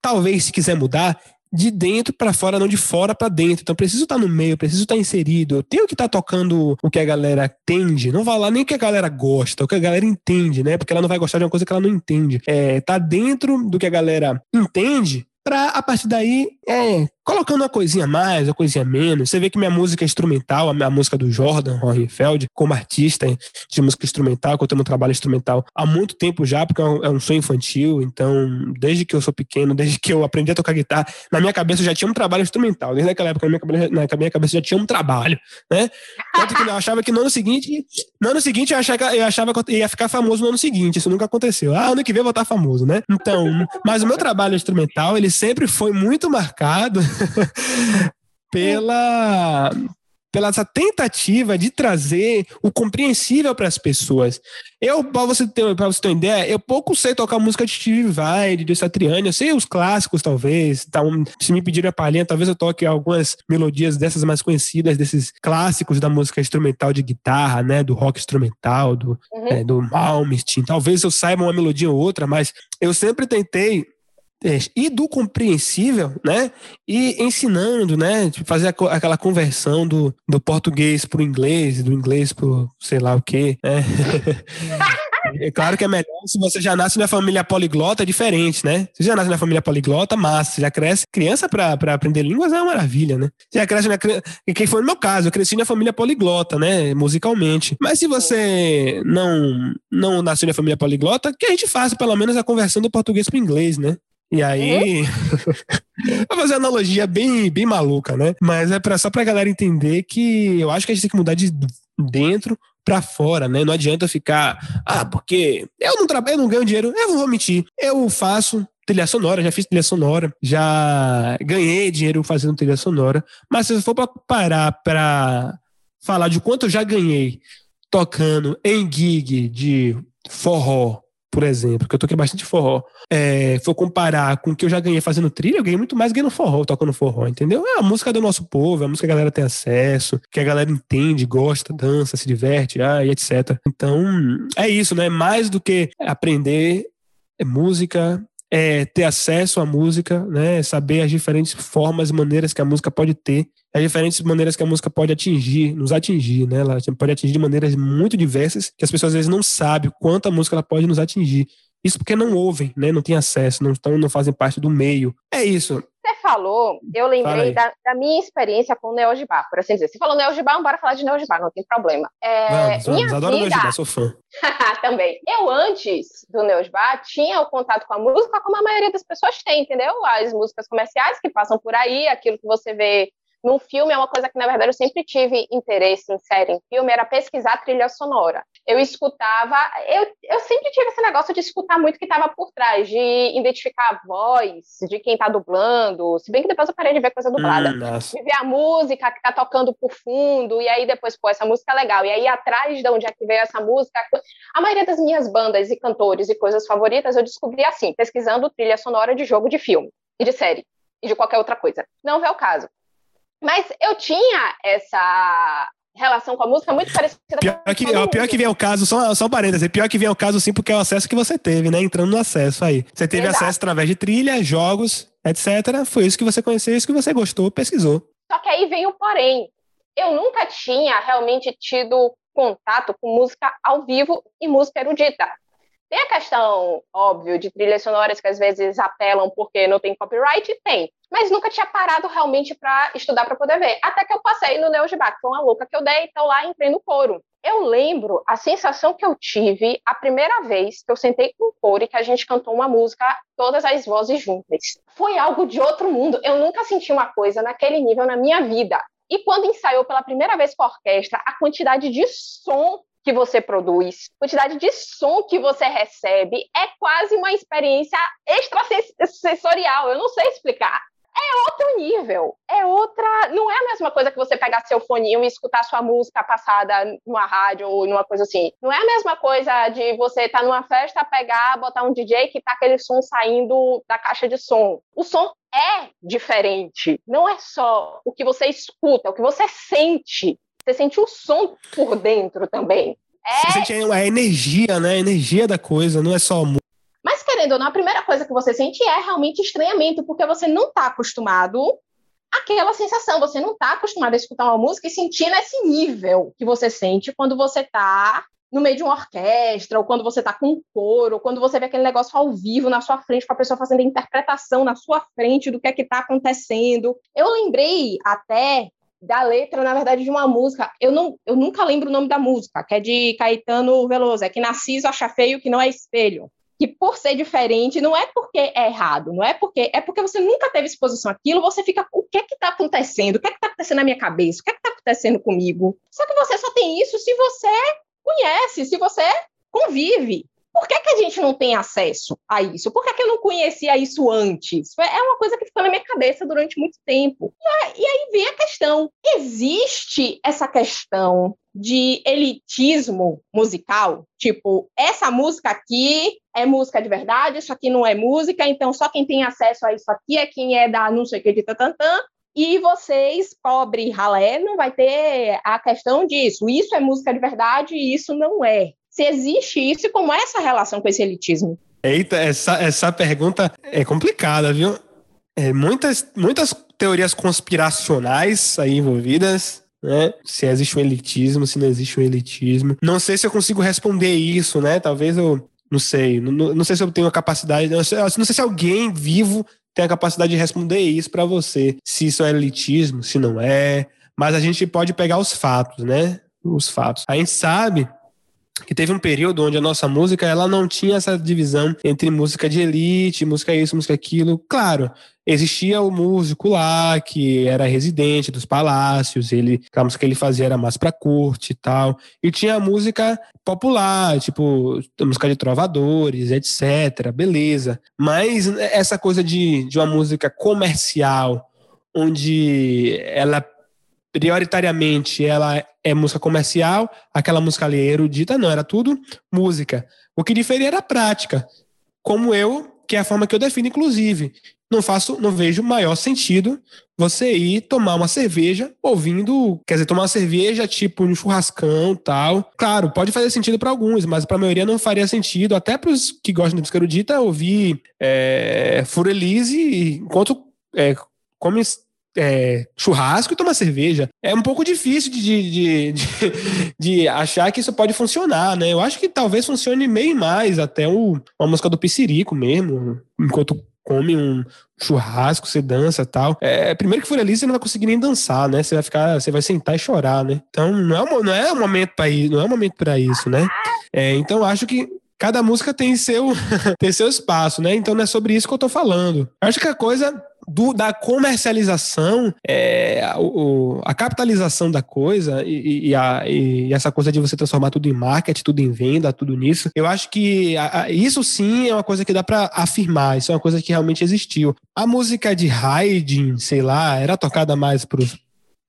talvez, se quiser mudar, de dentro para fora, não de fora para dentro. Então, preciso estar tá no meio, preciso estar tá inserido. Eu tenho que estar tá tocando o que a galera entende. Não vai lá nem o que a galera gosta, o que a galera entende, né? Porque ela não vai gostar de uma coisa que ela não entende. É, tá dentro do que a galera entende para a partir daí é colocando uma coisinha a mais, uma coisinha a menos. Você vê que minha música é instrumental, a minha música do Jordan Hohenfeld, como artista de música instrumental, que eu tenho um trabalho instrumental há muito tempo já, porque é um, é um sonho infantil. Então, desde que eu sou pequeno, desde que eu aprendi a tocar guitarra, na minha cabeça já tinha um trabalho instrumental. Desde aquela época, na minha cabeça, na minha cabeça já tinha um trabalho, né? Tanto que eu achava que no ano seguinte, no ano seguinte eu achava, eu achava que eu ia ficar famoso no ano seguinte. Isso nunca aconteceu. Ah, ano que vem eu vou estar famoso, né? Então, mas o meu trabalho instrumental, ele sempre foi muito marcado pela pela essa tentativa de trazer o compreensível para as pessoas. Eu, para você ter, para você ter uma ideia, eu pouco sei tocar música de Steve Vai, de Satriani, eu sei os clássicos talvez, tá um, se me pedirem a palhinha, talvez eu toque algumas melodias dessas mais conhecidas, desses clássicos da música instrumental de guitarra, né, do rock instrumental, do, uhum. é, do Malmsteen, talvez eu saiba uma melodia ou outra, mas eu sempre tentei e do compreensível, né? E ensinando, né? Tipo, fazer aquela conversão do, do português para o inglês, do inglês para sei lá o quê. Né? É claro que é melhor se você já nasce na família poliglota, é diferente, né? Se já nasce na família poliglota, massa. Você já cresce. Criança para aprender línguas é uma maravilha, né? Você já cresce na. Quem foi no meu caso, eu cresci na família poliglota, né? Musicalmente. Mas se você não, não nasceu na família poliglota, que a gente faça pelo menos a conversão do português para inglês, né? E aí, vou fazer uma analogia bem, bem maluca, né? Mas é pra, só pra galera entender que eu acho que a gente tem que mudar de dentro para fora, né? Não adianta ficar, ah, porque eu não trabalho, eu não ganho dinheiro, eu não vou mentir. Eu faço trilha sonora, já fiz trilha sonora, já ganhei dinheiro fazendo trilha sonora, mas se for para parar para falar de quanto eu já ganhei tocando em gig de forró, por exemplo, que eu toquei bastante forró, é, for comparar com o que eu já ganhei fazendo trilha, eu ganhei muito mais ganhando forró, tocando forró, entendeu? É a música do nosso povo, é a música que a galera tem acesso, que a galera entende, gosta, dança, se diverte, ah, e etc. Então, é isso, né? Mais do que aprender é música, é ter acesso à música, né? Saber as diferentes formas e maneiras que a música pode ter as diferentes maneiras que a música pode atingir, nos atingir, né? Ela pode atingir de maneiras muito diversas que as pessoas às vezes não sabem quanto a música ela pode nos atingir. Isso porque não ouvem, né? Não têm acesso, não estão, não fazem parte do meio. É isso. Você falou, eu lembrei da, da, minha experiência com o Neogibá, por assim dizer. Você falou Neogibá, bora falar de Neogibá, não tem problema. É, vamos, vamos, minha adoro vida... Neogibá, sou fã. Também. Eu, antes do Neogibá, tinha o contato com a música como a maioria das pessoas tem, entendeu? As músicas comerciais que passam por aí, aquilo que você vê num filme é uma coisa que, na verdade, eu sempre tive interesse em série, em filme, era pesquisar trilha sonora. Eu escutava, eu, eu sempre tive esse negócio de escutar muito o que estava por trás, de identificar a voz de quem está dublando, se bem que depois eu parei de ver coisa dublada. Hum, de ver a música que está tocando por fundo, e aí depois, pô, essa música é legal. E aí atrás de onde é que veio essa música, a maioria das minhas bandas e cantores e coisas favoritas eu descobri assim, pesquisando trilha sonora de jogo de filme e de série e de qualquer outra coisa. Não é o caso. Mas eu tinha essa relação com a música muito parecida pior com que, a Pior que vem o caso, só, só um parênteses, pior que vem o caso sim, porque é o acesso que você teve, né? Entrando no acesso aí. Você teve Exato. acesso através de trilha, jogos, etc. Foi isso que você conheceu, isso que você gostou, pesquisou. Só que aí vem o porém. Eu nunca tinha realmente tido contato com música ao vivo e música erudita. Tem a questão, óbvio, de trilhas sonoras que às vezes apelam porque não tem copyright? Tem. Mas nunca tinha parado realmente para estudar para poder ver. Até que eu passei no Neogibá, que foi uma louca que eu dei, então lá entrei no coro. Eu lembro a sensação que eu tive a primeira vez que eu sentei com o coro e que a gente cantou uma música, todas as vozes juntas. Foi algo de outro mundo. Eu nunca senti uma coisa naquele nível na minha vida. E quando ensaiou pela primeira vez com a orquestra, a quantidade de som que você produz, quantidade de som que você recebe, é quase uma experiência extrasensorial. Eu não sei explicar. É outro nível, é outra. Não é a mesma coisa que você pegar seu foninho e escutar sua música passada numa rádio ou numa coisa assim. Não é a mesma coisa de você estar tá numa festa, pegar, botar um DJ que tá aquele som saindo da caixa de som. O som é diferente. Não é só o que você escuta, é o que você sente. Você sente o som por dentro também. É... Você sente a energia, né? A energia da coisa, não é só música. Mas, querendo ou não, a primeira coisa que você sente é realmente estranhamento, porque você não está acostumado àquela sensação, você não está acostumado a escutar uma música e sentir nesse nível que você sente quando você está no meio de uma orquestra, ou quando você está com um coro, ou quando você vê aquele negócio ao vivo na sua frente, com a pessoa fazendo a interpretação na sua frente do que é que está acontecendo. Eu lembrei até da letra, na verdade, de uma música. Eu, não, eu nunca lembro o nome da música, que é de Caetano Veloso, é que Narciso acha feio que não é espelho. Que por ser diferente, não é porque é errado, não é porque é porque você nunca teve exposição àquilo, você fica, o que é que está acontecendo? O que é que está acontecendo na minha cabeça? O que é que está acontecendo comigo? Só que você só tem isso se você conhece, se você convive. Por que, que a gente não tem acesso a isso? Por que, que eu não conhecia isso antes? É uma coisa que ficou na minha cabeça durante muito tempo. E aí vem a questão: existe essa questão de elitismo musical? Tipo, essa música aqui é música de verdade, isso aqui não é música, então só quem tem acesso a isso aqui é quem é da não sei o que de tantantã, e vocês, pobre ralé, não vai ter a questão disso. Isso é música de verdade e isso não é se existe isso e como é essa relação com esse elitismo. Eita, essa, essa pergunta é complicada, viu? É, muitas, muitas teorias conspiracionais aí envolvidas, né? Se existe um elitismo, se não existe um elitismo. Não sei se eu consigo responder isso, né? Talvez eu. Não sei. Não, não sei se eu tenho a capacidade. Não sei, não sei se alguém vivo tem a capacidade de responder isso para você. Se isso é elitismo, se não é. Mas a gente pode pegar os fatos, né? Os fatos. A gente sabe que teve um período onde a nossa música ela não tinha essa divisão entre música de elite, música isso, música aquilo. Claro, existia o músico lá que era residente dos palácios, ele a música que ele fazia era mais para corte e tal. E tinha a música popular, tipo música de trovadores, etc. Beleza. Mas essa coisa de, de uma música comercial, onde ela prioritariamente ela é música comercial, aquela música ali erudita, não, era tudo música. O que diferia era a prática. Como eu, que é a forma que eu defino, inclusive. Não faço, não vejo maior sentido você ir tomar uma cerveja ouvindo, quer dizer, tomar uma cerveja tipo um churrascão tal. Claro, pode fazer sentido para alguns, mas para a maioria não faria sentido, até para os que gostam de música erudita, ouvir é, Furelise enquanto é, come é, churrasco e tomar cerveja. É um pouco difícil de, de, de, de, achar que isso pode funcionar, né? Eu acho que talvez funcione meio mais até o, uma música do Piscirico mesmo, enquanto come um churrasco, você dança tal. É, primeiro que for ali, você não vai conseguir nem dançar, né? Você vai ficar, você vai sentar e chorar, né? Então não é, não é um momento para isso, não é um momento para isso, né? É, então acho que cada música tem seu, tem seu espaço, né? Então não é sobre isso que eu tô falando. Acho que a coisa do, da comercialização, é, o, a capitalização da coisa e, e, a, e, essa coisa de você transformar tudo em marketing, tudo em venda, tudo nisso, eu acho que a, a, isso sim é uma coisa que dá para afirmar, isso é uma coisa que realmente existiu. A música de Haydn, sei lá, era tocada mais pros,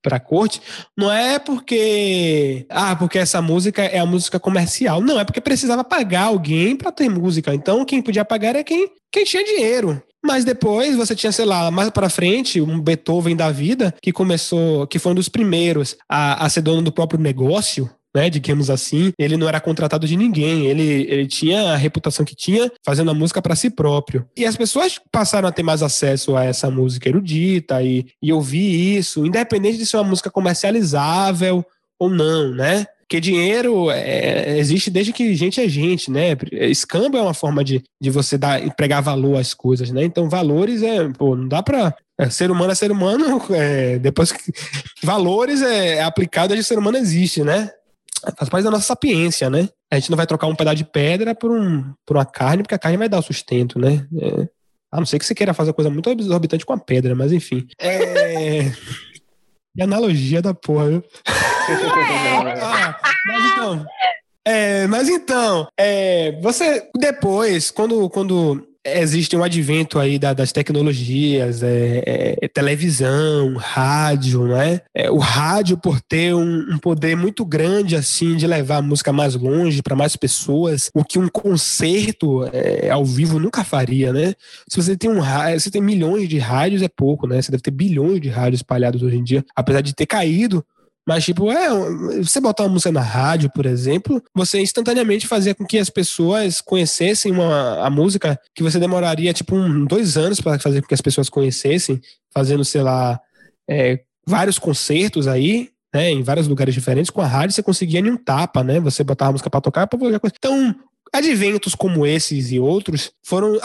para corte, não é porque ah, porque essa música é a música comercial. Não, é porque precisava pagar alguém para ter música. Então quem podia pagar era quem quem tinha dinheiro. Mas depois você tinha, sei lá, mais para frente, um Beethoven da vida, que começou, que foi um dos primeiros a, a ser dono do próprio negócio, né, digamos assim, ele não era contratado de ninguém, ele, ele tinha a reputação que tinha fazendo a música para si próprio. E as pessoas passaram a ter mais acesso a essa música erudita e, e ouvir isso, independente de ser uma música comercializável ou não, né? Porque dinheiro é, existe desde que gente é gente, né? Escambo é uma forma de, de você dar, empregar valor às coisas, né? Então, valores é, pô, não dá pra. É, ser humano é ser humano, é, depois que. Valores é, é aplicado desde que ser humano existe, né? Faz parte da nossa sapiência, né? A gente não vai trocar um pedaço de pedra por, um, por uma carne, porque a carne vai dar o sustento, né? É, a não ser que você queira fazer coisa muito exorbitante com a pedra, mas enfim. É. Que analogia da porra, viu? ah, mas então. É, mas então, é, você depois, quando, quando existe um advento aí da, das tecnologias, é, é, televisão, rádio, né? É, o rádio, por ter um, um, poder muito grande, assim, de levar a música mais longe, para mais pessoas, o que um concerto é, ao vivo nunca faria, né? Se você tem um você tem milhões de rádios, é pouco, né? Você deve ter bilhões de rádios espalhados hoje em dia, apesar de ter caído mas, tipo, é, você botar uma música na rádio, por exemplo, você instantaneamente fazia com que as pessoas conhecessem uma, a música que você demoraria, tipo, um, dois anos para fazer com que as pessoas conhecessem, fazendo, sei lá, é, vários concertos aí, né, em vários lugares diferentes. Com a rádio você conseguia em um tapa, né? Você botava a música para tocar para coisa. Então, adventos como esses e outros foram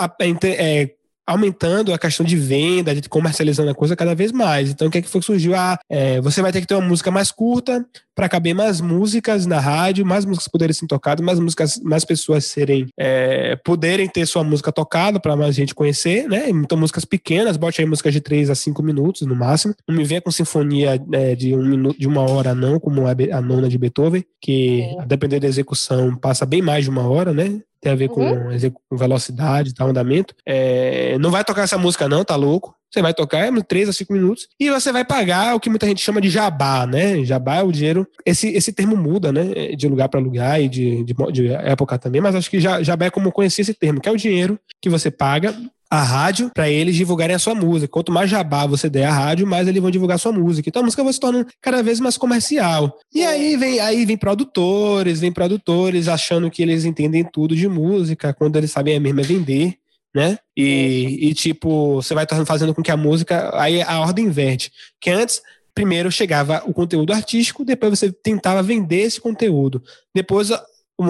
é, aumentando a questão de venda, de comercializando a coisa cada vez mais. Então, o que é que foi que surgiu? Ah, é, você vai ter que ter uma música mais curta para caber mais músicas na rádio, mais músicas poderem ser tocadas, mais músicas, mais pessoas serem é, poderem ter sua música tocada para mais gente conhecer, né? Então, músicas pequenas, bote aí músicas de 3 a 5 minutos no máximo. Não me venha com sinfonia é, de um minuto, de uma hora, não, como a nona de Beethoven, que, a depender da execução, passa bem mais de uma hora, né? Tem a ver com, uhum. com velocidade, tá, andamento. É, não vai tocar essa música não, tá louco? Você vai tocar é 3 a 5 minutos e você vai pagar o que muita gente chama de jabá, né? Jabá é o dinheiro. Esse, esse termo muda, né? De lugar para lugar e de, de, de, época também, mas acho que jabá é como conhecer esse termo, que é o dinheiro que você paga a rádio para eles divulgarem a sua música. Quanto mais jabá você der à rádio, mais eles vão divulgar a sua música. Então a música vai se tornando cada vez mais comercial. E é. aí vem, aí vem produtores, vem produtores achando que eles entendem tudo de música, quando eles sabem é mesmo é vender. Né? E, e tipo, você vai fazendo com que a música. Aí a ordem inverte. Que antes primeiro chegava o conteúdo artístico, depois você tentava vender esse conteúdo. Depois a,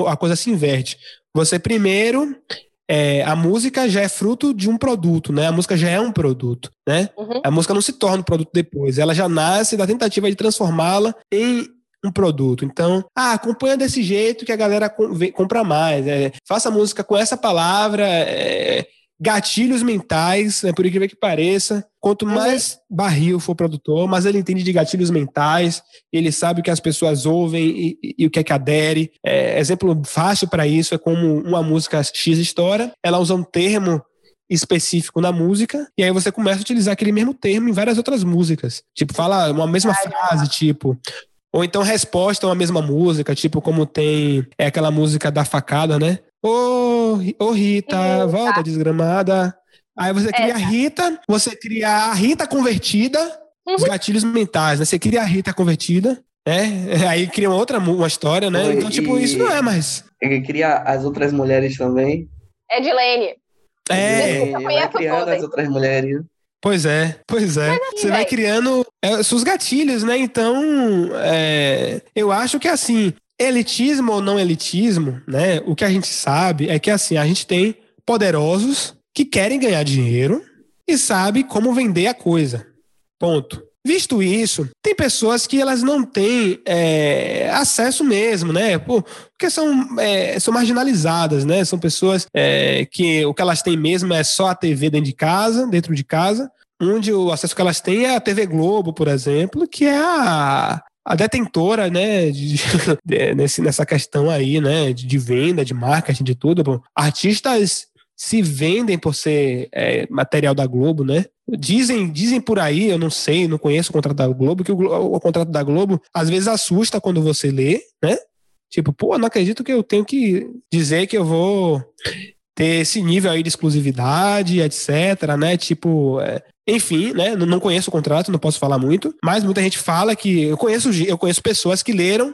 a coisa se inverte. Você primeiro é, a música já é fruto de um produto, né? A música já é um produto, né? Uhum. A música não se torna um produto depois, ela já nasce da tentativa de transformá-la em um produto. Então, ah, acompanha desse jeito que a galera compra mais. É, faça música com essa palavra. É, gatilhos mentais, né, por incrível que pareça. Quanto mais barril for o produtor, mais ele entende de gatilhos mentais, ele sabe o que as pessoas ouvem e, e, e o que é que adere. É, exemplo fácil para isso é como uma música X história, ela usa um termo específico na música, e aí você começa a utilizar aquele mesmo termo em várias outras músicas. Tipo, fala uma mesma frase, tipo, ou então resposta a uma mesma música, tipo como tem é aquela música da facada, né? Ô, oh, oh, Rita, volta desgramada. Aí você cria a Rita, você cria a Rita convertida, uhum. os gatilhos mentais, né? Você cria a Rita convertida, né? Aí cria uma outra uma história, né? Então, tipo, isso não é mais. Ele cria as outras mulheres também. É de Lene. É, vai criando as outras mulheres. Pois é, pois é. Assim, você vai criando é, seus gatilhos, né? Então, é, eu acho que assim, elitismo ou não elitismo, né? O que a gente sabe é que assim, a gente tem poderosos que querem ganhar dinheiro e sabe como vender a coisa. Ponto. Visto isso, tem pessoas que elas não têm é, acesso mesmo, né? porque são, é, são marginalizadas, né? São pessoas é, que o que elas têm mesmo é só a TV dentro de casa, dentro de casa, onde o acesso que elas têm é a TV Globo, por exemplo, que é a, a detentora, né, de, de, nesse, nessa questão aí, né, de, de, venda, de marketing, de tudo. Bom, artistas se vendem por ser é, material da Globo, né? Dizem, dizem por aí, eu não sei, não conheço o contrato da Globo, que o, o, contrato da Globo às vezes assusta quando você lê, né? Tipo, pô, não acredito que eu tenho que dizer que eu vou ter esse nível aí de exclusividade, etc, né? Tipo, é, enfim, né? Não conheço o contrato, não posso falar muito, mas muita gente fala que eu conheço, eu conheço pessoas que leram,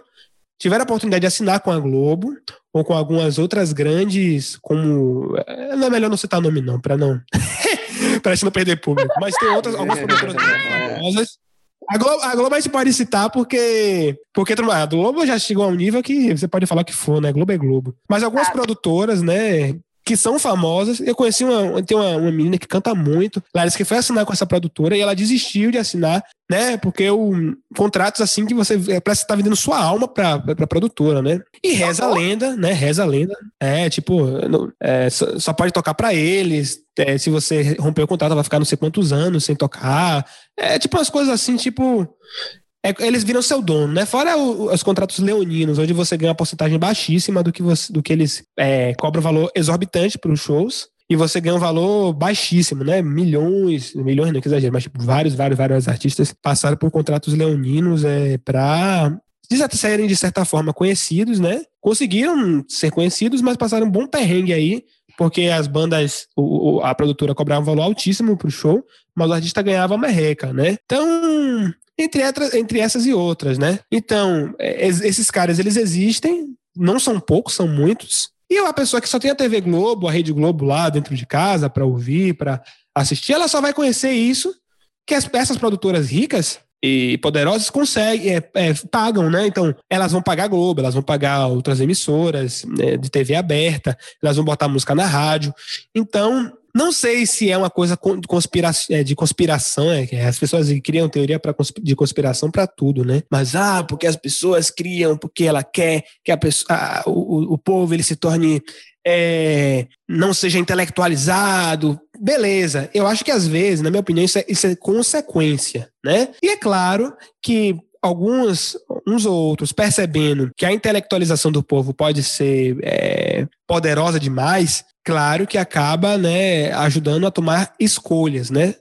tiveram a oportunidade de assinar com a Globo ou com algumas outras grandes, como é, não é melhor não citar nome não, para não para gente não perder público, mas tem outras algumas produtoras famosas A Globo, a Globo a gente pode citar porque. Porque a Globo já chegou a um nível que você pode falar que for, né? Globo é Globo. Mas algumas ah. produtoras, né? Que são famosas. Eu conheci uma, tem uma, uma menina que canta muito, Larissa, que foi assinar com essa produtora e ela desistiu de assinar, né? Porque o contratos assim que você parece que tá vendendo sua alma pra, pra, pra produtora, né? E reza a lenda, né? Reza a lenda. É, tipo, é, só, só, pode tocar para eles. É, se você romper o contrato, vai ficar não sei quantos anos sem tocar. É tipo umas coisas assim, tipo. É, eles viram seu dono, né? Fora o, os contratos leoninos, onde você ganha uma porcentagem baixíssima do que, você, do que eles é, cobram valor exorbitante para os shows. E você ganha um valor baixíssimo, né? Milhões, milhões, não que exagero, mas tipo, vários, vários, vários artistas passaram por contratos leoninos é, para serem, de certa forma, conhecidos, né? Conseguiram ser conhecidos, mas passaram um bom perrengue aí, porque as bandas, o, a produtora cobrava um valor altíssimo pro show, mas o artista ganhava merreca, né? Então, entre, entre essas e outras, né? Então, é, esses caras, eles existem, não são poucos, são muitos. E a pessoa que só tem a TV Globo, a Rede Globo lá dentro de casa para ouvir, para assistir, ela só vai conhecer isso que as, essas produtoras ricas e poderosas conseguem, é, é, pagam, né? Então, elas vão pagar Globo, elas vão pagar outras emissoras né, de TV aberta, elas vão botar música na rádio. Então, não sei se é uma coisa é, de conspiração, é, as pessoas criam teoria de conspiração para tudo, né? Mas, ah, porque as pessoas criam, porque ela quer que a pessoa, ah, o, o povo ele se torne. É, não seja intelectualizado. Beleza, eu acho que às vezes, na minha opinião, isso é, isso é consequência, né? E é claro que alguns, uns ou outros, percebendo que a intelectualização do povo pode ser é, poderosa demais, claro que acaba né, ajudando a tomar escolhas, né?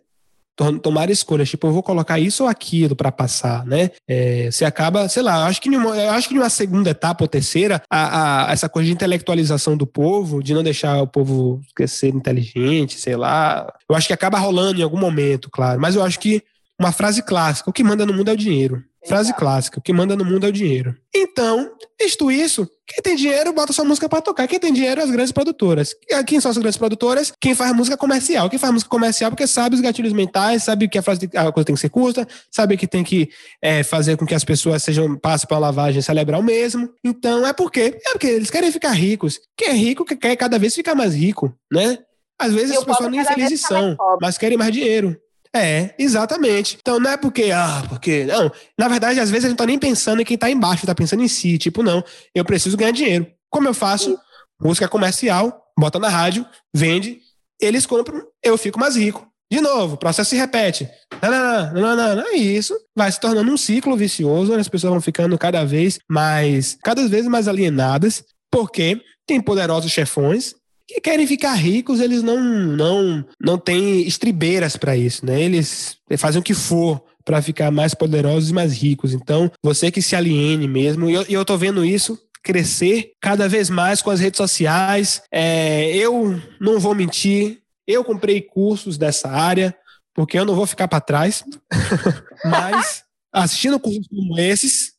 tomar escolhas, tipo, eu vou colocar isso ou aquilo para passar, né? É, você acaba, sei lá, acho que numa, acho que numa segunda etapa ou terceira, a, a, essa coisa de intelectualização do povo, de não deixar o povo crescer inteligente, sei lá, eu acho que acaba rolando em algum momento, claro, mas eu acho que uma frase clássica, o que manda no mundo é o dinheiro. Frase clássica: o que manda no mundo é o dinheiro. Então, visto isso, quem tem dinheiro bota sua música para tocar. Quem tem dinheiro é as grandes produtoras. Quem são as grandes produtoras? Quem faz música comercial. Quem faz música comercial porque sabe os gatilhos mentais, sabe que a, frase, a coisa tem que ser curta, sabe que tem que é, fazer com que as pessoas sejam passem pela lavagem cerebral mesmo. Então, é porque é porque eles querem ficar ricos. Quem é rico quer cada vez ficar mais rico, né? Às vezes as pessoas nem felizes são, mas querem mais dinheiro. É, exatamente. Então não é porque, ah, porque. Não. Na verdade, às vezes a gente tá nem pensando em quem tá embaixo, tá pensando em si. Tipo, não, eu preciso ganhar dinheiro. Como eu faço? Música comercial, bota na rádio, vende, eles compram, eu fico mais rico. De novo, o processo se repete. Não, não, não, não, não, é isso. Vai se tornando um ciclo vicioso, as pessoas vão ficando cada vez mais, cada vez mais alienadas, porque tem poderosos chefões que querem ficar ricos, eles não não não têm estribeiras para isso, né? Eles fazem o que for para ficar mais poderosos e mais ricos. Então, você que se aliene mesmo, e eu, eu tô vendo isso crescer cada vez mais com as redes sociais. É, eu não vou mentir, eu comprei cursos dessa área, porque eu não vou ficar para trás. Mas assistindo cursos como esses,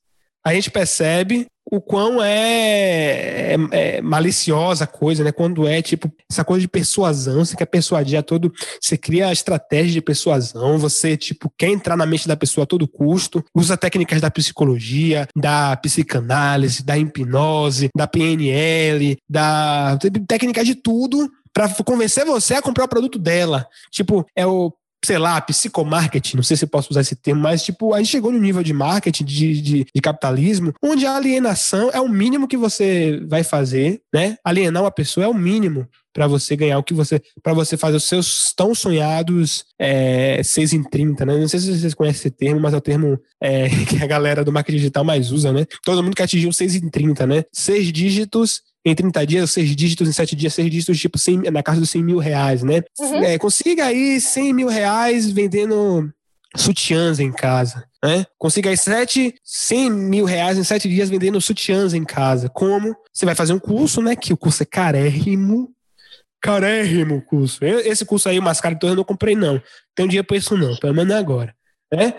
a gente percebe o quão é, é, é, maliciosa a coisa, né? Quando é tipo essa coisa de persuasão, você quer persuadir a todo, você cria estratégia de persuasão, você tipo quer entrar na mente da pessoa a todo custo, usa técnicas da psicologia, da psicanálise, da hipnose, da PNL, da técnica de tudo para convencer você a comprar o produto dela. Tipo, é o sei lá, psicomarketing, não sei se posso usar esse termo, mas tipo, a gente chegou no nível de marketing, de, de, de, capitalismo, onde a alienação é o mínimo que você vai fazer, né? Alienar uma pessoa é o mínimo para você ganhar o que você, para você fazer os seus tão sonhados é, 6 em 30, né? Não sei se vocês conhecem esse termo, mas é o termo é, que a galera do marketing digital mais usa, né? Todo mundo quer atingir o 6 em 30, né? Seis dígitos em 30 dias, seis dígitos, em sete dias, seis dígitos, tipo, 100, na casa dos 100 mil reais, né? Uhum. É, consiga aí 100 mil reais vendendo sutiãs em casa, né? Consiga aí sete, 100 mil reais em sete dias vendendo sutiãs em casa. Como? Você vai fazer um curso, né? Que o curso é carérrimo. Carérrimo o curso. Esse curso aí, o Mascara eu não comprei, não. Tem um dia pra isso, não. Pelo menos agora. Né?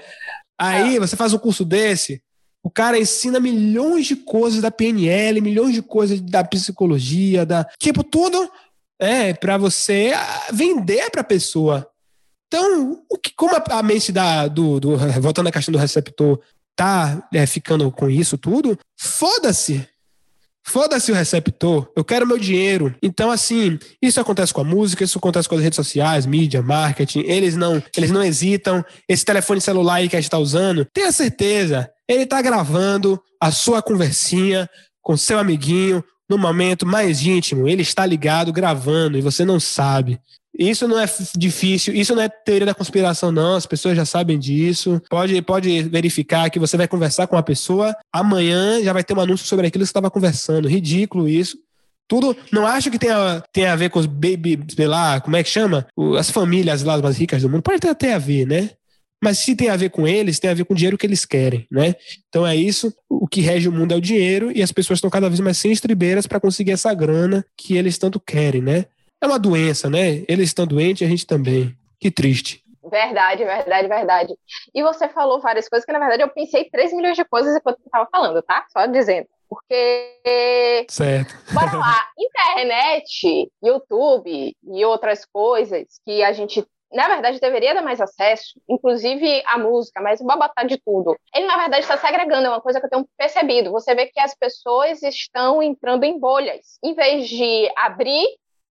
Aí, ah. você faz um curso desse, o cara ensina milhões de coisas da PNL, milhões de coisas da psicologia, da tipo tudo é para você vender para a pessoa. Então, o que, como a, a mente da, do, do. Voltando à questão do receptor, tá é, ficando com isso tudo, foda-se. Foda-se o receptor, eu quero meu dinheiro. Então, assim, isso acontece com a música, isso acontece com as redes sociais, mídia, marketing. Eles não, eles não hesitam. Esse telefone celular aí que a gente está usando, tenha certeza, ele está gravando a sua conversinha com seu amiguinho no momento mais íntimo. Ele está ligado, gravando, e você não sabe. Isso não é difícil, isso não é teoria da conspiração, não. As pessoas já sabem disso. Pode, pode verificar que você vai conversar com uma pessoa, amanhã já vai ter um anúncio sobre aquilo que você estava conversando. Ridículo isso. Tudo. Não acho que tenha, tenha a ver com os baby, sei lá, como é que chama? As famílias lá mais ricas do mundo. Pode ter até a ver, né? Mas se tem a ver com eles, tem a ver com o dinheiro que eles querem, né? Então é isso. O que rege o mundo é o dinheiro e as pessoas estão cada vez mais sem estribeiras para conseguir essa grana que eles tanto querem, né? É uma doença, né? Eles estão doentes, a gente também. Que triste. Verdade, verdade, verdade. E você falou várias coisas que, na verdade, eu pensei 3 milhões de coisas enquanto você estava falando, tá? Só dizendo. Porque. Certo. Bora lá. Internet, YouTube e outras coisas que a gente na verdade, deveria dar mais acesso, inclusive a música, mas o babatá de tudo. Ele, na verdade, está se agregando, é uma coisa que eu tenho percebido. Você vê que as pessoas estão entrando em bolhas. Em vez de abrir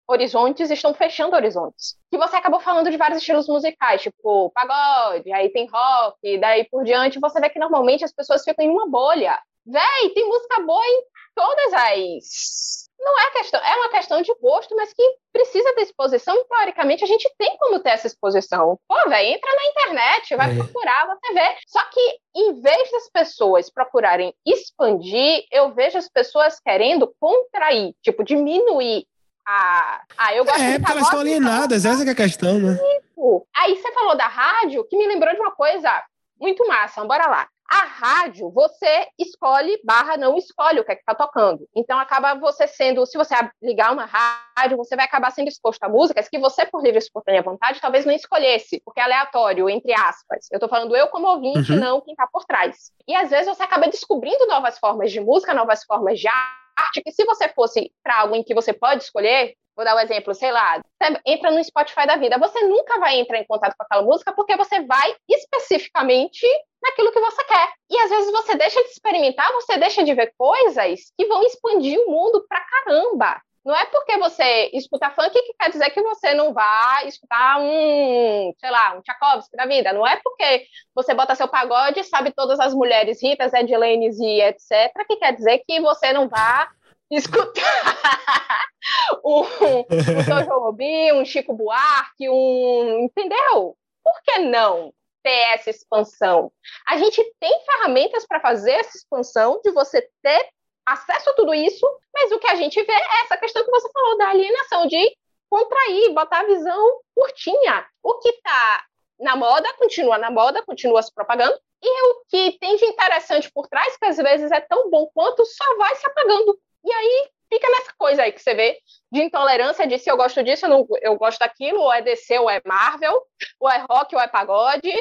horizontes estão fechando horizontes. Que você acabou falando de vários estilos musicais, tipo pagode, aí tem rock, daí por diante, você vê que normalmente as pessoas ficam em uma bolha. Véi, tem música boa em todas as. Não é questão, é uma questão de gosto, mas que precisa de exposição e teoricamente a gente tem como ter essa exposição. Pô, velho, entra na internet, vai é. procurar, você vê. Só que em vez das pessoas procurarem expandir, eu vejo as pessoas querendo contrair, tipo, diminuir ah, ah, eu gosto é, porque elas estão alienadas, essa é a questão, né? Isso. Aí você falou da rádio, que me lembrou de uma coisa muito massa, bora lá. A rádio, você escolhe barra não escolhe o que é que tá tocando. Então acaba você sendo, se você ligar uma rádio, você vai acabar sendo exposto a músicas que você, por livre e espontânea vontade, talvez não escolhesse, porque é aleatório, entre aspas. Eu tô falando eu como ouvinte, uhum. não quem tá por trás. E às vezes você acaba descobrindo novas formas de música, novas formas de arte, que se você fosse para algo em que você pode escolher, vou dar um exemplo, sei lá, entra no Spotify da vida, você nunca vai entrar em contato com aquela música porque você vai especificamente naquilo que você quer. E às vezes você deixa de experimentar, você deixa de ver coisas que vão expandir o mundo pra caramba. Não é porque você escuta funk que quer dizer que você não vai escutar um, sei lá, um Tchaikovsky da vida. Não é porque você bota seu pagode e sabe todas as mulheres ritas, Edilenes e etc., que quer dizer que você não vai escutar um, um Tom Jobim, um Chico Buarque, um... Entendeu? Por que não? ter essa expansão. A gente tem ferramentas para fazer essa expansão, de você ter acesso a tudo isso, mas o que a gente vê é essa questão que você falou da alienação, de contrair, botar a visão curtinha. O que está na moda continua na moda, continua se propagando, e o que tem de interessante por trás, que às vezes é tão bom quanto, só vai se apagando. E aí fica nessa coisa aí que você vê de intolerância de se eu gosto disso, eu, não, eu gosto daquilo, ou é DC, ou é Marvel, ou é rock, ou é pagode,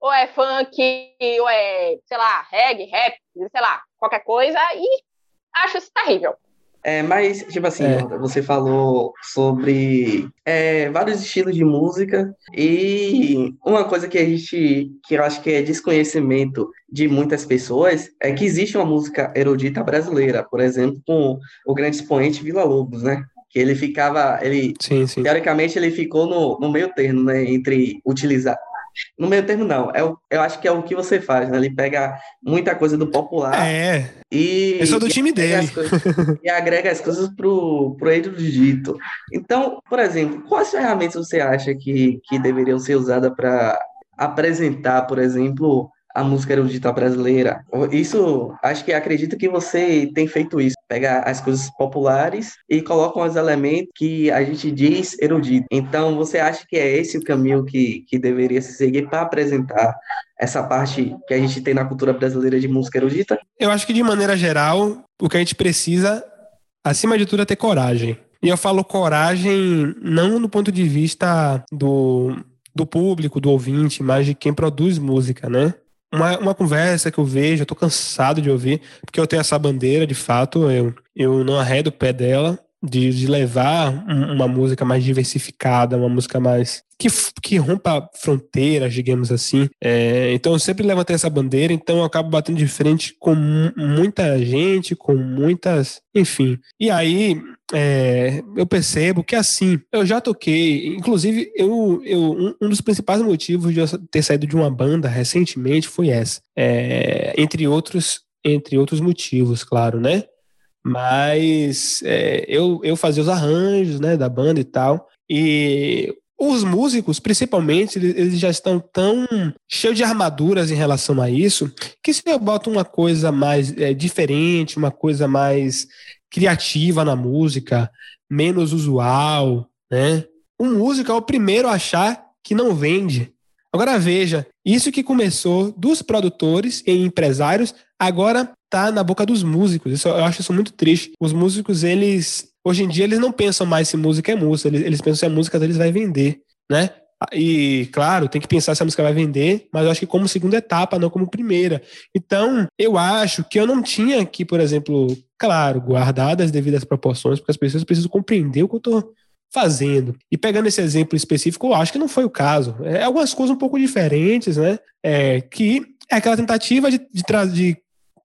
ou é funk, ou é, sei lá, reggae, rap, sei lá, qualquer coisa, e acho isso terrível. É, mas, tipo assim, é. você falou sobre é, vários estilos de música e uma coisa que a gente, que eu acho que é desconhecimento de muitas pessoas, é que existe uma música erudita brasileira, por exemplo, com o grande expoente Vila Lobos, né? Que ele ficava, ele, sim, sim. teoricamente, ele ficou no, no meio termo, né? Entre utilizar, no meio termo, não. É o, eu acho que é o que você faz, né? Ele pega muita coisa do popular. É. E. Eu sou do time dele. Coisas, e agrega as coisas pro, pro erudito. Então, por exemplo, quais ferramentas você acha que, que deveriam ser usadas para apresentar, por exemplo, a música erudita brasileira. Isso, acho que acredito que você tem feito isso. Pega as coisas populares e coloca os elementos que a gente diz erudito. Então, você acha que é esse o caminho que, que deveria se seguir para apresentar essa parte que a gente tem na cultura brasileira de música erudita? Eu acho que, de maneira geral, o que a gente precisa, acima de tudo, é ter coragem. E eu falo coragem não no ponto de vista do, do público, do ouvinte, mas de quem produz música, né? Uma, uma conversa que eu vejo, eu tô cansado de ouvir, porque eu tenho essa bandeira, de fato, eu, eu não arredo o pé dela, de, de levar uma música mais diversificada, uma música mais que, que rompa fronteiras, digamos assim. É, então eu sempre levantei essa bandeira, então eu acabo batendo de frente com muita gente, com muitas. Enfim. E aí é, eu percebo que assim, eu já toquei, inclusive, eu, eu um, um, dos principais motivos de eu ter saído de uma banda recentemente foi essa. É, entre outros, entre outros motivos, claro, né? Mas é, eu, eu fazia os arranjos né, da banda e tal. E os músicos, principalmente, eles já estão tão cheios de armaduras em relação a isso, que se eu boto uma coisa mais é, diferente, uma coisa mais criativa na música, menos usual, né? O músico é o primeiro a achar que não vende. Agora veja, isso que começou dos produtores e empresários, agora tá na boca dos músicos. Isso, eu acho isso muito triste. Os músicos, eles Hoje em dia eles não pensam mais se música é música, eles, eles pensam se a música deles vai vender, né? E, claro, tem que pensar se a música vai vender, mas eu acho que como segunda etapa, não como primeira. Então, eu acho que eu não tinha que, por exemplo, claro, guardar as devidas proporções, porque as pessoas precisam compreender o que eu estou fazendo. E pegando esse exemplo específico, eu acho que não foi o caso. É algumas coisas um pouco diferentes, né? É, que é aquela tentativa de, de, de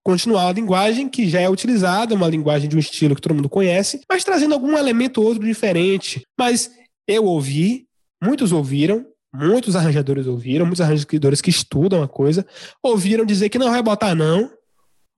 continuar a linguagem que já é utilizada, uma linguagem de um estilo que todo mundo conhece, mas trazendo algum elemento outro diferente. Mas eu ouvi, muitos ouviram, muitos arranjadores ouviram, muitos arranjadores que estudam a coisa, ouviram dizer que não vai botar não,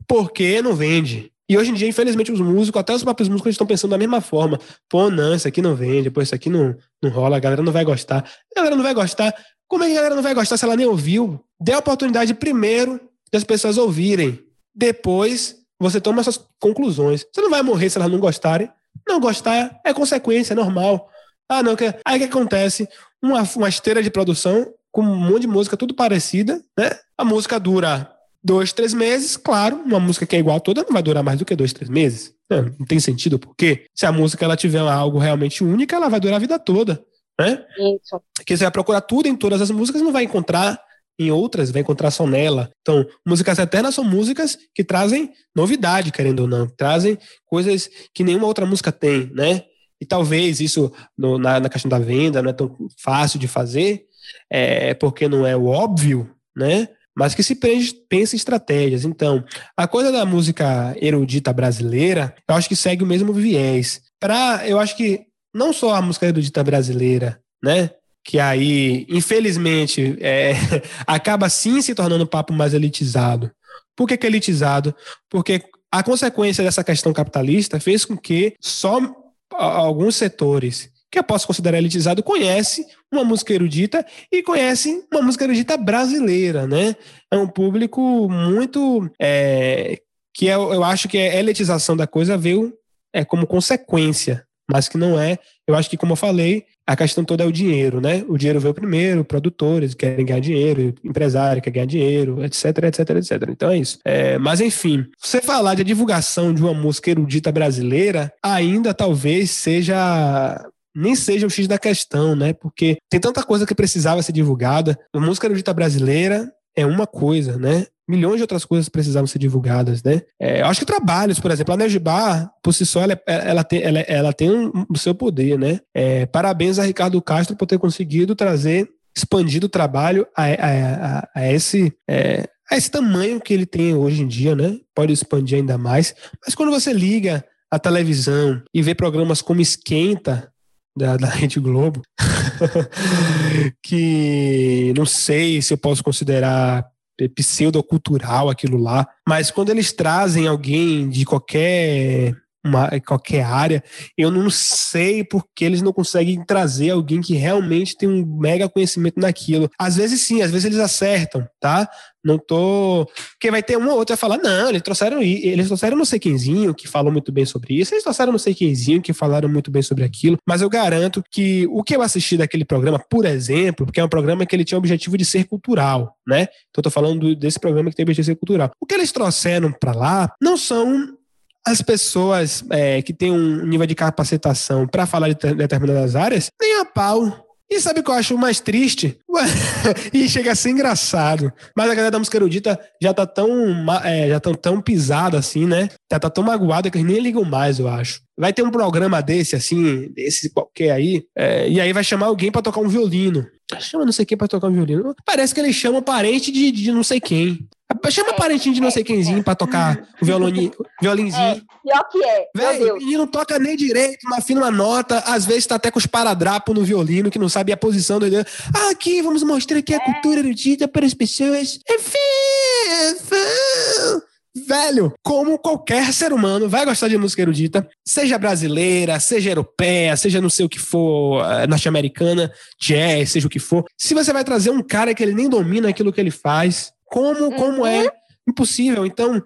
porque não vende. E hoje em dia, infelizmente, os músicos, até os próprios músicos, estão pensando da mesma forma. Pô, não, isso aqui não vende, pô, isso aqui não, não rola, a galera não vai gostar. A galera não vai gostar. Como é que a galera não vai gostar se ela nem ouviu? Dê a oportunidade primeiro das pessoas ouvirem. Depois você toma essas conclusões. Você não vai morrer se elas não gostarem. Não gostar é consequência, é normal. Ah, não, que... aí o que acontece? Uma, uma esteira de produção com um monte de música tudo parecida, né? A música dura dois, três meses, claro, uma música que é igual a toda não vai durar mais do que dois, três meses. Não, não tem sentido, porque se a música ela tiver algo realmente único, ela vai durar a vida toda, né? Isso. Porque você vai procurar tudo em todas as músicas e não vai encontrar em outras vai encontrar só nela. Então, músicas eternas são músicas que trazem novidade, querendo ou não, trazem coisas que nenhuma outra música tem, né? E talvez isso no, na, na questão da venda não é tão fácil de fazer, é, porque não é o óbvio, né? Mas que se pensa em estratégias. Então, a coisa da música erudita brasileira, eu acho que segue o mesmo viés. Para, eu acho que não só a música erudita brasileira, né? que aí, infelizmente, é, acaba sim se tornando um papo mais elitizado. Por que, que é elitizado? Porque a consequência dessa questão capitalista fez com que só alguns setores que eu posso considerar elitizado conhece uma música erudita e conhece uma música erudita brasileira, né? É um público muito é, que é, eu acho que a elitização da coisa veio é, como consequência, mas que não é. Eu acho que, como eu falei, a questão toda é o dinheiro, né? O dinheiro veio primeiro, produtores querem ganhar dinheiro, empresário quer ganhar dinheiro, etc, etc, etc. Então é isso. É, mas enfim, você falar de divulgação de uma música erudita brasileira ainda talvez seja nem seja o X da questão, né? Porque tem tanta coisa que precisava ser divulgada. A música erudita brasileira é uma coisa, né? Milhões de outras coisas precisavam ser divulgadas, né? É, eu acho que trabalhos, por exemplo, a Negibar, por si só, ela, ela tem, ela, ela tem o seu poder, né? É, parabéns a Ricardo Castro por ter conseguido trazer, expandido o trabalho a, a, a, a esse... É, a esse tamanho que ele tem hoje em dia, né? Pode expandir ainda mais. Mas quando você liga a televisão e vê programas como Esquenta, da, da Rede Globo, que não sei se eu posso considerar pseudocultural aquilo lá, mas quando eles trazem alguém de qualquer uma, qualquer área, eu não sei porque eles não conseguem trazer alguém que realmente tem um mega conhecimento naquilo. Às vezes sim, às vezes eles acertam, tá? Não tô. Porque vai ter um ou outro vai falar, não, eles trouxeram, eles trouxeram não sei quemzinho que falou muito bem sobre isso, eles trouxeram não sei quemzinho que falaram muito bem sobre aquilo, mas eu garanto que o que eu assisti daquele programa, por exemplo, porque é um programa que ele tinha o objetivo de ser cultural, né? Então eu tô falando desse programa que tem o objetivo de ser cultural. O que eles trouxeram para lá não são as pessoas é, que têm um nível de capacitação para falar de determinadas áreas, nem a pau E sabe o que eu acho mais triste? e chega a ser engraçado. Mas a galera da música erudita já tá tão, é, já tão, tão pisada assim, né? Já tá tão magoada que eles nem ligam mais, eu acho. Vai ter um programa desse, assim, desse qualquer aí, é, e aí vai chamar alguém para tocar um violino. Chama não sei quem pra tocar um violino. Parece que eles chamam parente de, de não sei quem. Chama é, parentinho de não sei é, quemzinho é. pra tocar o violinzinho. É, pior que é. Velho, e não toca nem direito, não afina uma nota, às vezes tá até com os paradrapos no violino, que não sabe a posição do. Ah, aqui, vamos mostrar aqui a é. cultura erudita para as pessoas. Velho, como qualquer ser humano vai gostar de música erudita, seja brasileira, seja europeia, seja não sei o que for, uh, norte-americana, jazz, seja o que for. Se você vai trazer um cara que ele nem domina aquilo que ele faz, como, como é uhum. impossível. Então,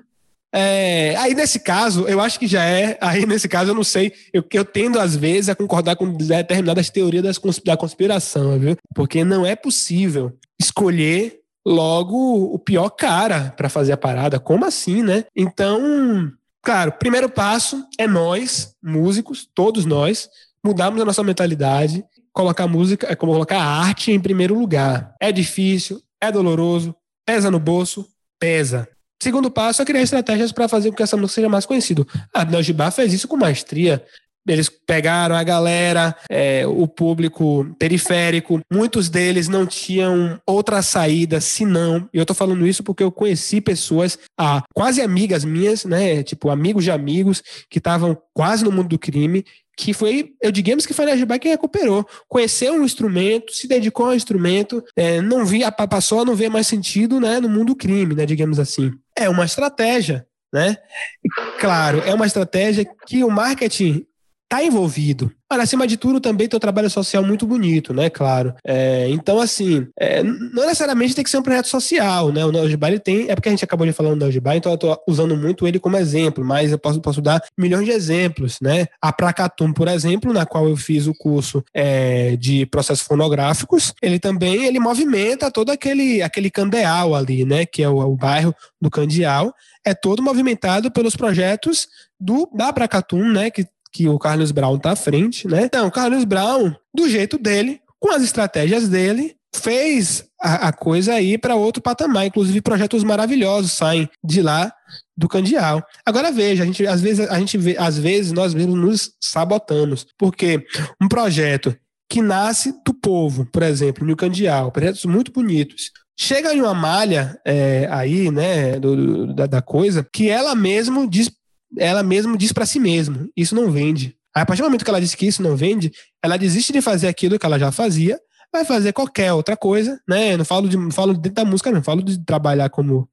é, aí nesse caso, eu acho que já é. Aí nesse caso, eu não sei. Eu, eu tendo, às vezes, a concordar com determinadas teorias das, da conspiração, viu? Porque não é possível escolher logo o pior cara para fazer a parada. Como assim, né? Então, claro, primeiro passo é nós, músicos, todos nós, mudarmos a nossa mentalidade, colocar música, é como colocar a arte em primeiro lugar. É difícil, é doloroso, Pesa no bolso? Pesa. Segundo passo é criar estratégias para fazer com que essa música seja mais conhecida. A Gibá fez isso com maestria. Eles pegaram a galera, é, o público periférico. Muitos deles não tinham outra saída senão. E eu tô falando isso porque eu conheci pessoas, ah, quase amigas minhas, né? Tipo, amigos de amigos, que estavam quase no mundo do crime que foi, eu digamos que foi a Najibá quem recuperou. Conheceu um instrumento, se dedicou ao instrumento, é, não via, passou a não ver mais sentido né, no mundo do crime, né, digamos assim. É uma estratégia, né? E, claro, é uma estratégia que o marketing está envolvido. Mas, acima de tudo, também tem um trabalho social muito bonito, né? Claro. É, então, assim, é, não necessariamente tem que ser um projeto social, né? O Neogibá, ele tem... É porque a gente acabou de falar do Neogibá, então eu estou usando muito ele como exemplo, mas eu posso, posso dar milhões de exemplos, né? A Pracatum, por exemplo, na qual eu fiz o curso é, de processos fonográficos, ele também, ele movimenta todo aquele, aquele candeal ali, né? Que é o, o bairro do Candial, é todo movimentado pelos projetos do da Pracatum, né? Que que o Carlos Brown está à frente, né? Então, o Carlos Brown, do jeito dele, com as estratégias dele, fez a, a coisa aí para outro patamar. Inclusive, projetos maravilhosos saem de lá do Candial. Agora veja, a gente às vezes a gente vê, às vezes nós mesmos nos sabotamos, porque um projeto que nasce do povo, por exemplo, no Candial, projetos muito bonitos, chega em uma malha é, aí, né, do, do, da, da, coisa, que ela mesmo diz ela mesmo diz para si mesma: isso não vende. Aí, a partir do momento que ela diz que isso não vende, ela desiste de fazer aquilo que ela já fazia, vai fazer qualquer outra coisa, né? Não falo de não falo dentro da música, não falo de trabalhar como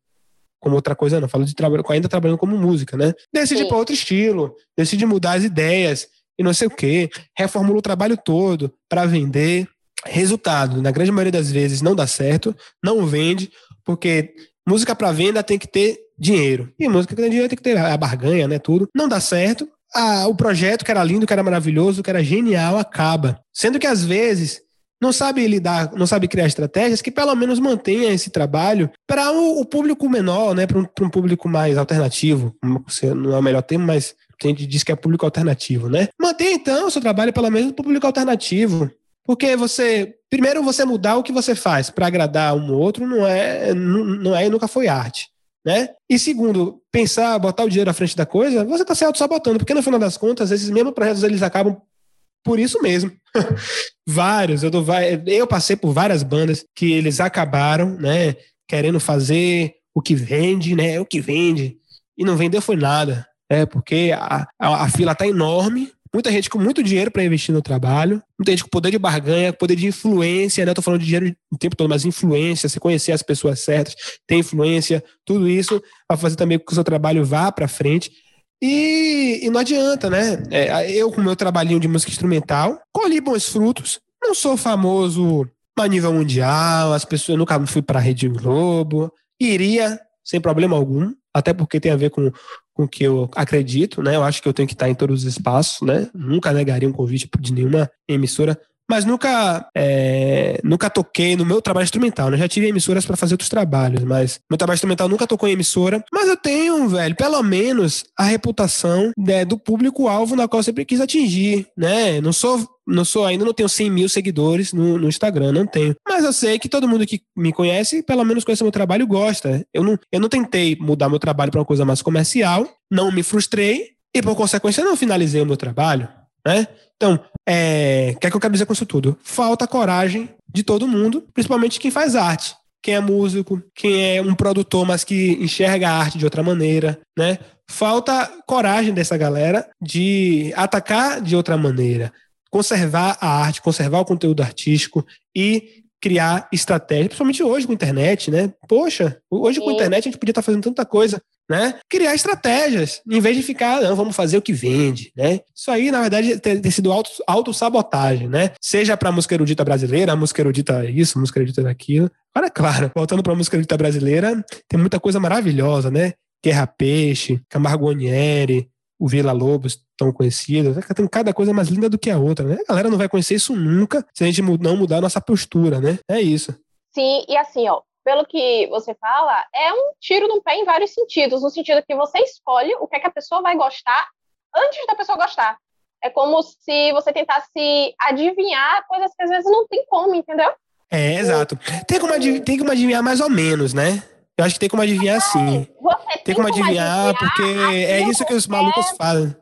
como outra coisa, não falo de trabalhar ainda trabalhando como música, né? Decide para outro estilo, decide mudar as ideias e não sei o quê, reformula o trabalho todo para vender. Resultado, na grande maioria das vezes não dá certo, não vende, porque música para venda tem que ter dinheiro. E música que tem dinheiro tem que ter a barganha, né? Tudo. Não dá certo. Ah, o projeto que era lindo, que era maravilhoso, que era genial, acaba. Sendo que às vezes não sabe lidar, não sabe criar estratégias que pelo menos mantenha esse trabalho para o, o, público menor, né? Para um, um, público mais alternativo. Não é o melhor termo, mas a gente diz que é público alternativo, né? Mantenha então o seu trabalho pelo menos público alternativo. Porque você, primeiro, você mudar o que você faz para agradar um ou outro não é, não, não é e nunca foi arte né? E segundo, pensar, botar o dinheiro à frente da coisa, você está se auto-sabotando, porque no final das contas, esses mesmos projetos eles acabam por isso mesmo. Vários, eu, tô, eu passei por várias bandas que eles acabaram, né, querendo fazer o que vende, né, o que vende, e não vendeu foi nada, é porque a, a, a fila tá enorme, muita gente com muito dinheiro para investir no trabalho, muita gente com poder de barganha, poder de influência, né? Eu tô falando de dinheiro o tempo todo, mas influência, você conhecer as pessoas certas, ter influência, tudo isso vai fazer também com que o seu trabalho vá para frente. E, e, não adianta, né? É, eu, com meu trabalhinho de música instrumental, colhi bons frutos. Não sou famoso a nível mundial, as pessoas eu nunca fui para a Rede Globo. Iria sem problema algum, até porque tem a ver com com o que eu acredito, né? Eu acho que eu tenho que estar em todos os espaços, né? Nunca negaria um convite de nenhuma emissora, mas nunca é, nunca toquei no meu trabalho instrumental, né? Já tive emissoras para fazer outros trabalhos, mas meu trabalho instrumental nunca tocou em emissora, eu tenho, velho, pelo menos a reputação né, do público-alvo na qual eu sempre quis atingir, né? Não sou não sou ainda não tenho 100 mil seguidores no, no, Instagram, não tenho. Mas eu sei que todo mundo que me conhece, pelo menos conhece meu trabalho, gosta. Eu não, eu não tentei mudar meu trabalho para uma coisa mais comercial, não me frustrei e por consequência não finalizei o meu trabalho, né? Então, é, o que é que eu quero dizer com isso tudo? Falta coragem de todo mundo, principalmente quem faz arte quem é músico, quem é um produtor, mas que enxerga a arte de outra maneira, né? Falta coragem dessa galera de atacar de outra maneira, conservar a arte, conservar o conteúdo artístico e criar estratégias, principalmente hoje com a internet, né? Poxa, hoje com a internet a gente podia estar fazendo tanta coisa, né? Criar estratégias, em vez de ficar, não, vamos fazer o que vende, né? Isso aí, na verdade, tem, tem sido auto, autossabotagem, né? Seja para a música erudita brasileira, a música erudita isso, a música erudita daquilo. Agora, claro, voltando para a música erudita brasileira, tem muita coisa maravilhosa, né? Guerra Peixe, Camargo Onieri, o Vila Lobos, tão conhecidos. Tem cada coisa mais linda do que a outra, né? A galera não vai conhecer isso nunca se a gente não mudar a nossa postura, né? É isso. Sim, e assim, ó, pelo que você fala, é um tiro no pé em vários sentidos, no sentido que você escolhe o que, é que a pessoa vai gostar antes da pessoa gostar. É como se você tentasse adivinhar coisas que às vezes não tem como, entendeu? É, exato. Tem como, tem como adivinhar mais ou menos, né? Eu acho que tem como adivinhar sim. Tem, tem, como adivinhar, adivinhar porque é isso que os malucos fazem.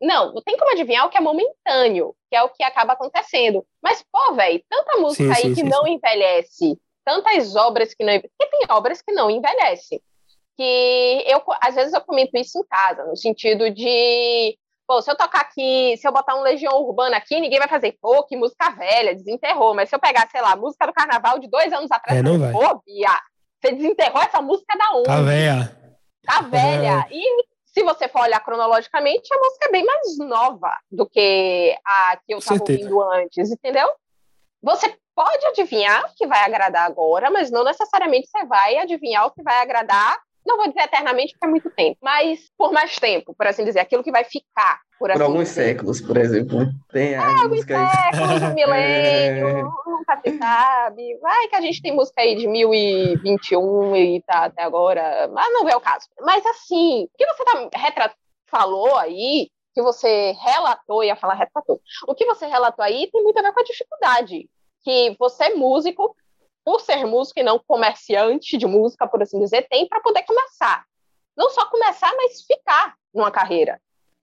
Não, tem como adivinhar o que é momentâneo, que é o que acaba acontecendo. Mas, pô, velho, tanta música sim, aí sim, que sim, não envelhece, tantas obras que não. Porque tem obras que não envelhecem. Que eu, às vezes, eu comento isso em casa, no sentido de. Pô, se eu tocar aqui, se eu botar um Legião Urbana aqui, ninguém vai fazer, pô, que música velha, desenterrou. Mas se eu pegar, sei lá, música do carnaval de dois anos atrás, é, não vai. pô, Bia, você desenterrou essa música da onde? Tá velha. Tá velha. É. E se você for olhar cronologicamente, a música é bem mais nova do que a que eu estava ouvindo antes, entendeu? Você pode adivinhar o que vai agradar agora, mas não necessariamente você vai adivinhar o que vai agradar não vou dizer eternamente porque é muito tempo, mas por mais tempo, por assim dizer, aquilo que vai ficar. Por, assim por alguns dizer. séculos, por exemplo. Tem é, alguns séculos, um milênio, é... nunca se sabe. Vai que a gente tem música aí de 1021 e tá até agora, mas não é o caso. Mas assim, o que você tá retra... falou aí, que você relatou, ia falar retratou, o que você relatou aí tem muito a ver com a dificuldade. Que você é músico, por ser músico e não comerciante de música, por assim dizer, tem para poder começar. Não só começar, mas ficar numa carreira.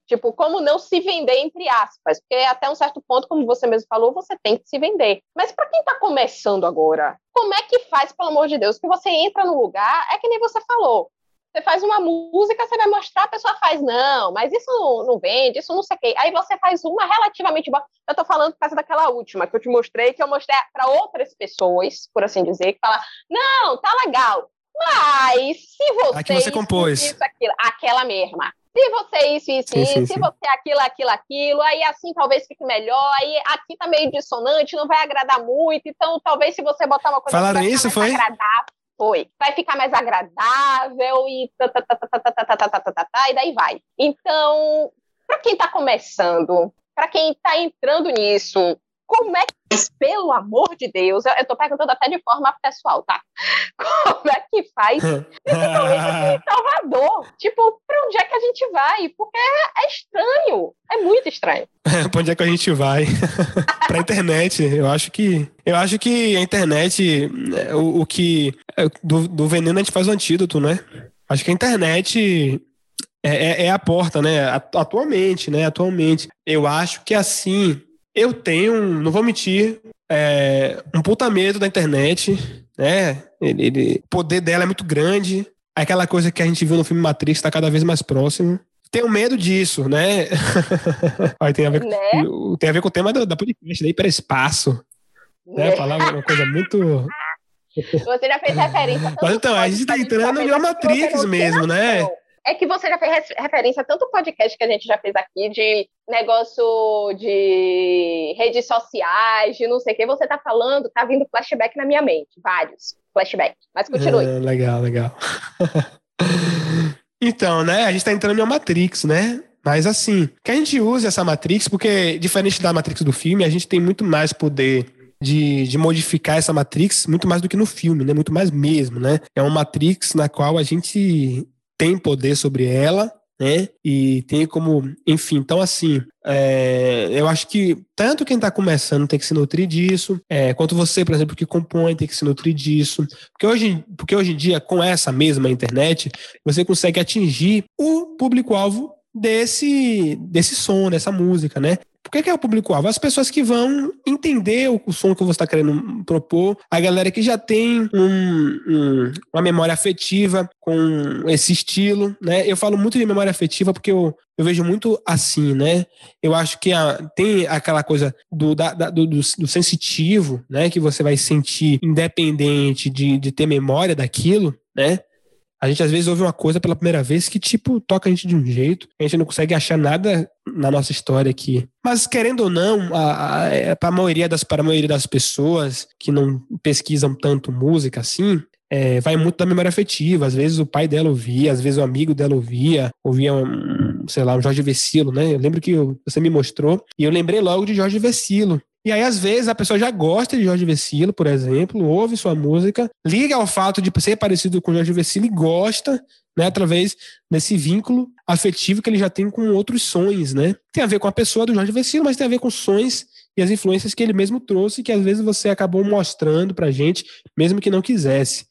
Tipo, como não se vender, entre aspas. Porque até um certo ponto, como você mesmo falou, você tem que se vender. Mas para quem está começando agora, como é que faz, pelo amor de Deus, que você entra no lugar, é que nem você falou. Você faz uma música, você vai mostrar, a pessoa faz, não, mas isso não, não vende, isso não sei o quê. Aí você faz uma relativamente boa. Eu tô falando por causa daquela última que eu te mostrei, que eu mostrei para outras pessoas, por assim dizer, que fala, não, tá legal. Mas se você. Aqui você compôs. Isso, aquilo, aquela mesma. Se você isso, isso, sim, isso, sim, se sim. você aquilo, aquilo, aquilo, aí assim talvez fique melhor, aí aqui tá meio dissonante, não vai agradar muito, então talvez se você botar uma coisa Falaram isso, foi? Agradar, foi. Vai ficar mais agradável e tá, tá, tá, e daí vai. Então, para quem está começando, para quem está entrando nisso, como é que, pelo amor de Deus, eu, estou perguntando até de forma pessoal, tá? Como é que faz, aqui em Salvador? Tipo, para onde é que a gente vai? Porque é, é estranho, é muito estranho. para onde é que a gente vai? para a internet. Eu acho que eu acho que a internet, é, o, o que é, do, do veneno a gente faz o antídoto, né? Acho que a internet é, é, é, a porta, né? Atualmente, né? Atualmente. Eu acho que assim eu tenho, não vou mentir, é, um puta medo da internet, né? Ele, ele, o poder dela é muito grande. Aquela coisa que a gente viu no filme Matrix está cada vez mais próximo. Tenho medo disso, né? tem, a ver, né? tem a ver com o tema da, da podcast, da hiperespaço. Né? né? Falar uma coisa muito. Você já fez referência. Mas então, a gente está entrando em uma Matrix mesmo, né? É que você já fez referência a tanto podcast que a gente já fez aqui de negócio de redes sociais, de não sei o que, você tá falando, tá vindo flashback na minha mente, vários flashbacks. Mas continue. É, legal, legal. então, né, a gente tá entrando em uma Matrix, né? Mas assim, que a gente use essa Matrix, porque diferente da Matrix do filme, a gente tem muito mais poder de, de modificar essa Matrix, muito mais do que no filme, né? Muito mais mesmo, né? É uma Matrix na qual a gente tem poder sobre ela, né? E tem como, enfim, então assim, é, eu acho que tanto quem está começando tem que se nutrir disso, é, quanto você, por exemplo, que compõe tem que se nutrir disso, porque hoje, porque hoje em dia, com essa mesma internet, você consegue atingir o público-alvo desse, desse som, dessa música, né? Por que, que é o público-alvo? As pessoas que vão entender o, som que você está querendo propor, a galera que já tem um, um, uma memória afetiva com esse estilo, né? Eu falo muito de memória afetiva porque eu, eu vejo muito assim, né? Eu acho que a, tem aquela coisa do, da, do, do, do, sensitivo, né? Que você vai sentir independente de, de ter memória daquilo, né? A gente às vezes ouve uma coisa pela primeira vez que, tipo, toca a gente de um jeito, a gente não consegue achar nada na nossa história aqui. Mas, querendo ou não, a, é, para a maioria das, para a maioria das pessoas que não pesquisam tanto música assim, é, vai muito da memória afetiva. Às vezes o pai dela ouvia, às vezes o amigo dela ouvia, ouvia, um, sei lá, um Jorge Vecilo, né? Eu lembro que você me mostrou e eu lembrei logo de Jorge Vecilo. E aí, às vezes, a pessoa já gosta de Jorge Vecilo, por exemplo, ouve sua música, liga ao fato de ser parecido com Jorge Vecilo e gosta, né, através desse vínculo afetivo que ele já tem com outros sons, né? Tem a ver com a pessoa do Jorge Vecilo, mas tem a ver com sons e as influências que ele mesmo trouxe, que às vezes você acabou mostrando pra gente, mesmo que não quisesse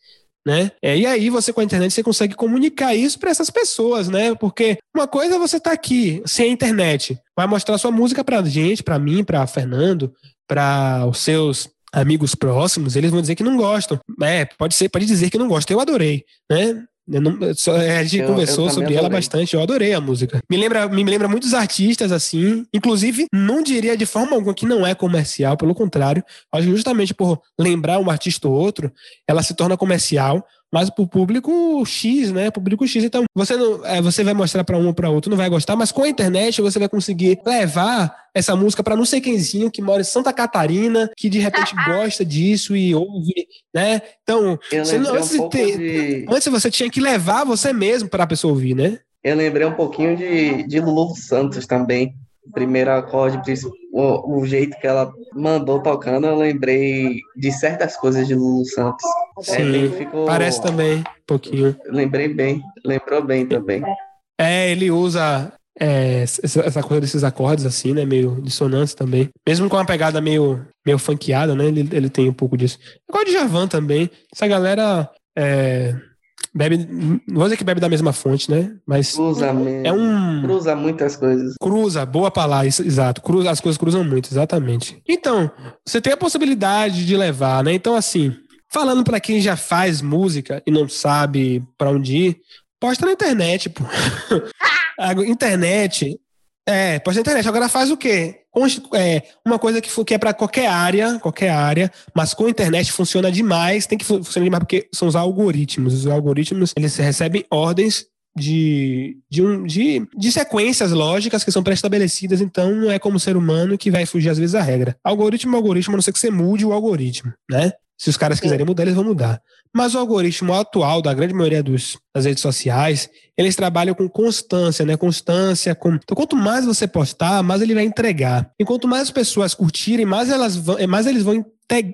né? É, e aí você com a internet você consegue comunicar isso para essas pessoas, né? Porque uma coisa é você tá aqui sem a internet, vai mostrar sua música para gente, para mim, para Fernando, para os seus amigos próximos, eles vão dizer que não gostam. É, pode ser, pode dizer que não gosta. Eu adorei, né? Não, é, a gente eu, conversou eu sobre adorei. ela bastante, eu adorei a música. Me lembra, me lembra muitos artistas assim, inclusive não diria de forma alguma que não é comercial, pelo contrário, acho justamente por lembrar um artista ou outro, ela se torna comercial, mas para o público X, né? Público X. Então, você não, é, você vai mostrar para um ou para outro, não vai gostar, mas com a internet você vai conseguir levar essa música para não sei quemzinho que mora em Santa Catarina, que de repente gosta disso e ouve, né? Então, você não, antes, um ter, de... antes você tinha que levar você mesmo para a pessoa ouvir, né? Eu lembrei um pouquinho de, de Lulu Santos também primeiro acorde, o, o, jeito que ela mandou tocando, eu lembrei de certas coisas de Lulu Santos. É, Sim, é, ficou... parece também um pouquinho. Lembrei bem, lembrou bem também. É, ele usa é, essa coisa desses acordes assim, né, meio dissonantes também. Mesmo com uma pegada meio, meio funkeada, né, ele, ele tem um pouco disso. Agora de Javan também, essa galera... É, bebe. Não vou dizer que bebe da mesma fonte, né? Mas. Cruza É um. Cruza muitas coisas. Cruza, boa palavra, exato. Cruza, as coisas cruzam muito, exatamente. Então, você tem a possibilidade de levar, né? Então, assim, falando para quem já faz música e não sabe para onde ir, posta na internet, pô. a internet. É, posta na internet. Agora faz o quê? é, uma coisa que, que é para qualquer área, qualquer área, mas com a internet funciona demais, tem que funcionar demais porque são os algoritmos. Os algoritmos, eles recebem ordens de, de, de, de sequências lógicas que são pré-estabelecidas, então não é como ser humano que vai fugir às vezes da regra. Algoritmo é algoritmo, a não ser que você mude o algoritmo, né? Se os caras quiserem mudar, eles vão mudar. Mas o algoritmo atual da grande maioria dos, das redes sociais, eles trabalham com constância, né? Constância. Com... Então, quanto mais você postar, mais ele vai entregar. E quanto mais as pessoas curtirem, mais, elas vão, mais eles vão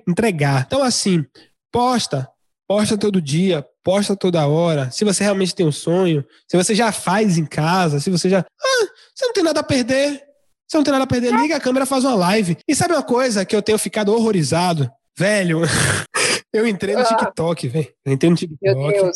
entregar. Então, assim, posta, posta todo dia, posta toda hora. Se você realmente tem um sonho, se você já faz em casa, se você já. Ah, você não tem nada a perder. Você não tem nada a perder, liga a câmera, faz uma live. E sabe uma coisa que eu tenho ficado horrorizado? Velho, eu entrei no ah. TikTok, velho. Eu entrei no TikTok.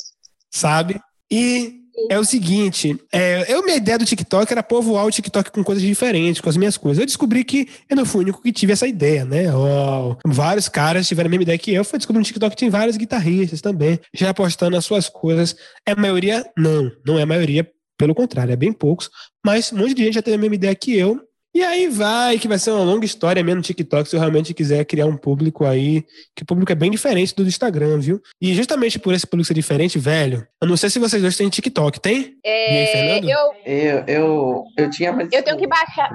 Sabe? E é o seguinte, é, eu, minha ideia do TikTok era povoar o TikTok com coisas diferentes, com as minhas coisas. Eu descobri que eu não fui o único que tive essa ideia, né? Oh, vários caras tiveram a mesma ideia que eu. Fui descobrir no TikTok que tem vários guitarristas também, já postando as suas coisas. É a maioria? Não, não é a maioria. Pelo contrário, é bem poucos. Mas um monte de gente já teve a mesma ideia que eu. E aí vai, que vai ser uma longa história mesmo no TikTok, se eu realmente quiser criar um público aí, que o público é bem diferente do Instagram, viu? E justamente por esse público ser diferente, velho, eu não sei se vocês dois têm TikTok, tem? É, e aí, Fernando? Eu, eu, eu, eu tinha... Eu tenho que baixar...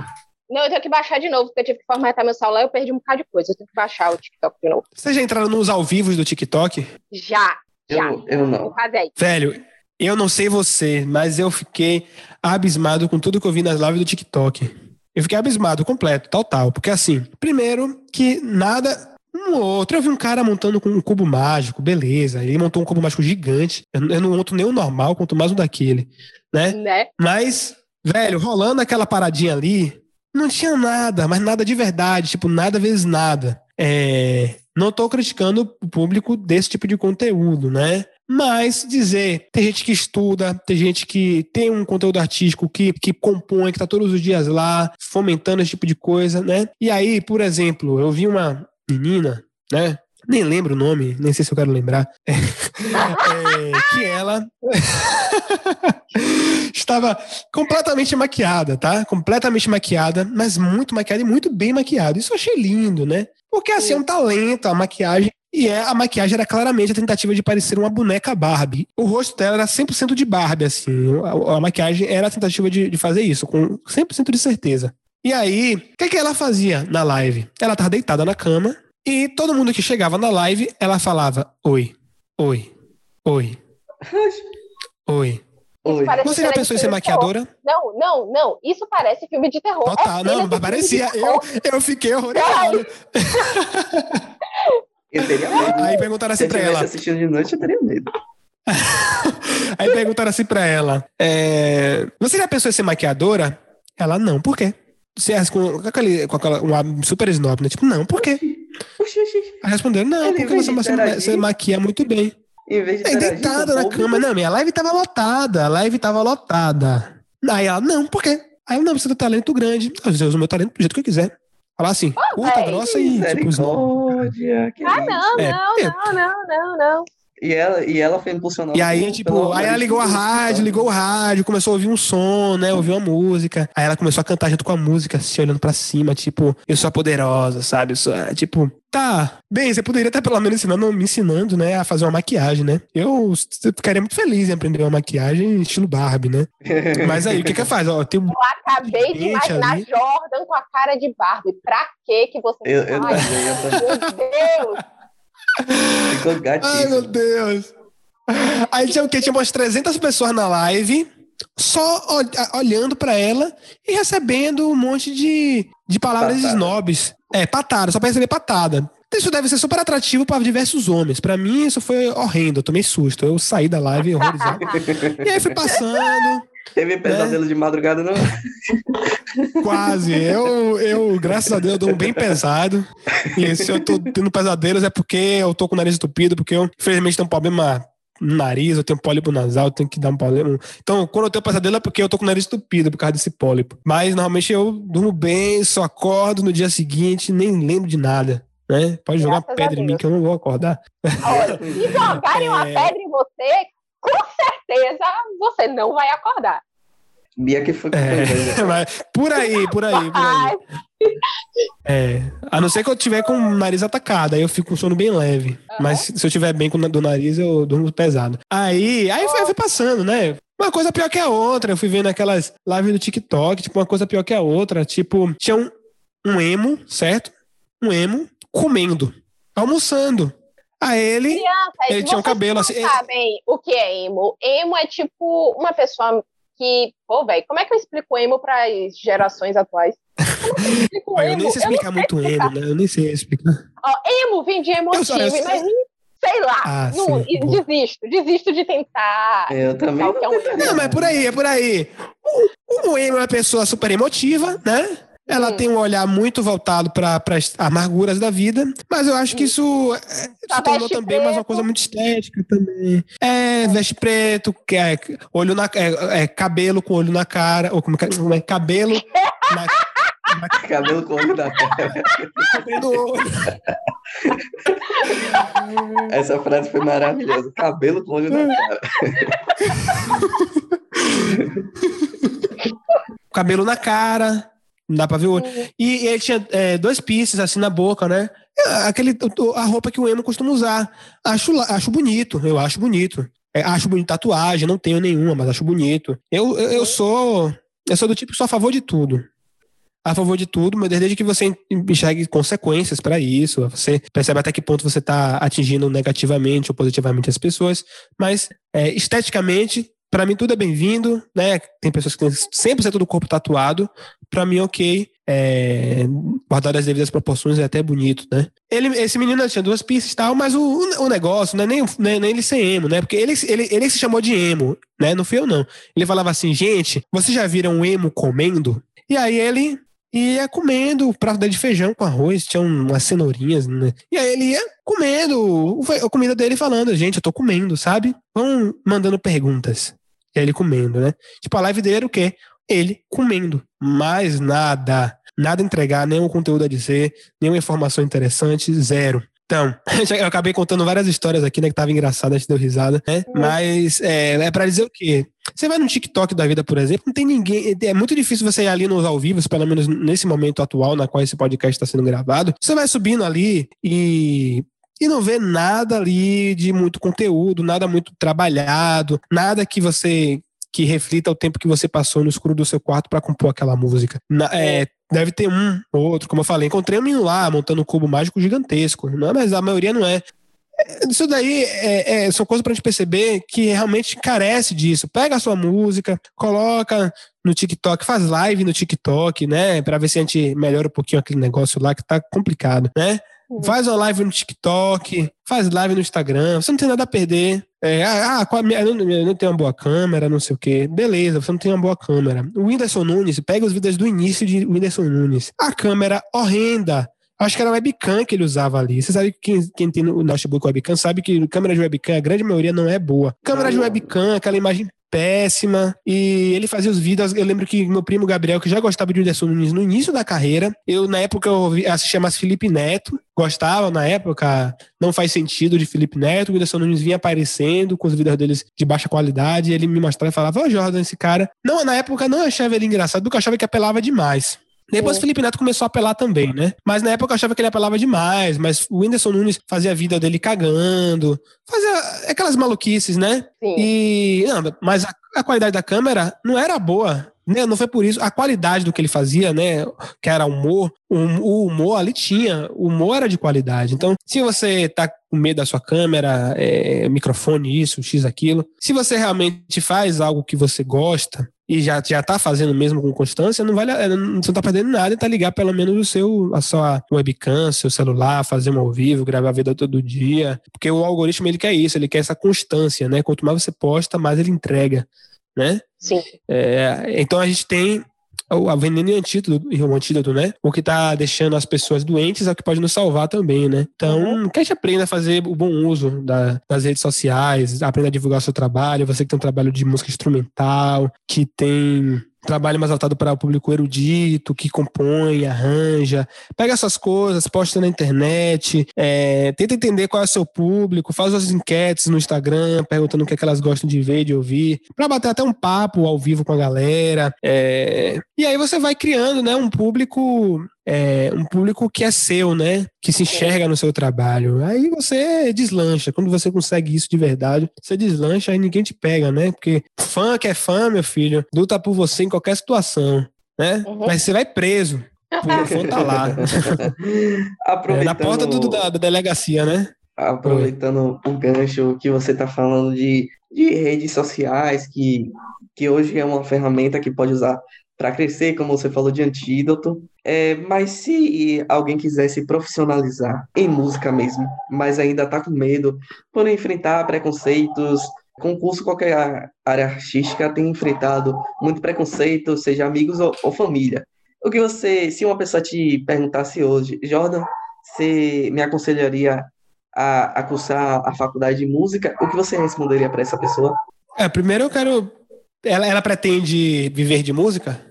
Não, eu tenho que baixar de novo, porque eu tive que formatar meu celular e eu perdi um bocado de coisa. Eu tenho que baixar o TikTok de novo. Vocês já entraram nos ao vivos do TikTok? Já, já. Eu, eu não. Velho, eu não sei você, mas eu fiquei abismado com tudo que eu vi nas lives do TikTok. Eu fiquei abismado completo, tal, tal. Porque assim, primeiro que nada, Um ou outro. Eu vi um cara montando com um cubo mágico, beleza. Ele montou um cubo mágico gigante. Eu, eu não monto nem o normal, quanto mais um daquele, né? Né? Mas, velho, rolando aquela paradinha ali, não tinha nada, mas nada de verdade, tipo, nada vezes nada. É, não tô criticando o público desse tipo de conteúdo, né? Mas dizer, tem gente que estuda, tem gente que tem um conteúdo artístico que, que compõe, que tá todos os dias lá, fomentando esse tipo de coisa, né? E aí, por exemplo, eu vi uma menina, né? Nem lembro o nome, nem sei se eu quero lembrar. É, que ela estava completamente maquiada, tá? Completamente maquiada, mas muito maquiada e muito bem maquiada. Isso eu achei lindo, né? Porque assim, é um talento, a maquiagem. E é, a maquiagem era claramente a tentativa de parecer uma boneca Barbie. O rosto dela era 100% de Barbie, assim. A, a maquiagem era a tentativa de, de fazer isso, com 100% de certeza. E aí, o que, que ela fazia na live? Ela tava deitada na cama e todo mundo que chegava na live, ela falava: Oi, oi, oi, oi. Você já pensou em ser maquiadora? Não, não, não. Isso parece filme de terror. Total, É não, parecia. Eu, eu fiquei horrorizado. Eu teria medo. Aí perguntaram Se assim pra ela. assistindo de noite, eu teria medo. Aí perguntaram assim pra ela: é, Você já pensou em ser maquiadora? Ela, não, por quê? Você é com, com, aquele, com aquela uma super snob, né? Tipo, não, por quê? Oxi, oxi. Aí responderam, não, Ele, porque você, você, maquia muito bem. Em vez de deitada na cama, não, minha live tava lotada, a live tava lotada. Aí ela, não, por quê? Aí eu, não, você tem talento grande. Eu uso meu talento do jeito que eu quiser. Falar assim, curta, grossa e tipo, snob. Que Ah, isso. não, É, não, é. não, não, não, não. E ela, e ela foi impulsionada. E aí, tipo, aí ela ligou a rádio, ligou o rádio, começou a ouvir um som, né? Ouviu uma música. Aí ela começou a cantar junto com a música, se olhando pra cima, tipo, eu sou a poderosa, sabe? Eu sou, a- tipo, tá. Bem, você poderia estar pelo menos ensinando, me ensinando, né, a fazer uma maquiagem, né? Eu ficaria muito feliz em aprender uma maquiagem estilo Barbie, né? Mas aí, o que que faz? Ó, tem um Eu acabei de imaginar ali- Jordan com a cara de Barbie. Pra que que você Eu, eu Ai, também, eu também. meu Deus! Ficou Ai, meu gatíssimo. Deus. Aí tinha o quê? Tinha umas 300 pessoas na live, só ol- olhando pra ela e recebendo um monte de, de palavras Patada. snobs. É, patada, só pra receber patada. Isso deve ser super atrativo para diversos homens. Pra mim, isso foi horrendo. Eu tomei susto. Eu saí da live horrorizado. e aí fui passando, Teve pesadelo de madrugada, não? quase. Eu, eu, graças a Deus, eu durmo bem pesado. E se eu tô tendo pesadelos é porque eu tô com o nariz entupido, porque eu, infelizmente, tenho um problema no nariz, eu tenho pólipo nasal, eu tenho que dar um problema. Então, quando eu tenho pesadelo é porque eu tô com o nariz entupido por causa desse pólipo. Mas, normalmente, eu durmo bem, só acordo no dia seguinte, nem lembro de nada. Né? Pode jogar Graças pedra em mim que eu não vou acordar. Olha, se jogarem uma É. pedra em você, com certeza você não vai acordar. Bia que foi. É, mas por aí, por aí, por aí. É, a não ser que eu tiver com o nariz atacado, aí eu fico com sono bem leve. Mas se eu tiver bem com o do nariz, eu durmo pesado. Aí, aí foi, foi passando, né? Uma coisa pior que a outra. Eu fui vendo aquelas lives do TikTok, tipo, uma coisa pior que a outra. Tipo, tinha um, um emo, certo? Um emo comendo, almoçando. Aí ele. criança, Ele tinha um vocês cabelo não assim, sabem o que é emo. Emo é tipo uma pessoa que. Pô, velho, como é que eu explico emo para as gerações atuais? Como é que eu eu nem sei Eu não explicar muito emo, né? Eu nem sei explicar. Ó, emo vem de emotivo, só- eu imagine, sei lá, Ah, não, sim, desisto, desisto de tentar. Eu também. explicar o que é um. Não, mas é por aí, é por aí. O, o emo é uma pessoa super emotiva, né? Ela Hum. tem um olhar muito voltado para as amarguras da vida, mas eu acho que isso é, se tornou veste também mais uma coisa muito estética também. É, veste preto, que é, olho na, é, é, cabelo com olho na cara, ou como é, que- como é cabelo na, Cabelo com olho na cara. olho. Essa frase foi maravilhosa. Cabelo com olho na cara. cabelo na cara, não dá pra ver o olho. E, e ele tinha é, dois piercings assim na boca, né? É, Aquele, a roupa que o emo costuma usar. Acho, acho bonito, eu acho bonito. É, acho bonito tatuagem, não tenho nenhuma, mas acho bonito. Eu, eu, eu sou. Eu sou do tipo que sou a favor de tudo. A favor de tudo, mas desde que você enxergue consequências para isso, você percebe até que ponto você está atingindo negativamente ou positivamente as pessoas, mas é, esteticamente Para mim, tudo é bem-vindo, né? Tem pessoas que têm 100% do corpo tatuado. Para mim, ok. É, guardar as devidas proporções é até bonito, né? Ele, esse menino tinha duas pistas e tal, mas o, o negócio não é nem, nem, nem ele ser emo, né? Porque ele, ele, ele se chamou de emo, né? Não fui eu, não. Ele falava assim, gente, vocês já viram um emo comendo? E aí ele ia comendo o prato de feijão com arroz, tinha umas cenourinhas, né? E aí ele ia comendo a comida dele falando, gente, eu tô comendo, sabe? Vão mandando perguntas. E aí ele comendo, né? Tipo, a live dele era o quê? Ele comendo. Mais nada. Nada entregar, nenhum conteúdo a dizer, nenhuma informação interessante, zero. Então, eu acabei contando várias histórias aqui, né? Que tava engraçada, a gente deu risada, né? Uhum. Mas é, é para dizer o quê? Você vai no TikTok da vida, por exemplo, não tem ninguém. É muito difícil você ir ali nos ao vivo, pelo menos nesse momento atual na qual esse podcast está sendo gravado. Você vai subindo ali e e não vê nada ali de muito conteúdo, nada muito trabalhado, nada que você que reflita o tempo que você passou no escuro do seu quarto para compor aquela música. Na, é, deve ter um ou outro, como eu falei. Encontrei um menino lá montando um cubo mágico gigantesco, não, mas a maioria não é. Isso daí é, é, são coisas para a gente perceber que realmente carece disso. Pega a sua música, coloca no TikTok, faz live no TikTok, né? Para ver se a gente melhora um pouquinho aquele negócio lá que tá complicado, né? Faz uma live no TikTok, faz live no Instagram, você não tem nada a perder. É, ah, ah minha, eu, não, eu não tenho uma boa câmera, não sei o quê. Beleza, você não tem uma boa câmera. O Whindersson Nunes, pega os vídeos do início de Whindersson Nunes. A câmera horrenda. Acho que era webcam que ele usava ali. Você sabe que quem, quem tem no notebook webcam sabe que câmera de webcam, a grande maioria não é boa. Câmera de webcam, aquela imagem péssima. E ele fazia os vídeos. Eu lembro que meu primo Gabriel, que já gostava de Whindersson Nunes no início da carreira, eu, na época, eu assistia mais Felipe Neto. Gostava na época, não faz sentido de Felipe Neto. O Whindersson Nunes vinha aparecendo com os vídeos deles de baixa qualidade. Ele me mostrava e falava: Ô, oh, Jordan, esse cara. Não, na época não achava ele engraçado, porque achava que apelava demais. Depois o Felipe Neto começou a apelar também, né? Mas na época eu achava que ele apelava demais, mas o Whindersson Nunes fazia a vida dele cagando, fazia aquelas maluquices, né? Sim. E, não, mas a, a qualidade da câmera não era boa. Né? Não foi por isso. A qualidade do que ele fazia, né? Que era humor, o humor ali tinha, o humor era de qualidade. Então, se você tá com medo da sua câmera, é, microfone, isso, X, aquilo, se você realmente faz algo que você gosta, e já, já tá fazendo mesmo com constância, não vale, você não tá perdendo nada tá ligar pelo menos o seu, a sua webcam, seu celular, fazer um ao vivo, gravar a vida todo dia. Porque o algoritmo ele quer isso, ele quer essa constância, né? Quanto mais você posta, mais ele entrega, né? Sim. É, então a gente tem a veneno e o antídoto, o antídoto, né? O que tá deixando as pessoas doentes é o que pode nos salvar também, né? Então, uhum. que a gente aprenda a fazer o bom uso da, das redes sociais, aprenda a divulgar o seu trabalho, você que tem um trabalho de música instrumental, que tem trabalho mais voltado para o público erudito, que compõe, arranja. Pega essas coisas, posta na internet, é, tenta entender qual é o seu público, faz as enquetes no Instagram, perguntando o que, é que elas gostam de ver, de ouvir, para bater até um papo ao vivo com a galera. É, e aí você vai criando né, um público é, um público que é seu, né? Que se enxerga no seu trabalho. Aí você deslancha. Quando você consegue isso de verdade, você deslancha e ninguém te pega, né? Porque fã que é fã, meu filho, luta por você em qualquer situação, né? Uhum. Mas você vai preso. O fã tá lá. é, na porta do, da, da delegacia, né? Aproveitando Oi. o gancho que você tá falando de, de redes sociais, que, que hoje é uma ferramenta que pode usar para crescer, como você falou de antídoto. É, mas se alguém quiser se profissionalizar em música mesmo, mas ainda está com medo por enfrentar preconceitos, concurso, qualquer área artística tem enfrentado muito preconceito, seja amigos ou, ou família. O que você, se uma pessoa te perguntasse hoje, Jordan, você me aconselharia a, a cursar a faculdade de música, o que você responderia para essa pessoa? É, primeiro eu quero. Ela, ela pretende viver de música?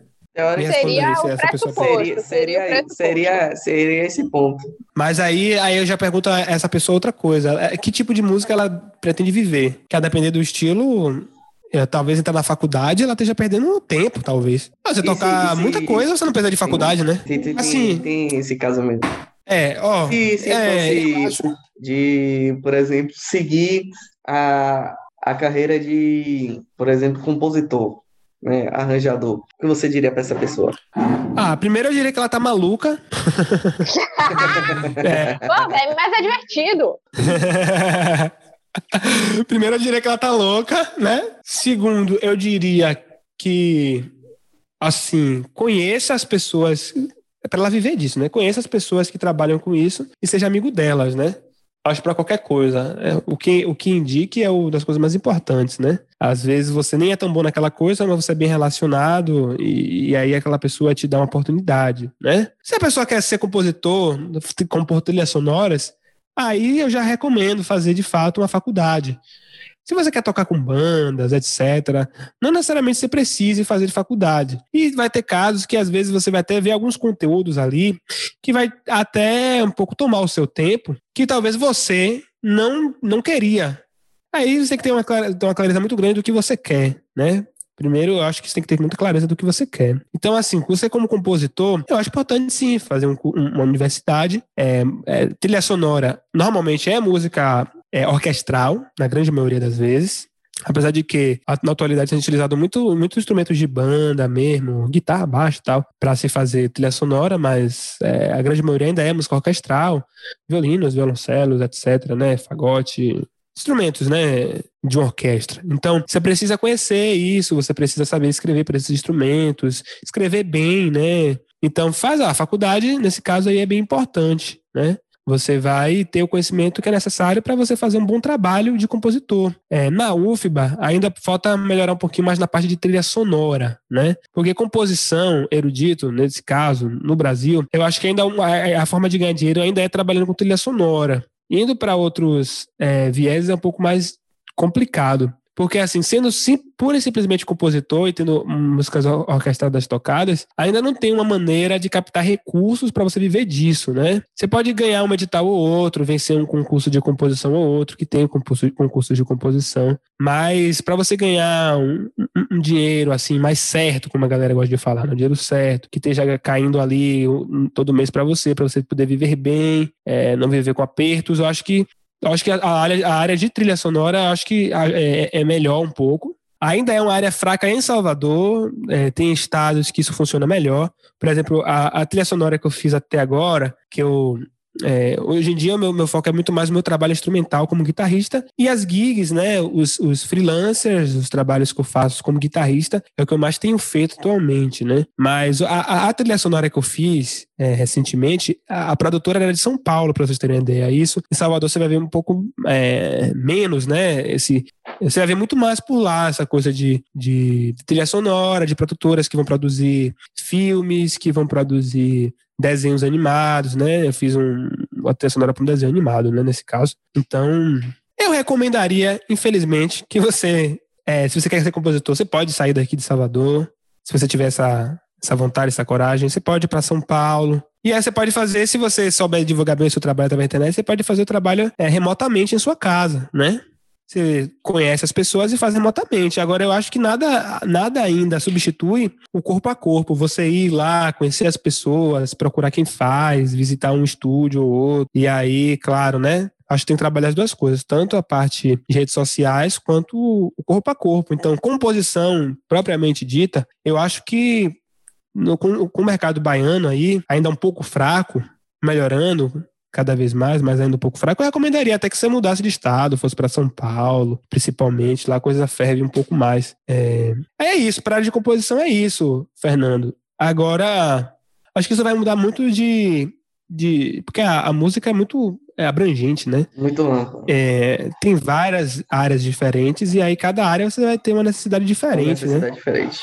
Seria o pressuposto. Seria, seria, seria, seria esse ponto. Mas aí, aí eu já pergunto a essa pessoa outra coisa. É, que tipo de música ela pretende viver? Que a depender do estilo, é, talvez entrar na faculdade ela esteja perdendo tempo, talvez. Você tocar muita coisa, você não precisa de faculdade, sim, né? Tem, tem, assim, tem, esse caso mesmo. É, ó. Se, se é, fosse de, por exemplo, seguir a, a carreira de, por exemplo, compositor né, arranjador, o que você diria para essa pessoa? Ah, primeiro eu diria que ela tá maluca. é. Pô, velho, mas é divertido. Primeiro, eu diria que ela tá louca, né? Segundo, eu diria que, assim, conheça as pessoas. É para ela viver disso, né? Conheça as pessoas que trabalham com isso e seja amigo delas, né? Acho para qualquer coisa. É, o, que, o que indique é uma das coisas mais importantes, né? Às vezes você nem é tão bom naquela coisa, mas você é bem relacionado e, e, aí aquela pessoa te dá uma oportunidade, né? Se a pessoa quer ser compositor, compor trilhas sonoras, aí eu já recomendo fazer de fato uma faculdade. Se você quer tocar com bandas, etc., não necessariamente você precise fazer de faculdade. E vai ter casos que às vezes você vai até ver alguns conteúdos ali que vai até um pouco tomar o seu tempo, que talvez você não, não queria. Aí você tem que ter uma, uma clareza muito grande do que você quer, né? Primeiro, eu acho que você tem que ter muita clareza do que você quer. Então, assim, você como compositor, eu acho importante sim fazer um, uma universidade. É, é, trilha sonora normalmente é música é, orquestral, na grande maioria das vezes. Apesar de que na atualidade tem utilizado muito, muito instrumentos de banda mesmo, guitarra, baixo e tal, para se fazer trilha sonora, mas é, a grande maioria ainda é música orquestral, violinos, violoncelos, etc, né, fagote, instrumentos, né, de uma orquestra. Então, você precisa conhecer isso, você precisa saber escrever para esses instrumentos, escrever bem, né? Então, faz a faculdade, nesse caso aí é bem importante, né? Você vai ter o conhecimento que é necessário para você fazer um bom trabalho de compositor. É, na UFBA, ainda falta melhorar um pouquinho mais na parte de trilha sonora, né? Porque composição, erudito, nesse caso, no Brasil, eu acho que ainda a forma de ganhar dinheiro ainda é trabalhando com trilha sonora. Indo para outros é, vieses é um pouco mais complicado. Porque, assim, sendo sim, pura e simplesmente compositor e tendo músicas orquestradas tocadas, ainda não tem uma maneira de captar recursos para você viver disso, né? Você pode ganhar um edital ou outro, vencer um concurso de composição ou outro, que tem concurso, de composição, mas para você ganhar um, um, um, dinheiro, assim, mais certo, como a galera gosta de falar, um dinheiro certo, que esteja caindo ali todo mês para você, para você poder viver bem, é, não viver com apertos, eu acho que eu acho que a área, a área de trilha sonora acho que é, é melhor um pouco. Ainda é uma área fraca em Salvador, é, tem estados que isso funciona melhor. Por exemplo, a, a trilha sonora que eu fiz até agora, que eu é, hoje em dia, meu, meu foco é muito mais no meu trabalho instrumental como guitarrista e as gigs, né? Os, os freelancers, os trabalhos que eu faço como guitarrista, é o que eu mais tenho feito atualmente, né? Mas a, a, a trilha sonora que eu fiz é, recentemente, a, a, produtora era de São Paulo, para vocês terem ideia. Isso em Salvador você vai ver um pouco é, menos, né? Esse, você vai ver muito mais por lá essa coisa de, de, de trilha sonora, de produtoras que vão produzir filmes, que vão produzir desenhos animados, né? Eu fiz um, uma sonora para um desenho animado, né? Nesse caso. Então, eu recomendaria, infelizmente, que você, é, se você quer ser compositor, você pode sair daqui de Salvador. Se você tiver essa, essa vontade, essa coragem, você pode ir para São Paulo. E aí você pode fazer, se você souber divulgar bem o seu trabalho através da internet, você pode fazer o trabalho é, remotamente em sua casa, né? Você conhece as pessoas e faz remotamente. Agora, eu acho que nada, nada ainda substitui o corpo a corpo. Você ir lá, conhecer as pessoas, procurar quem faz, visitar um estúdio ou outro. E aí, claro, né? Acho que tem que trabalhar as duas coisas, tanto a parte de redes sociais quanto o corpo a corpo. Então, composição propriamente dita, eu acho que no, com, com o mercado baiano aí, ainda um pouco fraco, melhorando, cada vez mais, mas ainda um pouco fraco, eu recomendaria até que você mudasse de estado, fosse para São Paulo, principalmente, lá a coisa ferve um pouco mais. É, é isso, para área de composição é isso, Fernando. Agora, acho que isso vai mudar muito de. de porque a, a música é muito é, abrangente, né? Muito ampla. É, tem várias áreas diferentes e aí cada área você vai ter uma necessidade diferente, uma necessidade né? diferente.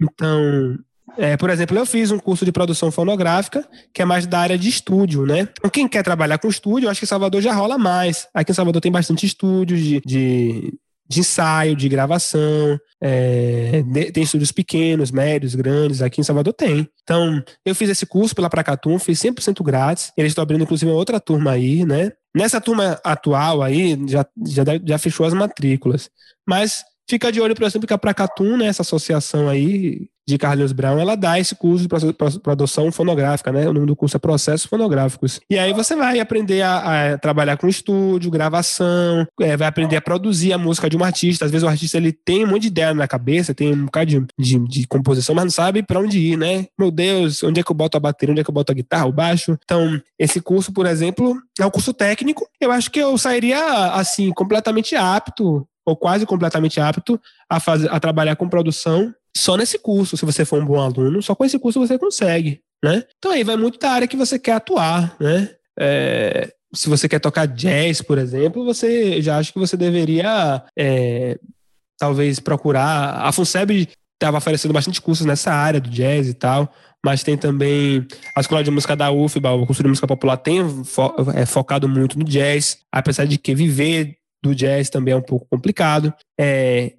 Então, é, por exemplo, eu fiz um curso de produção fonográfica, que é mais da área de estúdio, né? Então, quem quer trabalhar com estúdio, eu acho que em Salvador já rola mais. Aqui em Salvador tem bastante estúdios de, de, de ensaio, de gravação, é, de, tem estúdios pequenos, médios, grandes, aqui em Salvador tem. Então, eu fiz esse curso pela Pracatum, fiz 100% grátis, eles estão abrindo inclusive uma outra turma aí, né? Nessa turma atual aí, já, já, já fechou as matrículas. Mas fica de olho, por exemplo, que a Pracatum, né, essa associação aí, de Carlos Brown, ela dá esse curso de produção fonográfica, né? O nome do curso é Processos Fonográficos. E aí você vai aprender a, a trabalhar com estúdio, gravação, é, vai aprender a produzir a música de um artista. Às vezes o artista ele tem um monte de ideia na cabeça, tem um bocado de, de, de composição, mas não sabe para onde ir, né? Meu Deus, onde é que eu boto a bateria, onde é que eu boto a guitarra, o baixo? Então, esse curso, por exemplo, é um curso técnico. Eu acho que eu sairia, assim, completamente apto ou quase completamente apto a, fazer, a trabalhar com produção só nesse curso, se você for um bom aluno, só com esse curso você consegue, né? Então aí vai muito da área que você quer atuar, né? É, se você quer tocar jazz, por exemplo, você já acha que você deveria é, talvez procurar. A FUNSEB estava oferecendo bastante cursos nessa área do jazz e tal, mas tem também a Escola de Música da UFBA, o curso de música popular tem fo é, focado muito no jazz, apesar de que viver do jazz também é um pouco complicado. É,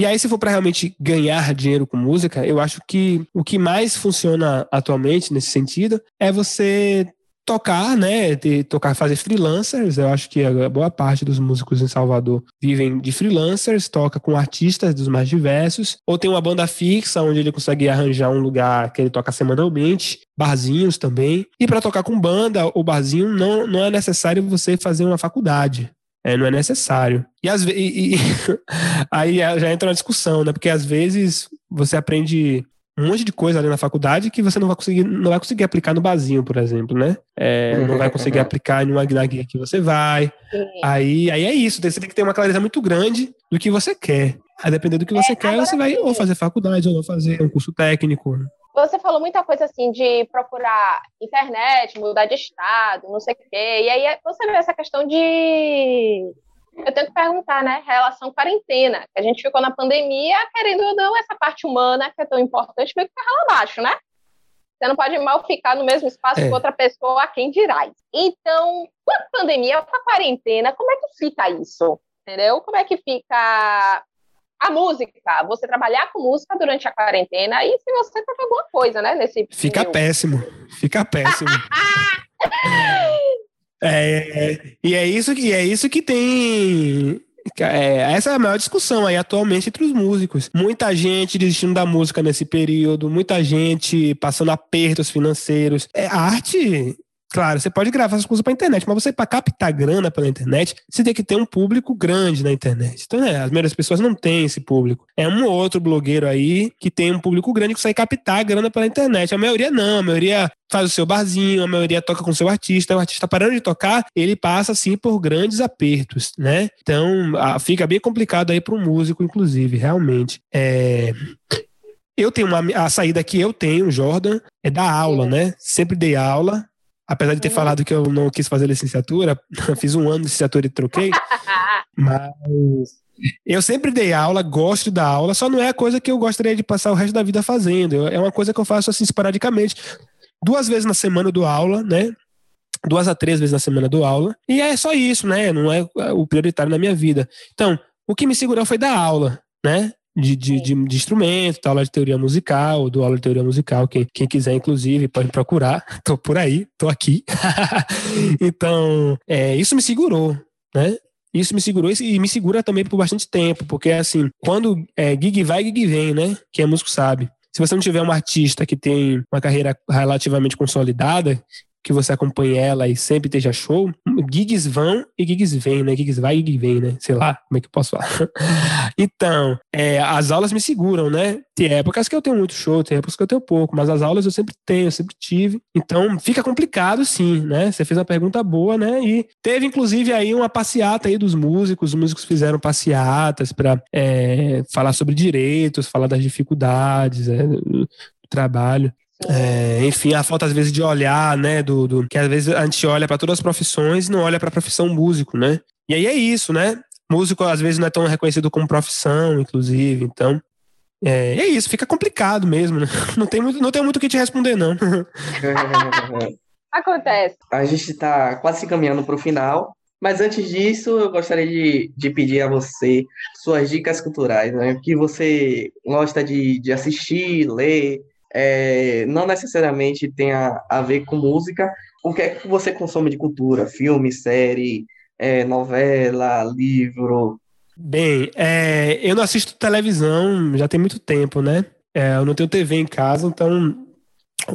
e aí, se for para realmente ganhar dinheiro com música, eu acho que o que mais funciona atualmente nesse sentido é você tocar, né? De tocar, fazer freelancers. Eu acho que a boa parte dos músicos em Salvador vivem de freelancers, toca com artistas dos mais diversos, ou tem uma banda fixa onde ele consegue arranjar um lugar que ele toca semanalmente, barzinhos também. E para tocar com banda ou barzinho, não, não é necessário você fazer uma faculdade. É, não é necessário. E, às, e, e aí já entra uma discussão, né? Porque às vezes você aprende um monte de coisa ali na faculdade que você não vai conseguir, não vai conseguir aplicar no basinho, por exemplo, né? É, não vai conseguir aplicar em uma guia que você vai. Aí, aí é isso, você tem que ter uma clareza muito grande do que você quer. A depender do que você é, quer, você vai ou fazer faculdade ou fazer um curso técnico. Você falou muita coisa assim de procurar internet, mudar de estado, não sei o quê. E aí você vê essa questão de. Eu tenho que perguntar, né? Relação quarentena. A gente ficou na pandemia, querendo ou não, essa parte humana que é tão importante, meio que ficar lá abaixo, né? Você não pode mal ficar no mesmo espaço é. com outra pessoa, a quem dirás. Então, com a pandemia, com a quarentena, como é que fica isso? Entendeu? Como é que fica a música, você trabalhar com música durante a quarentena e se você fazer alguma coisa, né? Nesse fica péssimo, fica péssimo. é, e é isso que é isso que tem. É, essa é a maior discussão aí atualmente entre os músicos. Muita gente desistindo da música nesse período, muita gente passando apertos financeiros. É, a arte Claro, você pode gravar essas coisas para internet, mas você, para captar grana pela internet, você tem que ter um público grande na internet. Então, né, as melhores pessoas não têm esse público. É um ou outro blogueiro aí que tem um público grande que consegue captar grana pela internet. A maioria não, a maioria faz o seu barzinho, a maioria toca com o seu artista. O artista parando de tocar, ele passa, assim, por grandes apertos, né? Então, fica bem complicado aí para um músico, inclusive, realmente. É... Eu tenho uma. A saída que eu tenho, Jordan, é da aula, né? Sempre dei aula, Apesar de ter uhum. falado que eu não quis fazer licenciatura, fiz um ano de licenciatura e troquei. mas eu sempre dei aula, gosto da aula, só não é a coisa que eu gostaria de passar o resto da vida fazendo. É uma coisa que eu faço assim esporadicamente. Duas vezes na semana do aula, né? Duas a três vezes na semana do aula. E é só isso, né? Não é o prioritário na minha vida. Então, o que me segurou foi dar aula, né? De, de, de, de instrumento, aula de teoria musical, do aula de teoria musical. Quem, quem quiser, inclusive, pode procurar. Tô por aí, tô aqui. então, é, isso me segurou, né? Isso me segurou e me segura também por bastante tempo, porque assim, quando é, gig vai, gig vem, né? Quem é músico sabe. Se você não tiver um artista que tem uma carreira relativamente consolidada, que você acompanhe ela e sempre esteja show, gigs vão e gigs vêm, né? Gigs vai e gigs vem, né? Sei lá, como é que eu posso falar? então, é, as aulas me seguram, né? Tem épocas que eu tenho muito show, tem épocas que eu tenho pouco, mas as aulas eu sempre tenho, eu sempre tive. Então, fica complicado sim, né? Você fez uma pergunta boa, né? E teve, inclusive, aí uma passeata aí dos músicos, os músicos fizeram passeatas para é, falar sobre direitos, falar das dificuldades é, do trabalho. É, enfim, a falta às vezes de olhar, né, do, do que às vezes a gente olha para todas as profissões e não olha para a profissão músico, né? E aí é isso, né? Músico às vezes não é tão reconhecido como profissão, inclusive, então é, é isso, fica complicado mesmo, né? Não tem muito, não tem muito o que te responder não. Acontece. A gente está quase caminhando para o final, mas antes disso, eu gostaria de, de pedir a você suas dicas culturais, né? O que você gosta de, de assistir, ler, é, não necessariamente tenha a ver com música. O que é que você consome de cultura? Filme, série, é, novela, livro? Bem, é, eu não assisto televisão já tem muito tempo, né? É, eu não tenho TV em casa, então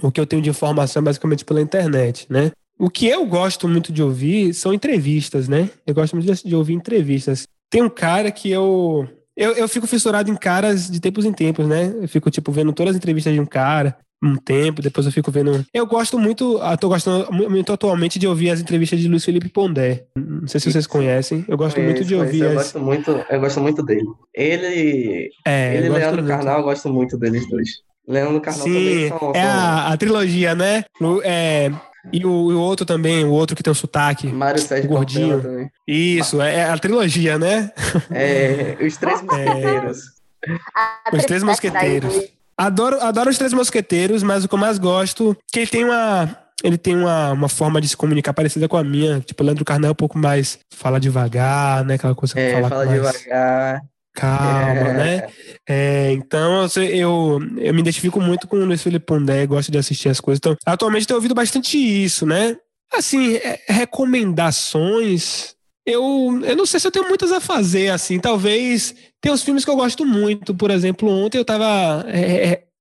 o que eu tenho de informação é basicamente pela internet, né? O que eu gosto muito de ouvir são entrevistas, né? Eu gosto muito de ouvir entrevistas. Tem um cara que eu eu, eu fico fissurado em caras de tempos em tempos, né? Eu fico, tipo, vendo todas as entrevistas de um cara um tempo, depois eu fico vendo. Eu gosto muito, eu tô gostando muito atualmente de ouvir as entrevistas de Luiz Felipe Pondé. Não sei se vocês conhecem. Eu gosto muito de ouvir. Eu as... gosto muito, eu gosto muito dele. Ele, é, ele e Leandro muito. Carnal, eu gosto muito deles dois. Leandro Carnal Sim, também são, é a, a, trilogia, né? É, e o, o, outro também, o outro que tem o sotaque. Mário Sérgio Gordinho. Também. Isso, é, é a trilogia, né? É, os Três Mosqueteiros. É, os Três Mosqueteiros. Adoro, adoro os Três Mosqueteiros, mas o que eu mais gosto que ele tem uma ele tem uma, uma forma de se comunicar parecida com a minha. Tipo, o Leandro Carnal é um pouco mais fala devagar, né? Aquela coisa que é, fala, fala devagar. Calma, é. né? É, então, eu, eu me identifico muito com o Luiz Felipe Pondé, gosto de assistir as coisas. Então, atualmente tenho ouvido bastante isso, né? Assim, é, recomendações eu, eu não sei se eu tenho muitas a fazer, assim. Talvez. Tem os filmes que eu gosto muito. Por exemplo, ontem eu estava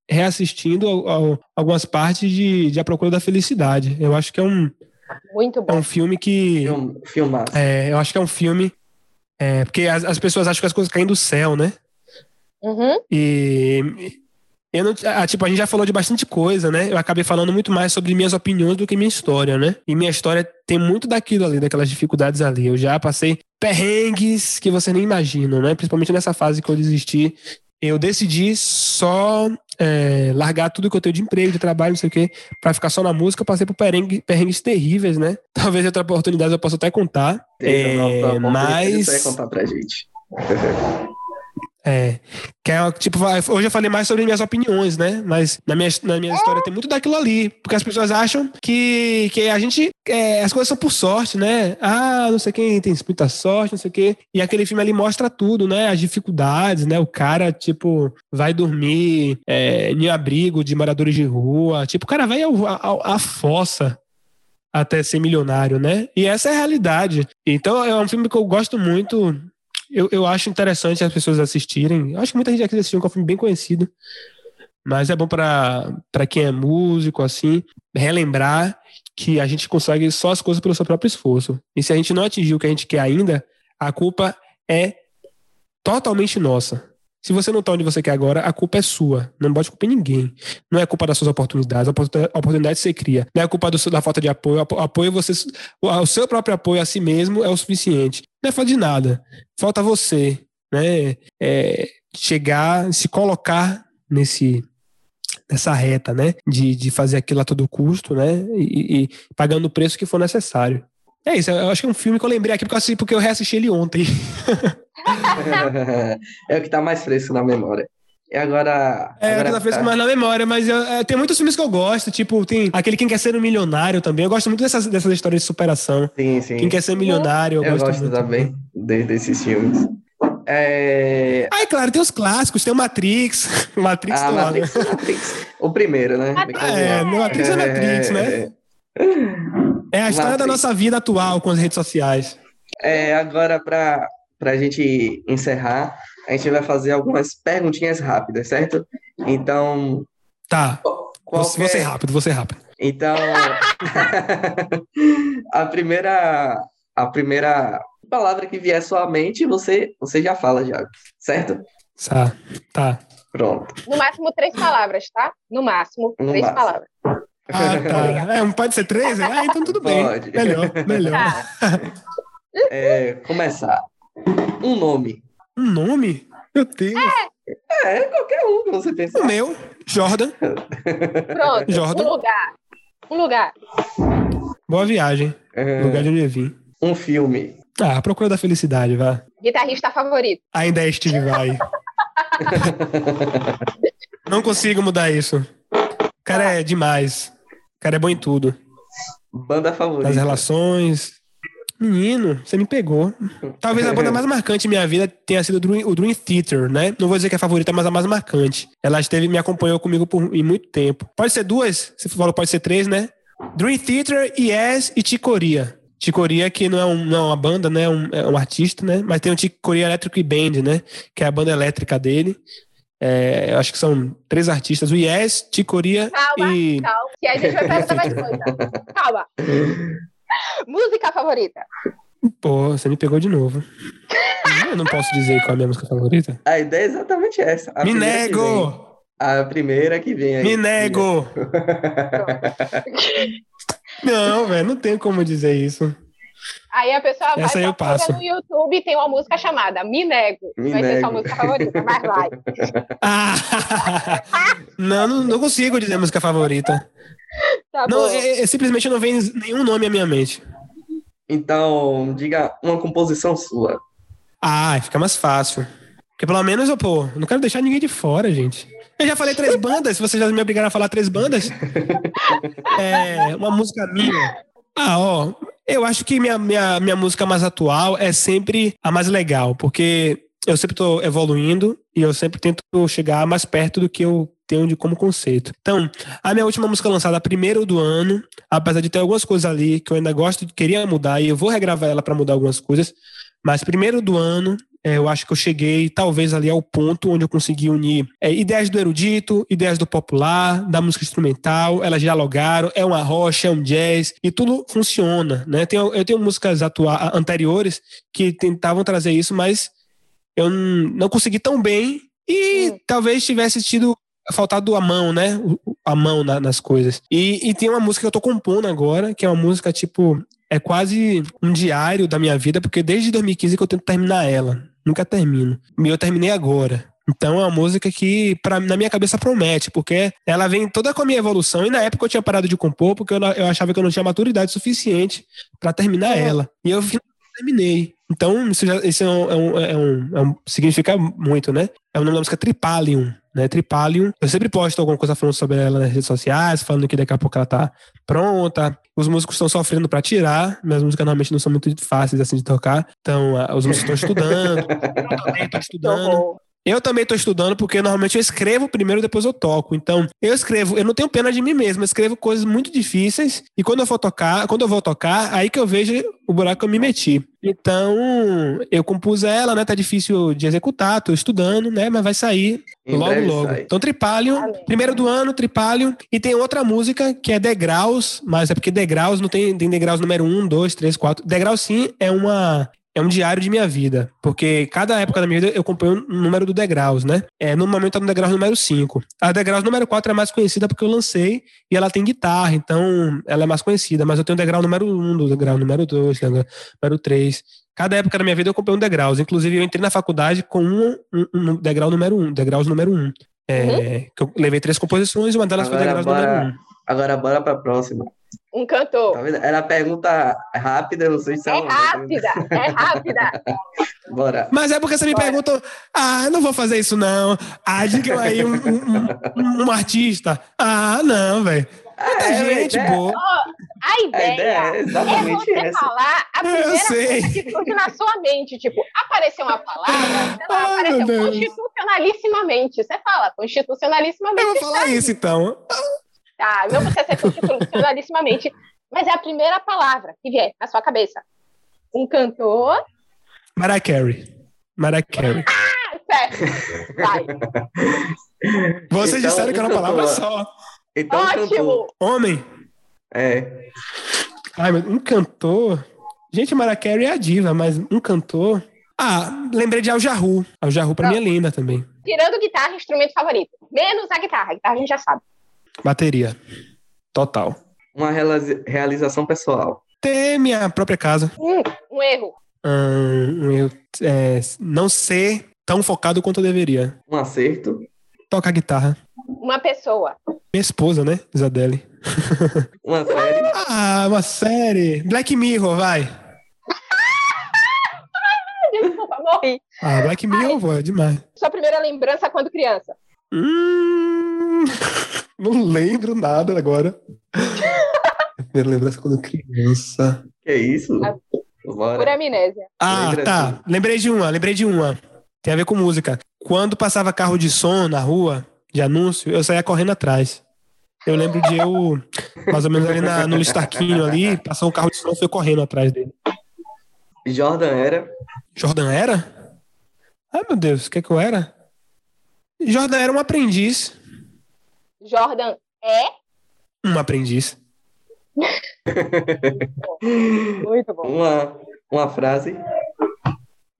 reassistindo algumas partes de, de A Procura da Felicidade. Eu acho que é um. Muito bom. É um filme que. Filme, É, eu acho que é um filme. É, porque as, as pessoas acham que as coisas caem do céu, né? Uhum. E eu não, ah, tipo, a gente já falou de bastante coisa, né? Eu acabei falando muito mais sobre minhas opiniões do que minha história, né? E minha história tem muito daquilo ali, daquelas dificuldades ali. Eu já passei perrengues que você nem imagina, né? Principalmente nessa fase que eu desisti. Eu decidi só é, largar tudo que eu tenho de emprego, de trabalho, não sei o quê, pra ficar só na música. Eu passei por perrengue, perrengues terríveis, né? Talvez outra oportunidade eu possa até contar. é, mas. Você contar pra gente. É. Que é, tipo, hoje eu falei mais sobre minhas opiniões, né? Mas na minha, na minha história tem muito daquilo ali. Porque as pessoas acham que, que a gente. É, as coisas são por sorte, né? Ah, não sei quem tem muita sorte, não sei o quê. E aquele filme ali mostra tudo, né? As dificuldades, né? O cara, tipo, vai dormir é, em abrigo de moradores de rua. Tipo, o cara vai à fossa até ser milionário, né? E essa é a realidade. Então é um filme que eu gosto muito eu, eu acho interessante as pessoas assistirem. Eu acho que muita gente aqui assistiu, é um filme bem conhecido. Mas é bom para quem é músico, assim, relembrar que a gente consegue só as coisas pelo seu próprio esforço. E se a gente não atingir o que a gente quer ainda, a culpa é totalmente nossa. Se você não está onde você quer agora, a culpa é sua. Não bote culpa em ninguém. Não é culpa das suas oportunidades. A oportunidade você cria. Não é culpa do, da falta de apoio. O apoio você, o seu próprio apoio a si mesmo é o suficiente. Não é falta de nada. Falta você, né? É chegar, se colocar nesse nessa reta, né? De, de fazer aquilo a todo custo, né? E, e pagando o preço que for necessário. É isso, eu acho que é um filme que eu lembrei aqui porque eu, porque eu reassisti ele ontem. é o que tá mais fresco na memória. E agora. É, agora o que tá fresco mais na memória, mas eu, é, tem muitos filmes que eu gosto, tipo, tem aquele Quem Quer Ser um Milionário também. Eu gosto muito dessas, dessas histórias de superação. Sim, sim. Quem Quer Ser Milionário, eu, eu gosto, gosto também de, desses filmes. É... Ah, é claro, tem os clássicos, tem o Matrix. Matrix, ah, Matrix, Matrix, O primeiro, né? É, Matrix é Matrix, né? É a história Matrix. da nossa vida atual com as redes sociais. É, agora, para a gente encerrar, a gente vai fazer algumas perguntinhas rápidas, certo? Então. Tá. Qualquer... Vou ser rápido, vou ser rápido. Então. a primeira. A primeira palavra que vier à sua mente, você, você já fala já, certo? Tá. Tá. Pronto. No máximo três palavras, tá? No máximo no três máximo. palavras. Ah, tá. É, pode ser três? Ah, então tudo bem. Pode. Melhor, melhor. Tá. É, começar. Um nome. Um nome? Meu Deus. É, qualquer um que você pensar. O meu, Jordan. Pronto. Jordan. Um lugar. Um lugar. Boa viagem. É, Lugar de onde eu vim. um filme. Ah, Procura da Felicidade, vá. Guitarrista favorito. Ainda é Steve Vai. Não consigo mudar isso. O cara é demais. O cara é bom em tudo. Banda favorita. Nas relações. Menino, você me pegou. Talvez a banda mais marcante em minha vida tenha sido o Dream, o Dream Theater, né? Não vou dizer que é a favorita, mas a mais marcante. Ela esteve me acompanhou comigo por em muito tempo. Pode ser duas? Você falou pode ser três, né? Dream Theater, Yes e Ticoria. Ticoria, que não é, um, não é uma banda, né? É um, é um artista, né? Mas tem o Ticoria Electric Band, né? Que é a banda elétrica dele. É, eu acho que são três artistas: o Yes, Ticoria Calma, e. calma. Que a gente vai perguntar mais coisa. Calma. Música favorita? Pô, você me pegou de novo. Eu não posso dizer qual é a minha música favorita. A ideia é exatamente essa. A me nego! A primeira que vem aí. Me nego! Não, velho, não tem como dizer isso. Aí a pessoa vai Essa aí eu passo. no YouTube e tem uma música chamada Me Nego. Me vai ser sua Nego. música favorita, mas vai. Ah! Não, não, não consigo dizer música favorita. Tá Não, é, é, simplesmente não vem nenhum nome à minha mente. Então, diga uma composição sua. Ah, fica mais fácil. Porque pelo menos eu, pô, não quero deixar ninguém de fora, gente. Eu já falei três bandas, se vocês já me obrigaram a falar três bandas. É, uma música minha. Ah, ó, eu acho que minha, minha, minha música mais atual é sempre a mais legal, porque eu sempre tô evoluindo e eu sempre tento chegar mais perto do que eu tenho de como conceito. Então, a minha última música lançada primeiro do ano, apesar de ter algumas coisas ali que eu ainda gosto, queria mudar e eu vou regravar ela para mudar algumas coisas, mas primeiro do ano, é, eu acho que eu cheguei talvez ali ao ponto onde eu consegui unir é, ideias do erudito, ideias do popular, da música instrumental, elas dialogaram, é uma rocha, é um jazz, e tudo funciona, né? Tem- eu tenho músicas atua anteriores que tentavam trazer isso, mas eu não consegui tão bem e Hum. talvez tivesse tido faltado a mão, né? A mão na- nas coisas. E, e tem uma música que eu tô compondo agora, que é uma música tipo. É quase um diário da minha vida, porque desde 2015 que eu tento terminar ela. Nunca termino. E eu terminei agora. Então é uma música que pra, na minha cabeça promete, porque ela vem toda com a minha evolução. E na época eu tinha parado de compor, porque eu, eu achava que eu não tinha maturidade suficiente pra terminar Uhum. ela. E eu terminei. Então, isso, já, isso é um, é um- é um- é um- significa muito, né? É o nome da música Tripalium, né? Tripalium. Eu sempre posto alguma coisa falando sobre ela nas redes sociais, falando que daqui a pouco ela tá pronta. Os músicos estão sofrendo pra tirar, minhas músicas normalmente não são muito fáceis assim de tocar. Então, os músicos estão estudando, eu também tô Que estudando. Eu também estou estudando porque normalmente eu escrevo primeiro depois eu toco. Então, eu escrevo, eu não tenho pena de mim mesmo, eu escrevo coisas muito difíceis e quando eu for tocar, quando eu vou tocar, aí que eu vejo o buraco que eu me meti. Então, eu compus ela, né? Tá difícil de executar, tô estudando, né? Mas vai sair Em logo, logo. sai. Então, Amém. primeiro do ano, Tripalium. E tem outra música que é Degraus, mas é porque Degraus não tem, tem Degraus número 1, 2, 3, 4. Degraus, sim, é uma. É um diário de minha vida, porque cada época da minha vida eu comprei um número do Degraus, né? É, no momento tá no Degraus número 5. A Degraus número 4 é mais conhecida porque eu lancei e ela tem guitarra, então ela é mais conhecida, mas eu tenho o Degrau número 1, do Degrau número 2, Degrau número 3. Cada época da minha vida eu comprei um Degraus, inclusive eu entrei na faculdade com um, um, um Degrau número 1, Degraus número 1. É, que eu levei três composições e uma delas foi Agora Degraus número bora, 1. agora bora pra próxima. Um cantor. Tá vendo? Era pergunta rápida, não sei se É uma- rápida, é rápida. Bora. Mas é porque você me Bora. pergunta, ah, não vou fazer isso não. Ah, diga aí um, um, um- artista. Ah, não, velho. Muita É, gente é, boa. A A ideia, ideia é é exatamente você essa. falar a primeira coisa que surge na sua mente. Tipo, apareceu uma palavra, sei lá, Ai, apareceu constitucionalissimamente. Você fala constitucionalissimamente. Eu vou falar isso então. Tá, não precisa ser constitucionalissimamente, mas é a primeira palavra que vier na sua cabeça. Um cantor. Mariah Carey. Mariah Carey. Ah, certo. Vai. Vocês Então, disseram que era uma um palavra cantor. só. Então, cantor. Ótimo. Homem. É. Ai, mas um cantor. Gente, Mariah Carey é a diva, mas um cantor. Ah, lembrei de Al Jarru. Al Jarru pra mim é linda também. Tirando guitarra, instrumento favorito. Menos a guitarra. A guitarra a gente já sabe. Bateria. Total. Uma realiza- realização pessoal. Ter minha própria casa. Hum, um erro. Hum, eu é, não ser tão focado quanto eu deveria. Um acerto. Tocar guitarra. Uma pessoa. Minha esposa, né? Isabelle. Uma série. Ah, uma série. Black Mirror, vai. Desculpa, morri. Ah, Black Mirror, pô, é demais. Sua primeira lembrança quando criança. Hum, não lembro nada agora. Primeira lembrança quando criança. Que isso? Ah. Por Bora. amnésia. Ah, Lembra tá. assim. Lembrei de uma, lembrei de uma. Tem a ver com música. Quando passava carro de som na rua, de anúncio, eu saía correndo atrás. Eu lembro de eu, mais ou menos ali na- no Listarquinho ali, passou um carro de som e fui correndo atrás dele. Jordan era. Jordan era? Ai, meu Deus, o que que eu era? Jordan era um aprendiz. Jordan é? Um aprendiz. Muito bom. Uma, uma frase.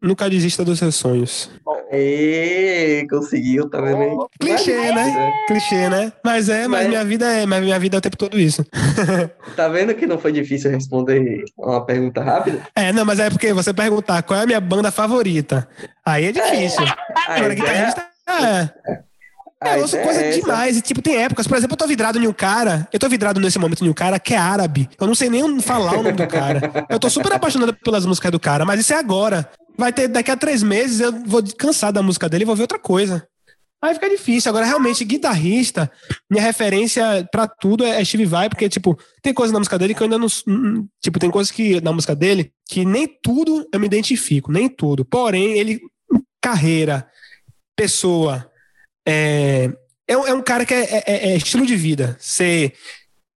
Nunca desista dos seus sonhos. Ê, conseguiu, tá vendo aí? Clichê, né? Clichê, né? Mas é, mas, Mas- minha vida é, mas minha vida é o tempo todo isso. Tá vendo que não foi difícil responder uma pergunta rápida? É, não, mas é porque você perguntar qual é a minha banda favorita. Aí é difícil. A Agora, guitarrista. É. a Eu ouço coisa é demais. E, tipo, tem épocas. Por exemplo, eu tô vidrado em um cara. Eu tô vidrado nesse momento em um cara que é árabe. Eu não sei nem falar o nome do cara. Eu tô super apaixonado pelas músicas do cara, mas isso é agora. Vai ter daqui a três meses, eu vou cansar da música dele e vou ver outra coisa. Aí fica difícil. Agora, realmente, guitarrista, minha referência pra tudo é Steve Vai, porque, tipo, tem coisas na música dele que eu ainda não. Tipo, tem coisas que na música dele que nem tudo eu me identifico, nem tudo. Porém, ele. Carreira, pessoa. É, é, um- é um cara que é, é- é estilo de vida. Você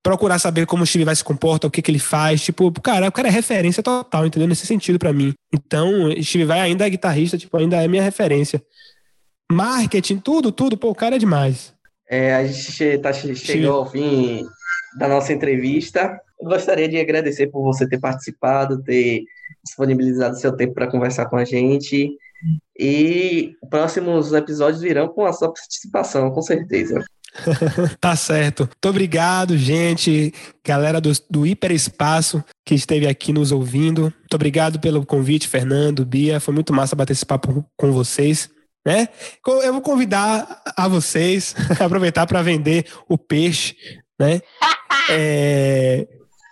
procurar saber como o Steve vai se comporta, o que, que ele faz. Tipo, cara, o cara é referência total, entendeu? Nesse sentido pra mim. Então, Steve Vai ainda é guitarrista, tipo, ainda é minha referência. Marketing, tudo, tudo, pô, o cara é demais. É, a gente tá, che- chegou ao fim da nossa entrevista. Gostaria de agradecer por você ter participado, ter disponibilizado seu tempo para conversar com a gente. E próximos episódios virão com a sua participação, com certeza. Tá certo. Muito obrigado, gente. Galera do, do Hiperespaço que esteve aqui nos ouvindo. Muito obrigado pelo convite, Fernando, Bia. Foi muito massa bater esse papo com vocês. Né? Eu vou convidar a vocês a aproveitar para vender o peixe, né? É,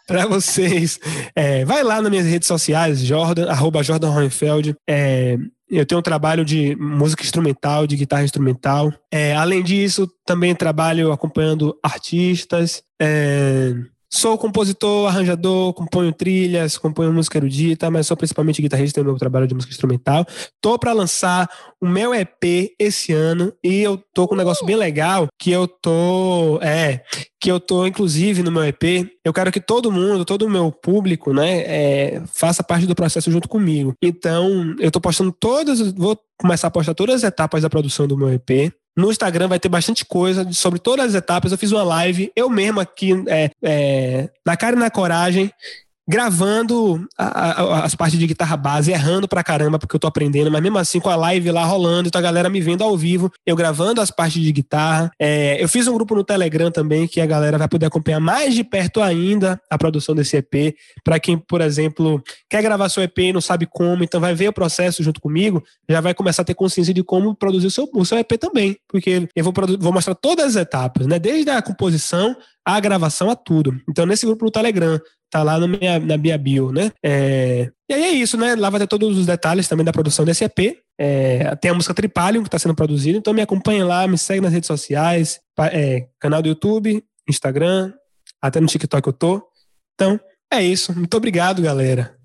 para vocês. É, vai lá nas minhas redes sociais, Jordan, arroba Jordan Hohenfeld. É, eu tenho um trabalho de música instrumental, de guitarra instrumental. É, além disso, também trabalho acompanhando artistas. É, sou compositor, arranjador, componho trilhas, componho música erudita, mas sou principalmente guitarrista no meu trabalho de música instrumental. Tô para lançar o meu EP esse ano e eu tô com um negócio bem legal que eu tô, é, que eu tô inclusive no meu EP. Eu quero que todo mundo, todo o meu público, né, é, faça parte do processo junto comigo. Então, eu tô postando todas, vou começar a postar todas as etapas da produção do meu EP. No Instagram vai ter bastante coisa sobre todas as etapas. Eu fiz uma live, eu mesmo aqui, é, é, na cara e na coragem, gravando a- a- as partes de guitarra base, errando pra caramba, porque eu tô aprendendo, mas mesmo assim com a live lá rolando, então a galera me vendo ao vivo, eu gravando as partes de guitarra. É, eu fiz um grupo no Telegram também, que a galera vai poder acompanhar mais de perto ainda a produção desse EP. Pra quem, por exemplo, quer gravar seu EP e não sabe como, então vai ver o processo junto comigo, já vai começar a ter consciência de como produzir o seu, o seu EP também, porque eu vou, vou mostrar todas as etapas, né? Desde a composição, a gravação, a tudo. Então, nesse grupo no Telegram, tá lá na minha, na minha bio, né? É, E aí é isso, né? Lá vai ter todos os detalhes também da produção desse EP. É, Tem a música Tripalium que está sendo produzida, então me acompanhe lá, me segue nas redes sociais, é, canal do YouTube, Instagram, até no TikTok eu tô. Então, é isso. Muito obrigado, galera.